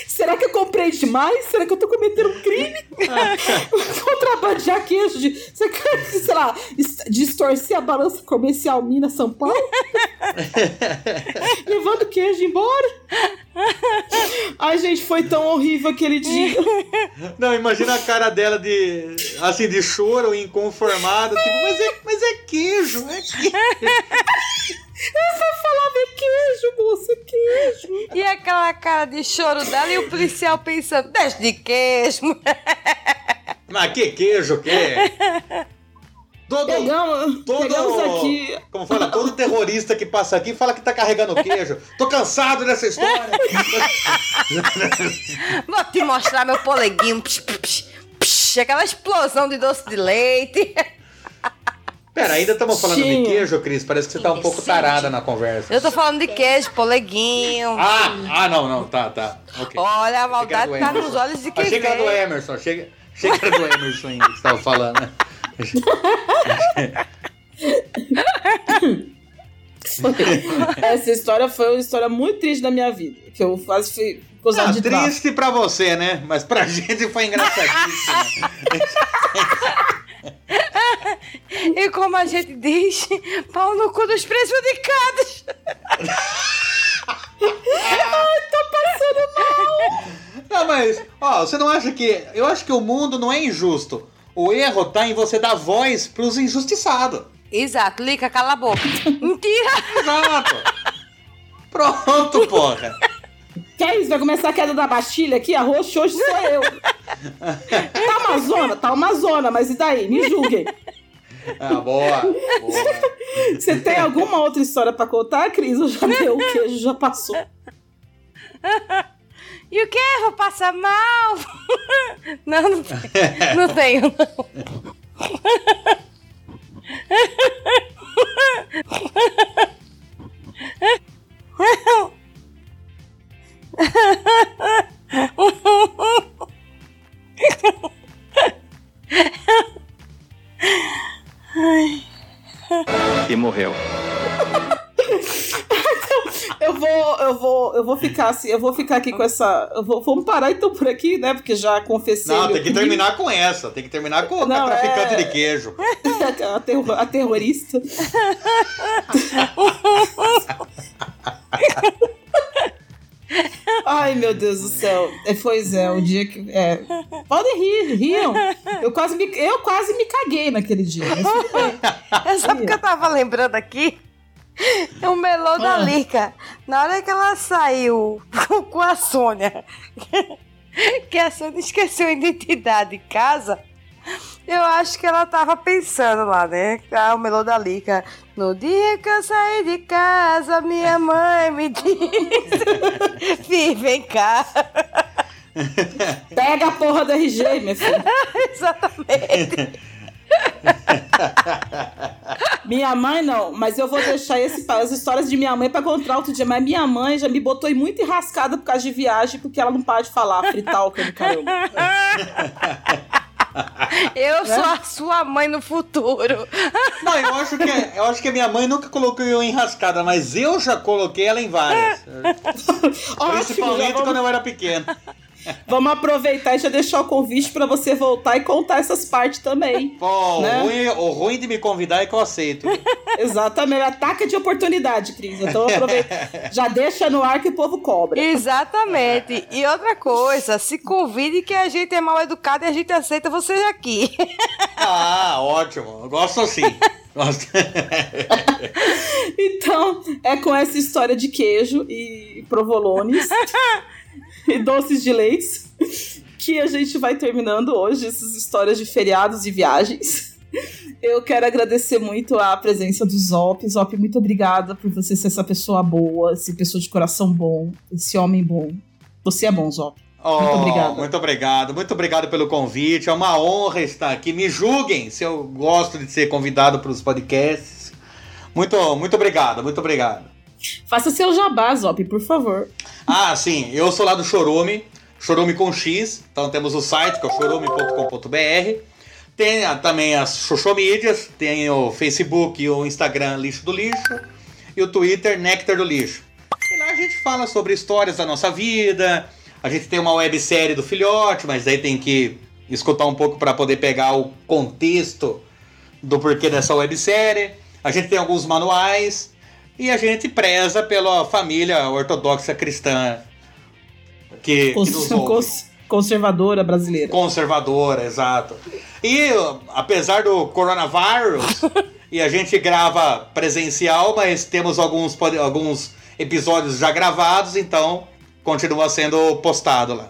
Será que eu comprei demais? Será que eu tô cometendo um crime? Contrabandear queijo de. Sei lá, dis- distorcer a balança comercial Minas São Paulo? Levando queijo embora? Ai, gente, foi tão horrível aquele dia. Não, imagina a cara dela de. assim, de choro, inconformada. Tipo, mas é, mas é queijo, é queijo. Eu só falava é queijo, moça, é queijo. E aquela cara de choro dela e o policial pensando, deixa de queijo. Mas que queijo, que? Todo, Pegamos, todo, pegamos aqui. Como fala? Todo terrorista que passa aqui fala que tá carregando queijo. Tô cansado dessa história. Vou te mostrar meu poleguinho. Psh, psh, psh, aquela explosão de doce de leite. Pera, ainda estamos falando de queijo, Cris? Parece que você tá um pouco tarada na conversa. Eu tô falando de queijo, poleguinho. Ah, ah, não, não, tá, tá. Ok. Olha, a maldade do tá Emerson. nos olhos de quem Achei que era do. Emerson, que era do Emerson ainda que você tava falando. Essa história foi uma história muito triste da minha vida. Que eu quase fui acusado Ah, de triste pra você, né? Mas pra gente foi engraçadíssimo. E como a gente diz, pau no cu dos prejudicados. Ai, tô passando mal. Não, mas, ó, você não acha que. Eu acho que o mundo não é injusto. O erro tá em você dar voz pros injustiçados. Exato, Lica, cala a boca. Mentira! Exato! Pronto, porra! Que é isso? Vai começar a queda da Bastilha aqui? A roxo hoje sou eu. Tá uma zona? Tá uma zona, mas e daí? Me julguem. Ah, boa, boa. Você tem alguma outra história pra contar, Cris? Eu já dei o queijo, já passou. E o que? Vou passar mal? Não, não tenho. Não tenho, não. E morreu. Eu vou, eu vou, eu vou ficar assim, eu vou ficar aqui com essa. Eu vou, vamos parar então por aqui, né? Porque já confessei. Não, tem que crime. terminar com essa. Tem que terminar com Não, a traficante é- de queijo. a, terro- a terrorista. Ai, meu Deus do céu. É, pois é, o dia que. É. Podem rir, riam. Eu quase me, eu quase me caguei naquele dia. mas tudo bem. Sabe o que eu tava lembrando aqui? O melô da Ah. Lica. Na hora que ela saiu com a Sônia, que a Sônia esqueceu a identidade em casa, eu acho que ela tava pensando lá, né? Ah, o melô da Lica. No dia que eu saí de casa, minha mãe me disse: Fih, vem cá. Pega a porra do RG, minha filha. Exatamente. Minha mãe não, mas eu vou deixar esse, as histórias de minha mãe pra contar outro dia. Mas minha mãe já me botou em muito enrascada por causa de viagem, porque ela não para de falar fritalca do caramba. Eu sou a sua mãe no futuro. Não, eu acho que, eu acho que a minha mãe nunca colocou eu em enrascada, mas eu já coloquei ela em várias. Principalmente vamos- quando eu era pequeno. Vamos aproveitar e já deixar o convite pra você voltar e contar essas partes também. Pô, Né? o, ruim, o ruim de me convidar é que eu aceito. Exatamente, ataque de oportunidade, Cris. Então aproveita. Já deixa no ar que o povo cobra. Exatamente. E outra coisa, se convide que a gente é mal educado e a gente aceita vocês aqui. Ah, ótimo. Eu gosto assim. Gosto. Então, é com essa história de queijo e provolones e doces de leite que a gente vai terminando hoje essas histórias de feriados e viagens. Eu quero agradecer muito a presença do Zop. Zop, muito obrigada por você ser essa pessoa boa, essa pessoa de coração bom, esse homem bom. Você é bom, Zop. Oh, Muito obrigada. Muito obrigado, muito obrigado pelo convite. É uma honra estar aqui. Me julguem se eu gosto de ser convidado para os podcasts. Muito, muito obrigado, muito obrigado. Faça seu jabá, Zop, por favor. Ah, sim, eu sou lá do Chorume, Chorume com X. Então temos o site que é o chorume.com.br. Tem também as Xoxomídias, tem o Facebook e o Instagram Lixo do Lixo e o Twitter Nectar do Lixo. E lá a gente fala sobre histórias da nossa vida. A gente tem uma websérie do filhote, mas aí tem que escutar um pouco para poder pegar o contexto do porquê dessa websérie. A gente tem alguns manuais e a gente preza pela família ortodoxa cristã que, que Cons- ouve. cons- conservadora brasileira. Conservadora, exato. E apesar do coronavírus, e a gente grava presencial, mas temos alguns, alguns episódios já gravados, então continua sendo postado lá.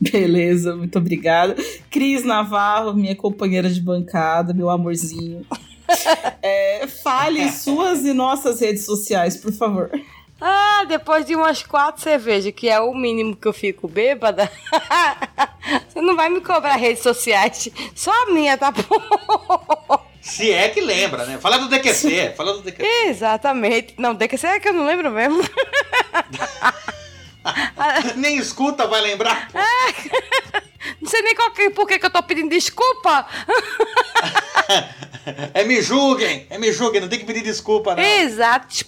Beleza, muito obrigada. Cris Navarro, minha companheira de bancada, meu amorzinho. É, fale suas e nossas redes sociais, por favor. Ah, depois de umas quatro cervejas, que é o mínimo que eu fico bêbada, você não vai me cobrar redes sociais. Só a minha, tá bom? Se é que lembra, né? Fala do DQC, fala do DQC. Exatamente. Não, que ser que eu não lembro mesmo. Nem escuta, vai lembrar. Não sei nem qual que, por que, que eu tô pedindo desculpa. É me julguem, é me julguem, não tem que pedir desculpa, não. Exato.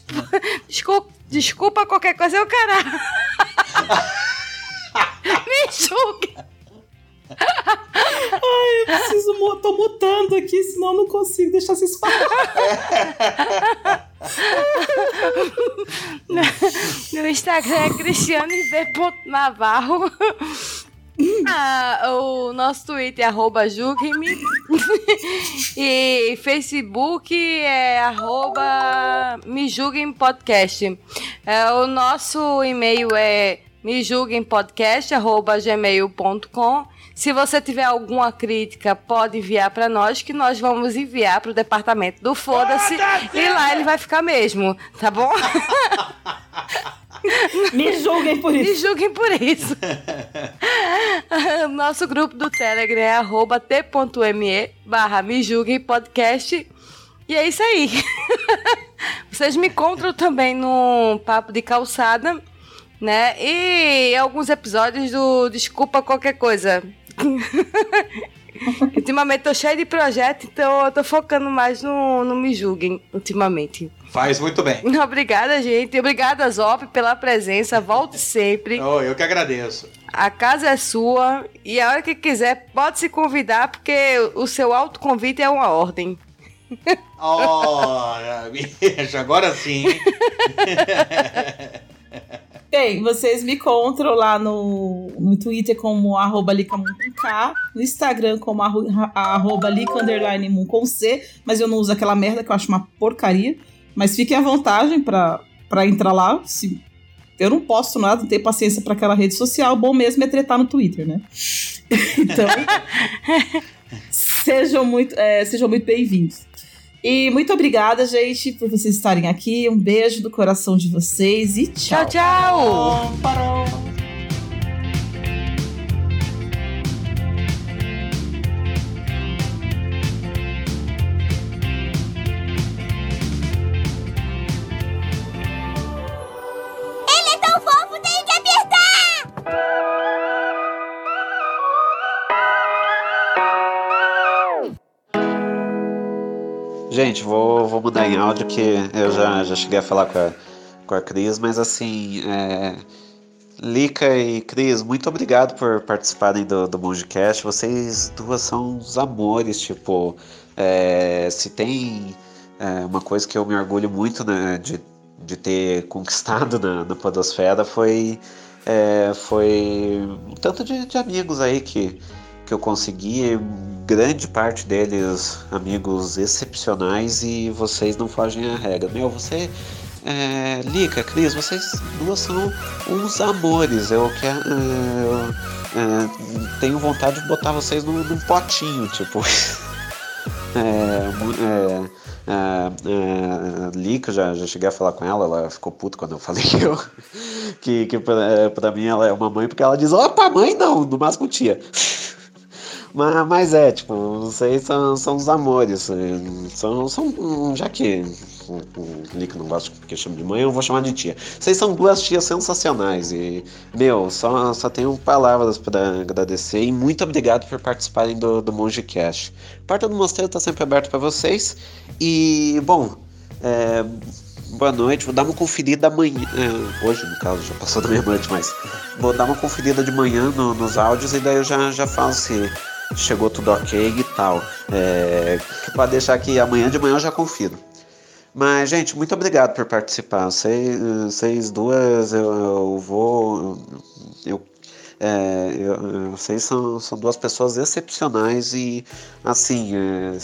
Desculpa, desculpa qualquer coisa, eu caralho. Me julgue. Ai, eu preciso. Tô mutando aqui, senão não consigo deixar vocês falar. no Instagram é cristianev.navarro. Ah, o nosso Twitter é arroba e Facebook é arroba me julguem podcast. É, o nosso e-mail é me julguem podcast arroba gmail.com. Se você tiver alguma crítica, pode enviar para nós, que nós vamos enviar para o departamento do Foda-se. E lá ele vai ficar mesmo, tá bom? Me julguem por isso. Me julguem por isso. Nosso grupo do Telegram é arroba t.me barra me julguem podcast. E é isso aí. Vocês me encontram também no Papo de Calçada, né? E alguns episódios do Desculpa Qualquer Coisa. ultimamente tô cheio de projeto, então eu tô focando mais no, no Me Julguem, ultimamente. Faz muito bem. Obrigada, gente. Obrigada, Zop, pela presença. Volte sempre. Oh, eu que agradeço. A casa é sua e a hora que quiser pode se convidar, porque o seu autoconvite é uma ordem. Oh, agora sim. Bem, vocês me encontram lá no, no Twitter como arroba K, no Instagram como arroba lica com C, mas eu não uso aquela merda que eu acho uma porcaria. Mas fiquem à vontade pra entrar lá. Se, eu não posto nada, não tenho paciência para aquela rede social. Bom mesmo é tretar no Twitter, né? então, sejam muito, é, sejam muito bem-vindos. E muito obrigada, gente, por vocês estarem aqui. Um beijo do coração de vocês e tchau. Tchau, tchau. Vou mudar em áudio que eu já, já cheguei a falar com a, com a Cris, mas assim, é, Lica e Cris, muito obrigado por participarem do, do Mongecast. Vocês duas são uns amores, tipo, é, se tem é, uma coisa que eu me orgulho muito né, de, de ter conquistado na, na Podosfera foi, é, foi um tanto de, de amigos aí que, que eu consegui, grande parte deles amigos excepcionais e vocês não fogem à regra. Meu, você. É, Lica, Cris, vocês duas são uns amores. Eu quero. Eu, é, tenho vontade de botar vocês num, num potinho, tipo. é, é, é, é, Lica, já, já cheguei a falar com ela, ela ficou puta quando eu falei que eu. Que, que pra, pra mim ela é uma mãe, porque ela diz: opa, mãe não, no máximo tia. Mas, mas é, tipo, vocês são, são os amores. São, são, já que o, o não gosta que eu chamo de mãe, eu vou chamar de tia. Vocês são duas tias sensacionais. E, meu, só, só tenho palavras para agradecer. E muito obrigado por participarem do, do Monge Cash. Porta do mosteiro está sempre aberta para vocês. E, bom, é, boa noite. Vou dar uma conferida amanhã. É, hoje, no caso, já passou da meia-noite, mas vou dar uma conferida de manhã no, nos áudios e daí eu já, já falo se chegou tudo ok e tal. É, para deixar aqui amanhã de manhã eu já confiro. Mas, gente, muito obrigado por participar. Vocês, vocês duas, eu, eu vou. Eu, é, eu, vocês são, são duas pessoas excepcionais e, assim, é,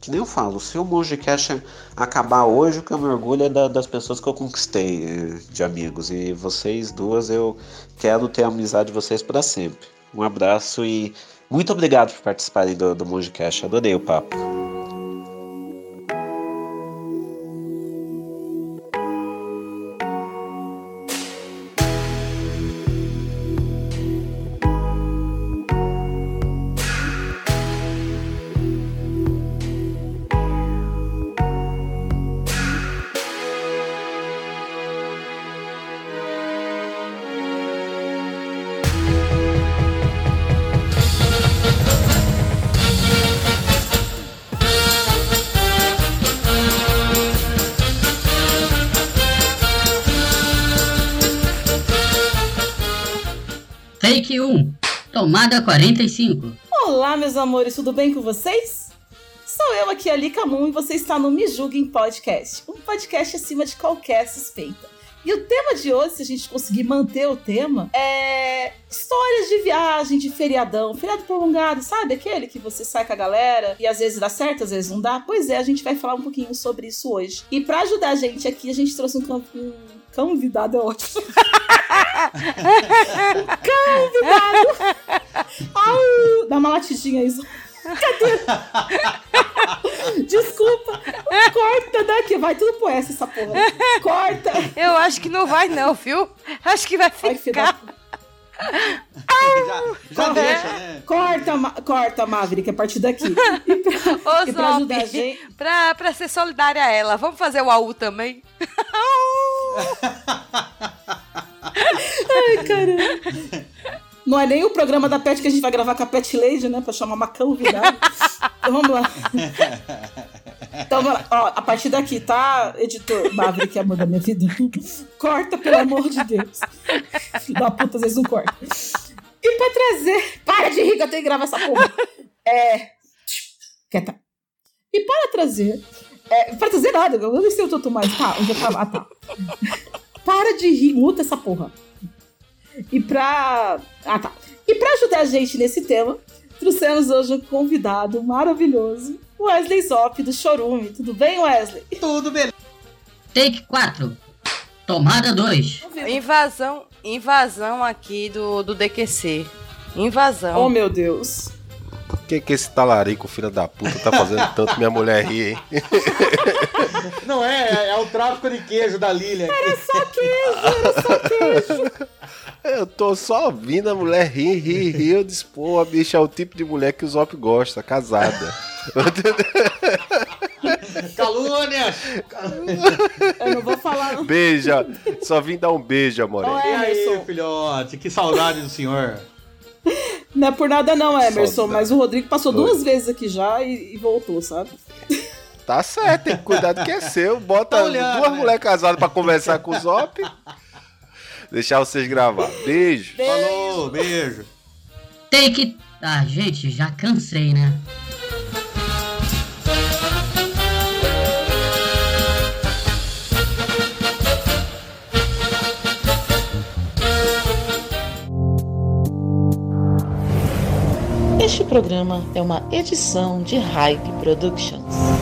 que nem eu falo, se o Monge Cash acabar hoje, o que eu me orgulho é da, das pessoas que eu conquistei é, de amigos. E vocês duas, eu quero ter a amizade de vocês para sempre. Um abraço e muito obrigado por participarem do, do Mongecast. Adorei o papo. Take 1, tomada 45. Olá, meus amores, tudo bem com vocês? Sou eu aqui, Ali Camun, e você está no Me Julguem Podcast, um podcast acima de qualquer suspeita. E o tema de hoje, se a gente conseguir manter o tema, é histórias de viagem, de feriadão, feriado prolongado, sabe? Aquele que você sai com a galera e às vezes dá certo, às vezes não dá. Pois é, a gente vai falar um pouquinho sobre isso hoje. E para ajudar a gente aqui, a gente trouxe um, um convidado, é ótimo. convidado! Au! Dá uma latidinha aí, Cadê? Desculpa. Corta daqui. Vai tudo pro S essa porra. Corta. Eu acho que não vai não, viu? Acho que vai ficar. já já deixa, né? Corta, ma corta, Maverick, a partir daqui. E pra, Ô, e pra ajudar a gente... Pra, pra ser solidária a ela, vamos fazer o AU também? Ai, caramba. Não é nem o programa da Pet que a gente vai gravar com a Pet Lady, né? Pra chamar uma convidada. então vamos lá. Então, ó, a partir daqui, tá, editor Maverick, amor da minha vida? Corta, pelo amor de Deus. Da puta, às vezes não corta. E pra trazer. Para de rir que eu tenho que gravar essa porra. É. Quieta. E para trazer. É, para trazer nada, eu não sei o que tô mais. Tá, onde eu tava? Ah, tá. Para de rir, muta essa porra. E pra. Ah, tá. E pra ajudar a gente nesse tema, trouxemos hoje um convidado maravilhoso, Wesley Zop, do Chorume. Tudo bem, Wesley? Tudo bem. Take 4. Tomada 2. Invasão, invasão aqui do, do DQC. Invasão. Oh, meu Deus. Por que, que esse talarico, filho da puta, tá fazendo tanto minha mulher rir, hein? Não é, é o tráfico de queijo da Lilian. Era só queijo, era só queijo. Eu tô só ouvindo a mulher rir, rir, rir. Eu disse, pô, a bicha é o tipo de mulher que o Zop gosta, casada. Calúnia! Eu não vou falar. Não. Beija. Só vim dar um beijo, amor. Oh, e aí, filhote? Que saudade do senhor. Não é por nada não, Emerson, saudade. mas o Rodrigo passou duas vezes aqui já e, e voltou, sabe? Tá certo, tem que cuidar do que é seu. Bota tá olhando, duas né? mulheres casadas pra conversar com o Zop. Deixar vocês gravar. Beijo. beijo. Falou, beijo. Tem que. Ah, gente, já cansei, né? Este programa é uma edição de Hype Productions.